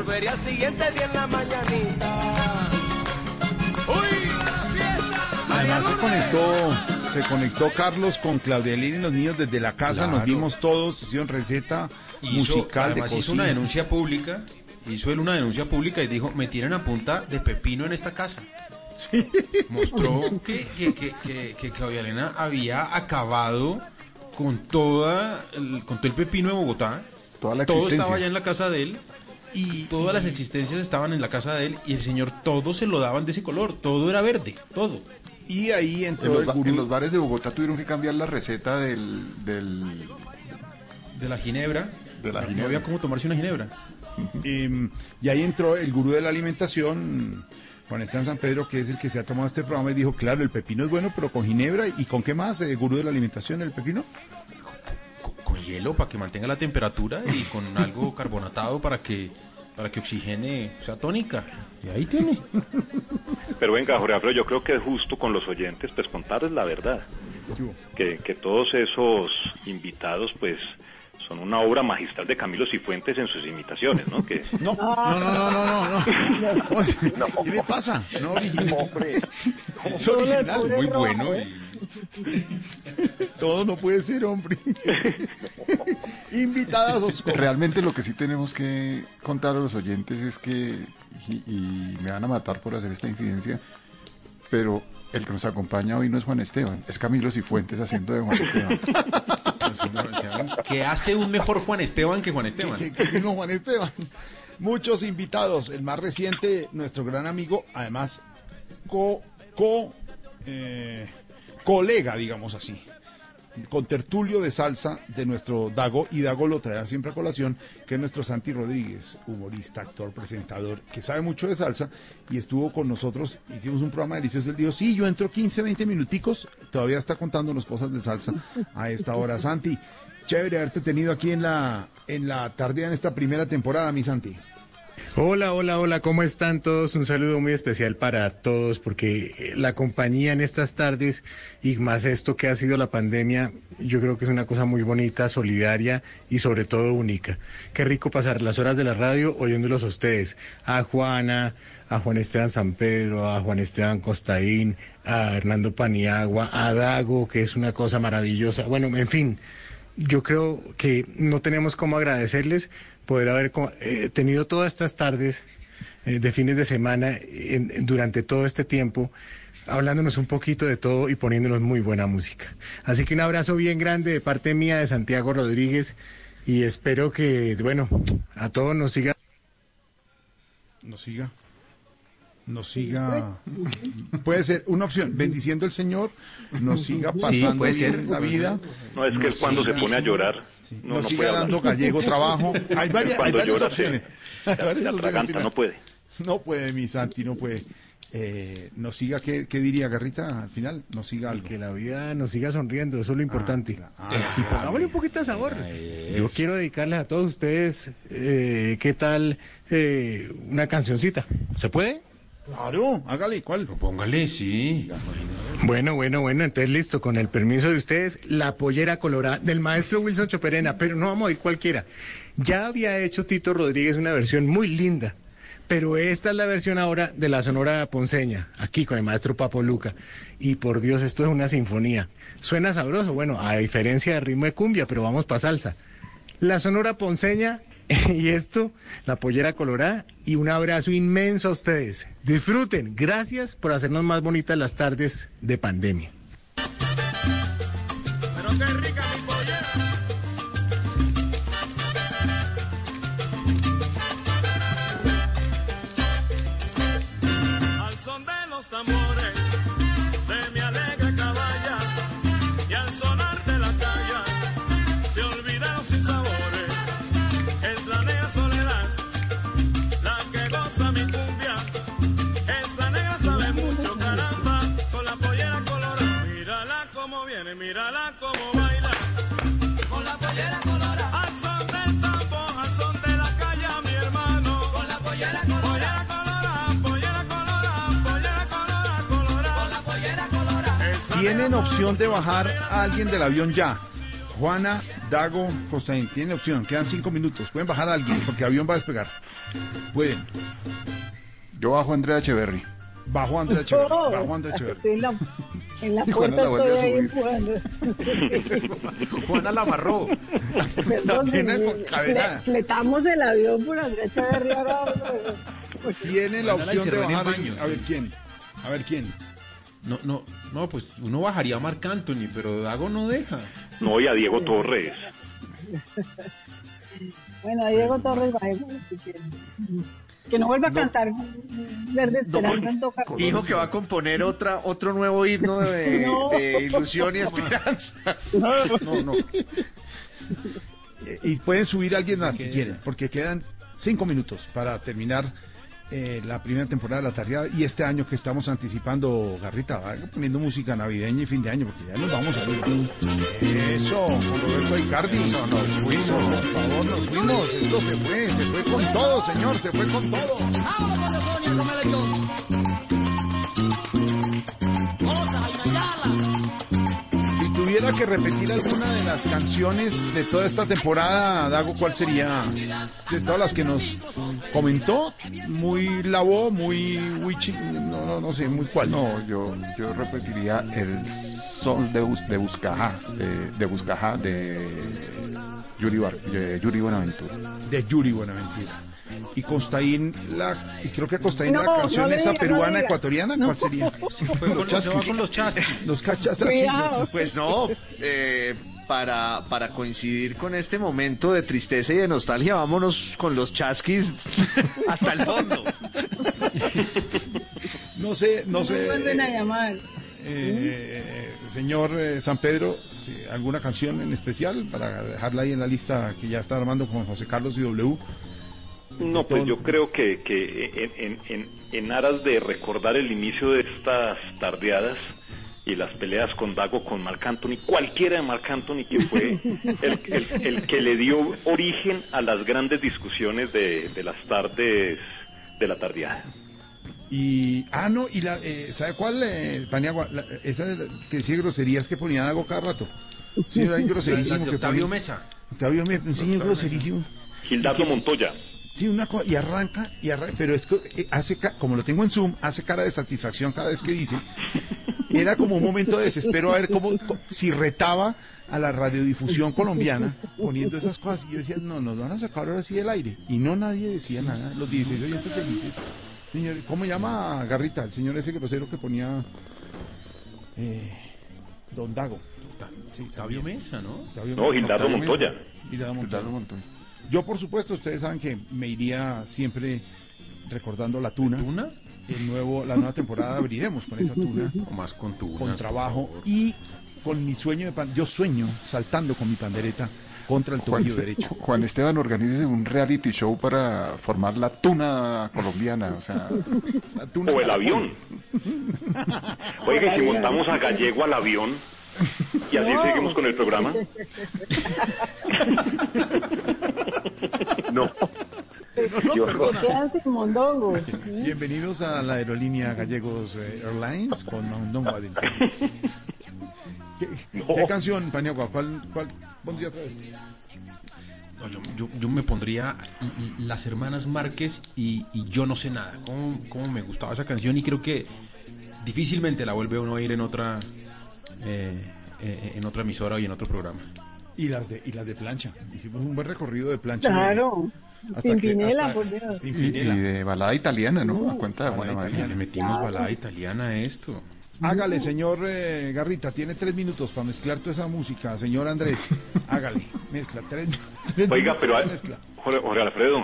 volveré al siguiente día en la mañanita. ¡Uy! Además se conectó, se conectó Carlos con Claudia Elena y los niños desde la casa, nos vimos todos, hicieron receta Hizo, musical de además hizo cocina. una denuncia pública, hizo él una denuncia pública y dijo, me tienen a punta de pepino en esta casa. Mostró que, que, que, que, que Claudia Elena había acabado con toda el, con todo el pepino de Bogotá. Toda la todo existencia. estaba allá en la casa de él. Y todas las existencias estaban en la casa de él y el señor todo se lo daban de ese color, todo era verde, todo. Y ahí En entró los, el ba- gurú. en los bares de Bogotá tuvieron que cambiar la receta del... del De la ginebra. De la No ginebra. había cómo tomarse una ginebra. Em, y ahí entró el gurú de la alimentación, Juan Esteban San Pedro, que es el que se ha tomado este programa y dijo, claro, el pepino es bueno, pero con ginebra. ¿Y con qué más, eh, gurú de la alimentación, el pepino? Hielo para que mantenga la temperatura y con algo carbonatado para que para que oxigene, o sea, tónica. Y ahí tiene. Pero venga, Jorge Alfredo, yo creo que es justo con los oyentes, pues contarles la verdad. Que, que todos esos invitados, pues, son una obra magistral de Camilo Cifuentes en sus imitaciones, ¿no? Que, No, no, no, no, no, no. ¿Qué le pasa? No, original. Es original, muy bueno. Todo no puede ser, hombre. Invitadas Realmente lo que sí tenemos que contar a los oyentes es que, y, y me van a matar por hacer esta infidencia, pero el que nos acompaña hoy no es Juan Esteban, es Camilo Cifuentes haciendo de Juan Esteban. Que hace un mejor Juan Esteban que Juan Esteban. que, que vino Juan Esteban. Muchos invitados. El más reciente, nuestro gran amigo, además, co, co eh, colega, digamos así, con tertulio de salsa de nuestro Dago, y Dago lo trae siempre a colación, que es nuestro Santi Rodríguez, humorista, actor, presentador, que sabe mucho de salsa, y estuvo con nosotros, hicimos un programa delicioso, él dijo, sí, yo entro 15, 20 minuticos, todavía está contándonos cosas de salsa a esta hora. Santi, chévere haberte tenido aquí en la en la tarde en esta primera temporada, mi Santi. Hola, hola, hola, ¿cómo están todos? Un saludo muy especial para todos porque eh, la compañía en estas tardes y más esto que ha sido la pandemia, yo creo que es una cosa muy bonita, solidaria y sobre todo única. Qué rico pasar las horas de la radio oyéndolos a ustedes, a Juana, a Juan Esteban San Pedro, a Juan Esteban Costaín, a Hernando Paniagua, a Dago, que es una cosa maravillosa. Bueno, en fin, yo creo que no tenemos cómo agradecerles poder haber eh, tenido todas estas tardes eh, de fines de semana en- durante todo este tiempo hablándonos un poquito de todo y poniéndonos muy buena música. Así que un abrazo bien grande de parte mía de Santiago Rodríguez y espero que, bueno, a todos nos siga. Nos siga. Nos siga. Puede ser una opción. Bendiciendo el Señor, nos siga pasando puede bien ser. la vida. No, es que nos cuando se pone a llorar, no, nos no siga puede hablar. dando gallego trabajo. Hay varias, hay Cuando varias llora, opciones. se- Hay varias no puede. No puede, mi Santi, no puede. Eh, nos siga, ¿qué, qué diría Garrita al final? Nos siga algo. Que la vida nos siga sonriendo, eso es lo importante. ah, sí, pongámosle un poquito de sabor. Yo quiero dedicarles a todos ustedes, eh, ¿qué tal eh, una cancioncita? ¿Se puede? Claro, hágale, ¿cuál? Póngale, sí. Bueno, bueno, bueno, entonces listo, con el permiso de ustedes, la pollera colorada del maestro Wilson Choperena, pero no vamos a ir cualquiera. Ya había hecho Tito Rodríguez una versión muy linda, pero esta es la versión ahora de la Sonora Ponceña, aquí con el maestro Papo Luca. Y por Dios, esto es una sinfonía. Suena sabroso, bueno, a diferencia del ritmo de cumbia, pero vamos para salsa. La Sonora Ponceña y esto, la pollera colorada y un abrazo inmenso a ustedes. Disfruten, gracias por hacernos más bonitas las tardes de pandemia. Tienen opción de bajar a alguien del avión ya. Juana, Dago, Costaín, tienen opción. Quedan cinco minutos. Pueden bajar a alguien porque el avión va a despegar. Pueden. Yo bajo a Andrea Echeverry. Bajo a Andrea Echeverri. Bajo a Andrea Echeverri. Estoy en la, en la puerta la estoy ahí empujando. Juana la amarró. Perdón, tiene con cadenada. fle- fletamos el avión por Andrea Echeverri ahora. Tienen la Juana la opción de bajar. baño, a ver quién. A ver quién. No, no, no, pues uno bajaría a Marc Anthony, pero Dago no deja. No, y a Diego Torres. Bueno, a Diego Torres bajemos si quieren. Que no vuelva a cantar Verde Esperanza en Toca. Dijo que va a componer otra, otro nuevo himno de, No. de ilusión y esperanza. No, no. Eh, Y pueden subir a alguien más si quieren, porque quedan cinco minutos para terminar eh, la primera temporada de la tardeada y este año que estamos anticipando, Garrita, va poniendo música navideña y fin de año, porque ya nos vamos a ir. Eso, con Roberto Icardi. No, nos fuimos, por favor, nos fuimos. Esto se fue, se fue con todo, señor, se fue con todo. Si tuviera que repetir alguna de las canciones de toda esta temporada, Dago, ¿cuál sería? De todas las que nos comentó, muy lavó, muy wichi, no, no, no sé, muy cuál. No, yo, yo repetiría el sol de, Bus- de Buscajá, de, de Buscajá de Yuri, Bar- de Yuri Buenaventura. De Yuri Buenaventura. Y Costaín, la, y creo que Costaín No, la canción no esa diga, peruana ecuatoriana, ¿cuál sería? Los chasquis. con los chasquis. Los cachas. Pues no, eh, para, para coincidir con este momento de tristeza y de nostalgia, vámonos con los chasquis hasta el fondo. No sé, no No me sé. vuelven a llamar. Eh, señor eh, San Pedro, sí, ¿alguna canción en especial para dejarla ahí en la lista que ya está armando con José Carlos y W? No, pues yo creo que, que en, en- en- en aras de recordar el inicio de estas tardeadas, y las peleas con Dago, con Marc Anthony, cualquiera de Marc Anthony que fue el, el- el que le dio origen a las grandes discusiones de, de las tardes de la tardeada. Y, ah, no, y la, eh, ¿sabe cuál, eh, Paniagua? La- esa de la- que decía groserías que ponía Dago cada rato. Sí, era groserísimo. Que Octavio ponía- Mesa. Octavio Mesa, un señor groserísimo. Gildardo Montoya. Sí, una cosa, y arranca, y arranca, pero es que eh, hace, como lo tengo en Zoom, hace cara de satisfacción cada vez que dice. Era como un momento de desespero a ver cómo, si retaba a la radiodifusión colombiana poniendo esas cosas. Y yo decía, no, nos van a sacar ahora sí del aire. Y no nadie decía nada, los 16 oyentes felices. Señor, ¿cómo llama Garrita? El señor ese grosero que ponía eh, Don Dago. Sí, Octavio. Mesa, ¿no? Octavio No. Gildardo. Montoya. Gildardo Montoya. Gildardo Montoya. Yo, por supuesto, ustedes saben que me iría siempre recordando la tuna. El nuevo, la nueva temporada abriremos con esa tuna. O más con tu Con trabajo y con mi sueño de pan. Yo sueño saltando con mi pandereta contra el Juan, tobillo derecho. Juan Esteban, organice un reality show para formar la tuna colombiana. O sea, O el avión. Oiga, si montamos a Gallego al avión y así No. seguimos con el programa. No. Quedan sin mondongo. Bienvenidos a la aerolínea Gallegos eh, Airlines con Mondongo adentro. ¿Qué, qué canción, Paniagua? ¿Cuál, cuál pondría otra vez? No, yo, yo- yo me pondría Las Hermanas Márquez y, y Yo no sé nada. ¿Cómo, cómo me gustaba esa canción y creo que difícilmente la vuelve uno a oír en otra eh, eh, en otra emisora y en otro programa. Y las de, y las de plancha. Hicimos un buen recorrido de plancha. Claro. Hasta que- Pimpinela, hasta- por Dios. y, y Pimpinela. de balada italiana, ¿no? A cuenta de María. Le metimos balada italiana a esto. Hágale, señor eh, Garrita, tiene tres minutos para mezclar toda esa música. Señor Andrés, hágale, mezcla. Tres, tres Oiga, minutos pero hay- mezcla. Jorge, Jorge Alfredo,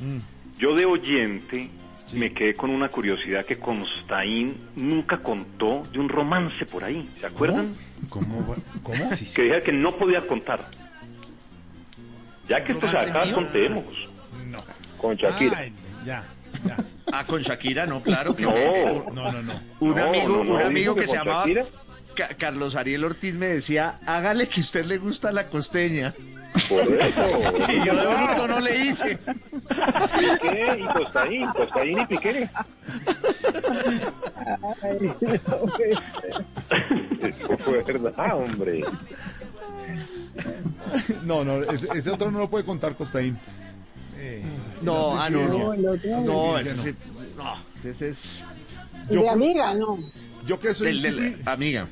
Mm. yo de oyente me quedé con una curiosidad que Constaín nunca contó de un romance por ahí. ¿Se acuerdan? ¿Cómo? ¿Cómo? Sí, sí. Que dije que no podía contar. Ya que esto se ¿Romance acaba, contemos. No. Con Shakira. Ay, ya, ya. Ah, con Shakira, no, claro que No. No, no, no. Un No, amigo, no, no, un amigo que que se con llamaba Shakira. Ca- Carlos Ariel Ortiz me decía, hágale que a usted le gusta la costeña. Por eso. Y yo de bruto no le hice. Piqué y Costaín, Costaín y Piqué. Ay, Eso fue verdad, hombre. No, no, ese, ese otro no lo puede contar Costaín. Eh, No, ah, no, infidencia. no, No, no. ese, es- no, ese es Yo- de amiga, no. Yo que soy del, del- amiga.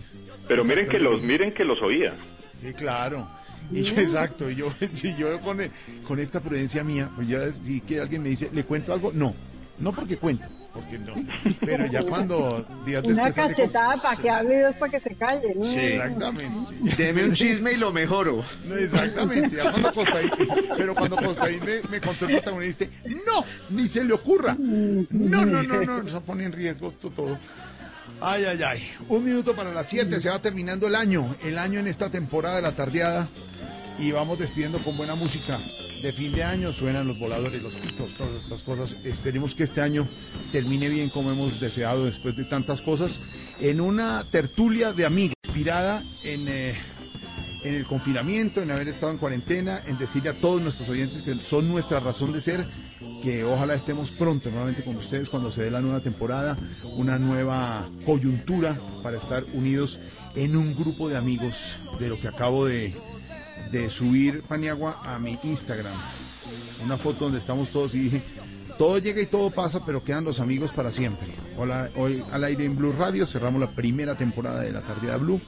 Pero miren que los, miren que los oía. Sí, claro. Y yo, exacto, y yo, si yo con, con esta prudencia mía, pues ya si que alguien me dice, ¿le cuento algo? No, no porque cuento, porque no. Pero ya cuando días Una después sale con- cachetada para que hable y dos para que se calle. ¿no? Sí. Exactamente. Deme un chisme y lo mejoro. No, Exactamente, ya cuando Costaín, pero cuando Costaín me, me contó el protagonista, no, ni se le ocurra. No, no, no, no, eso pone en riesgo esto todo. Ay, ay, ay. Un minuto para las 7, se va terminando el año, el año en esta temporada de la tardeada. Y vamos despidiendo con buena música. De fin de año suenan los voladores, los pitos, todas estas cosas. Esperemos que este año termine bien como hemos deseado después de tantas cosas. En una tertulia de amigos, inspirada en, eh, en el confinamiento, en haber estado en cuarentena, en decirle a todos nuestros oyentes que son nuestra razón de ser, que ojalá estemos pronto nuevamente con ustedes cuando se dé la nueva temporada, una nueva coyuntura para estar unidos en un grupo de amigos de lo que acabo de, de subir Paniagua a mi Instagram. Una foto donde estamos todos y dije, todo llega y todo pasa, pero quedan los amigos para siempre. Hola, hoy al aire en Blue Radio cerramos la primera temporada de la Tardía Blue.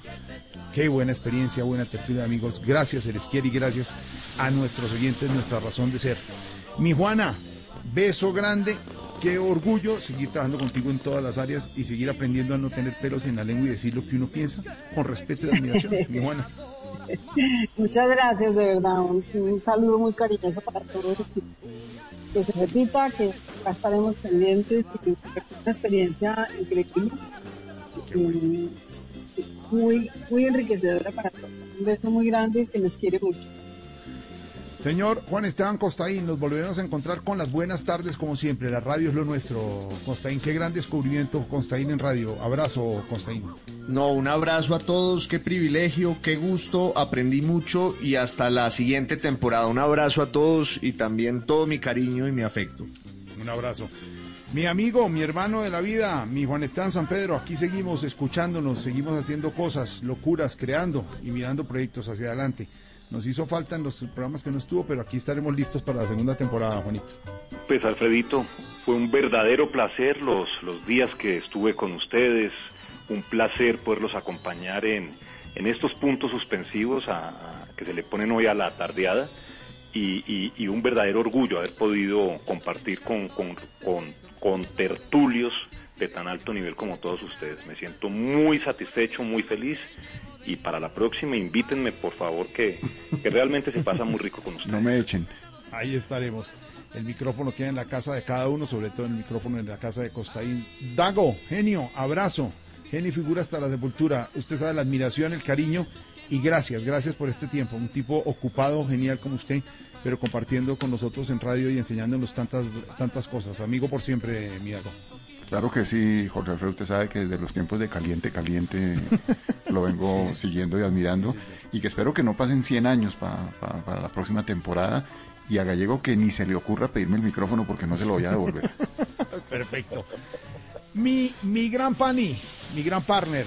Qué buena experiencia, buena tertulia de amigos. Gracias, se les y gracias a nuestros oyentes, nuestra razón de ser. Mi Juana, beso grande. Qué orgullo seguir trabajando contigo en todas las áreas y seguir aprendiendo a no tener pelos en la lengua y decir lo que uno piensa con respeto y admiración. Mi Juana. Muchas gracias, de verdad. Un, saludo muy cariñoso para todos. y Que se repita, que acá estaremos pendientes. que una experiencia increíble. Muy, muy enriquecedora para todos. Un beso muy grande y se les quiere mucho. Señor Juan Esteban Costaín, nos volveremos a encontrar con las buenas tardes como siempre. La radio es lo nuestro. Costaín, qué gran descubrimiento Costaín en radio. Abrazo, Costaín. No, un abrazo a todos, qué privilegio, qué gusto, aprendí mucho y hasta la siguiente temporada. Un abrazo a todos y también todo mi cariño y mi afecto. Un abrazo. Mi amigo, mi hermano de la vida, mi Juan Esteban San Pedro, aquí seguimos escuchándonos, seguimos haciendo cosas, locuras, creando y mirando proyectos hacia adelante. Nos hizo falta en los programas que no estuvo, pero aquí estaremos listos para la segunda temporada, Juanito. Pues Alfredito, fue un verdadero placer los, los días que estuve con ustedes, un placer poderlos acompañar en, en estos puntos suspensivos a- que se le ponen hoy a la tardeada y, un verdadero orgullo haber podido compartir con, con, con tertulios de tan alto nivel como todos ustedes. Me siento muy satisfecho, muy feliz y para la próxima invítenme por favor que, que realmente se pasa muy rico con ustedes. No me echen. Ahí estaremos. El micrófono queda en la casa de cada uno, sobre todo el micrófono en la casa de Costaín. Dago, genio, abrazo. Genio y figura hasta la sepultura. Usted sabe la admiración, el cariño y gracias, gracias por este tiempo. Un tipo ocupado, genial como usted, pero compartiendo con nosotros en radio y enseñándonos tantas, tantas cosas. Amigo por siempre, mi Dago. Claro que sí, Jorge Alfredo, usted sabe que desde los tiempos de Caliente, Caliente lo vengo siguiendo y admirando y que espero que no pasen 100 años pa- pa- para la próxima temporada y a Gallego que ni se le ocurra pedirme el micrófono porque no se lo voy a devolver. Perfecto. Mi, mi gran pani, mi gran partner,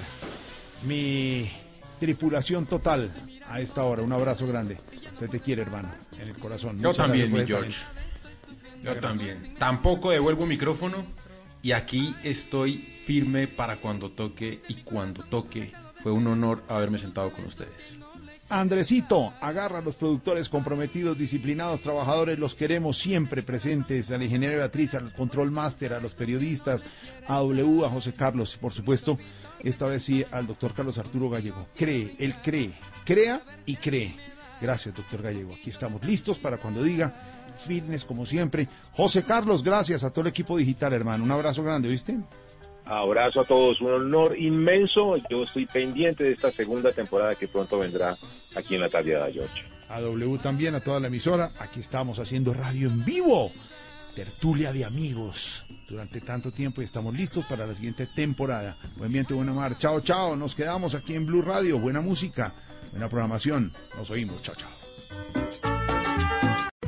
mi tripulación total a esta hora. Un abrazo grande. Se te quiere, hermano, en el corazón. Yo Muchas también, mi George. Yo también. Tampoco devuelvo micrófono y aquí estoy firme para cuando toque y cuando toque. Fue un honor haberme sentado con ustedes. Andresito, agarra a los productores comprometidos, disciplinados, trabajadores, los queremos siempre presentes, al ingeniero Beatriz, al control master, a los periodistas, a W, a José Carlos y por supuesto, esta vez sí, al doctor Carlos Arturo Gallego. Cree, él cree, crea y cree. Gracias, doctor Gallego. Aquí estamos listos para cuando diga, fitness como siempre. José Carlos, gracias a todo el equipo digital, hermano. Un abrazo grande, ¿viste? Abrazo a todos, un honor inmenso. Yo estoy pendiente de esta segunda temporada que pronto vendrá aquí en la tardeada, George. A W también, a toda la emisora. Aquí estamos haciendo radio en vivo. Tertulia de amigos durante tanto tiempo y estamos listos para la siguiente temporada. Buen viento, buena mar. Chao, chao. Nos quedamos aquí en Blue Radio. Buena música, buena programación. Nos oímos. Chao, chao.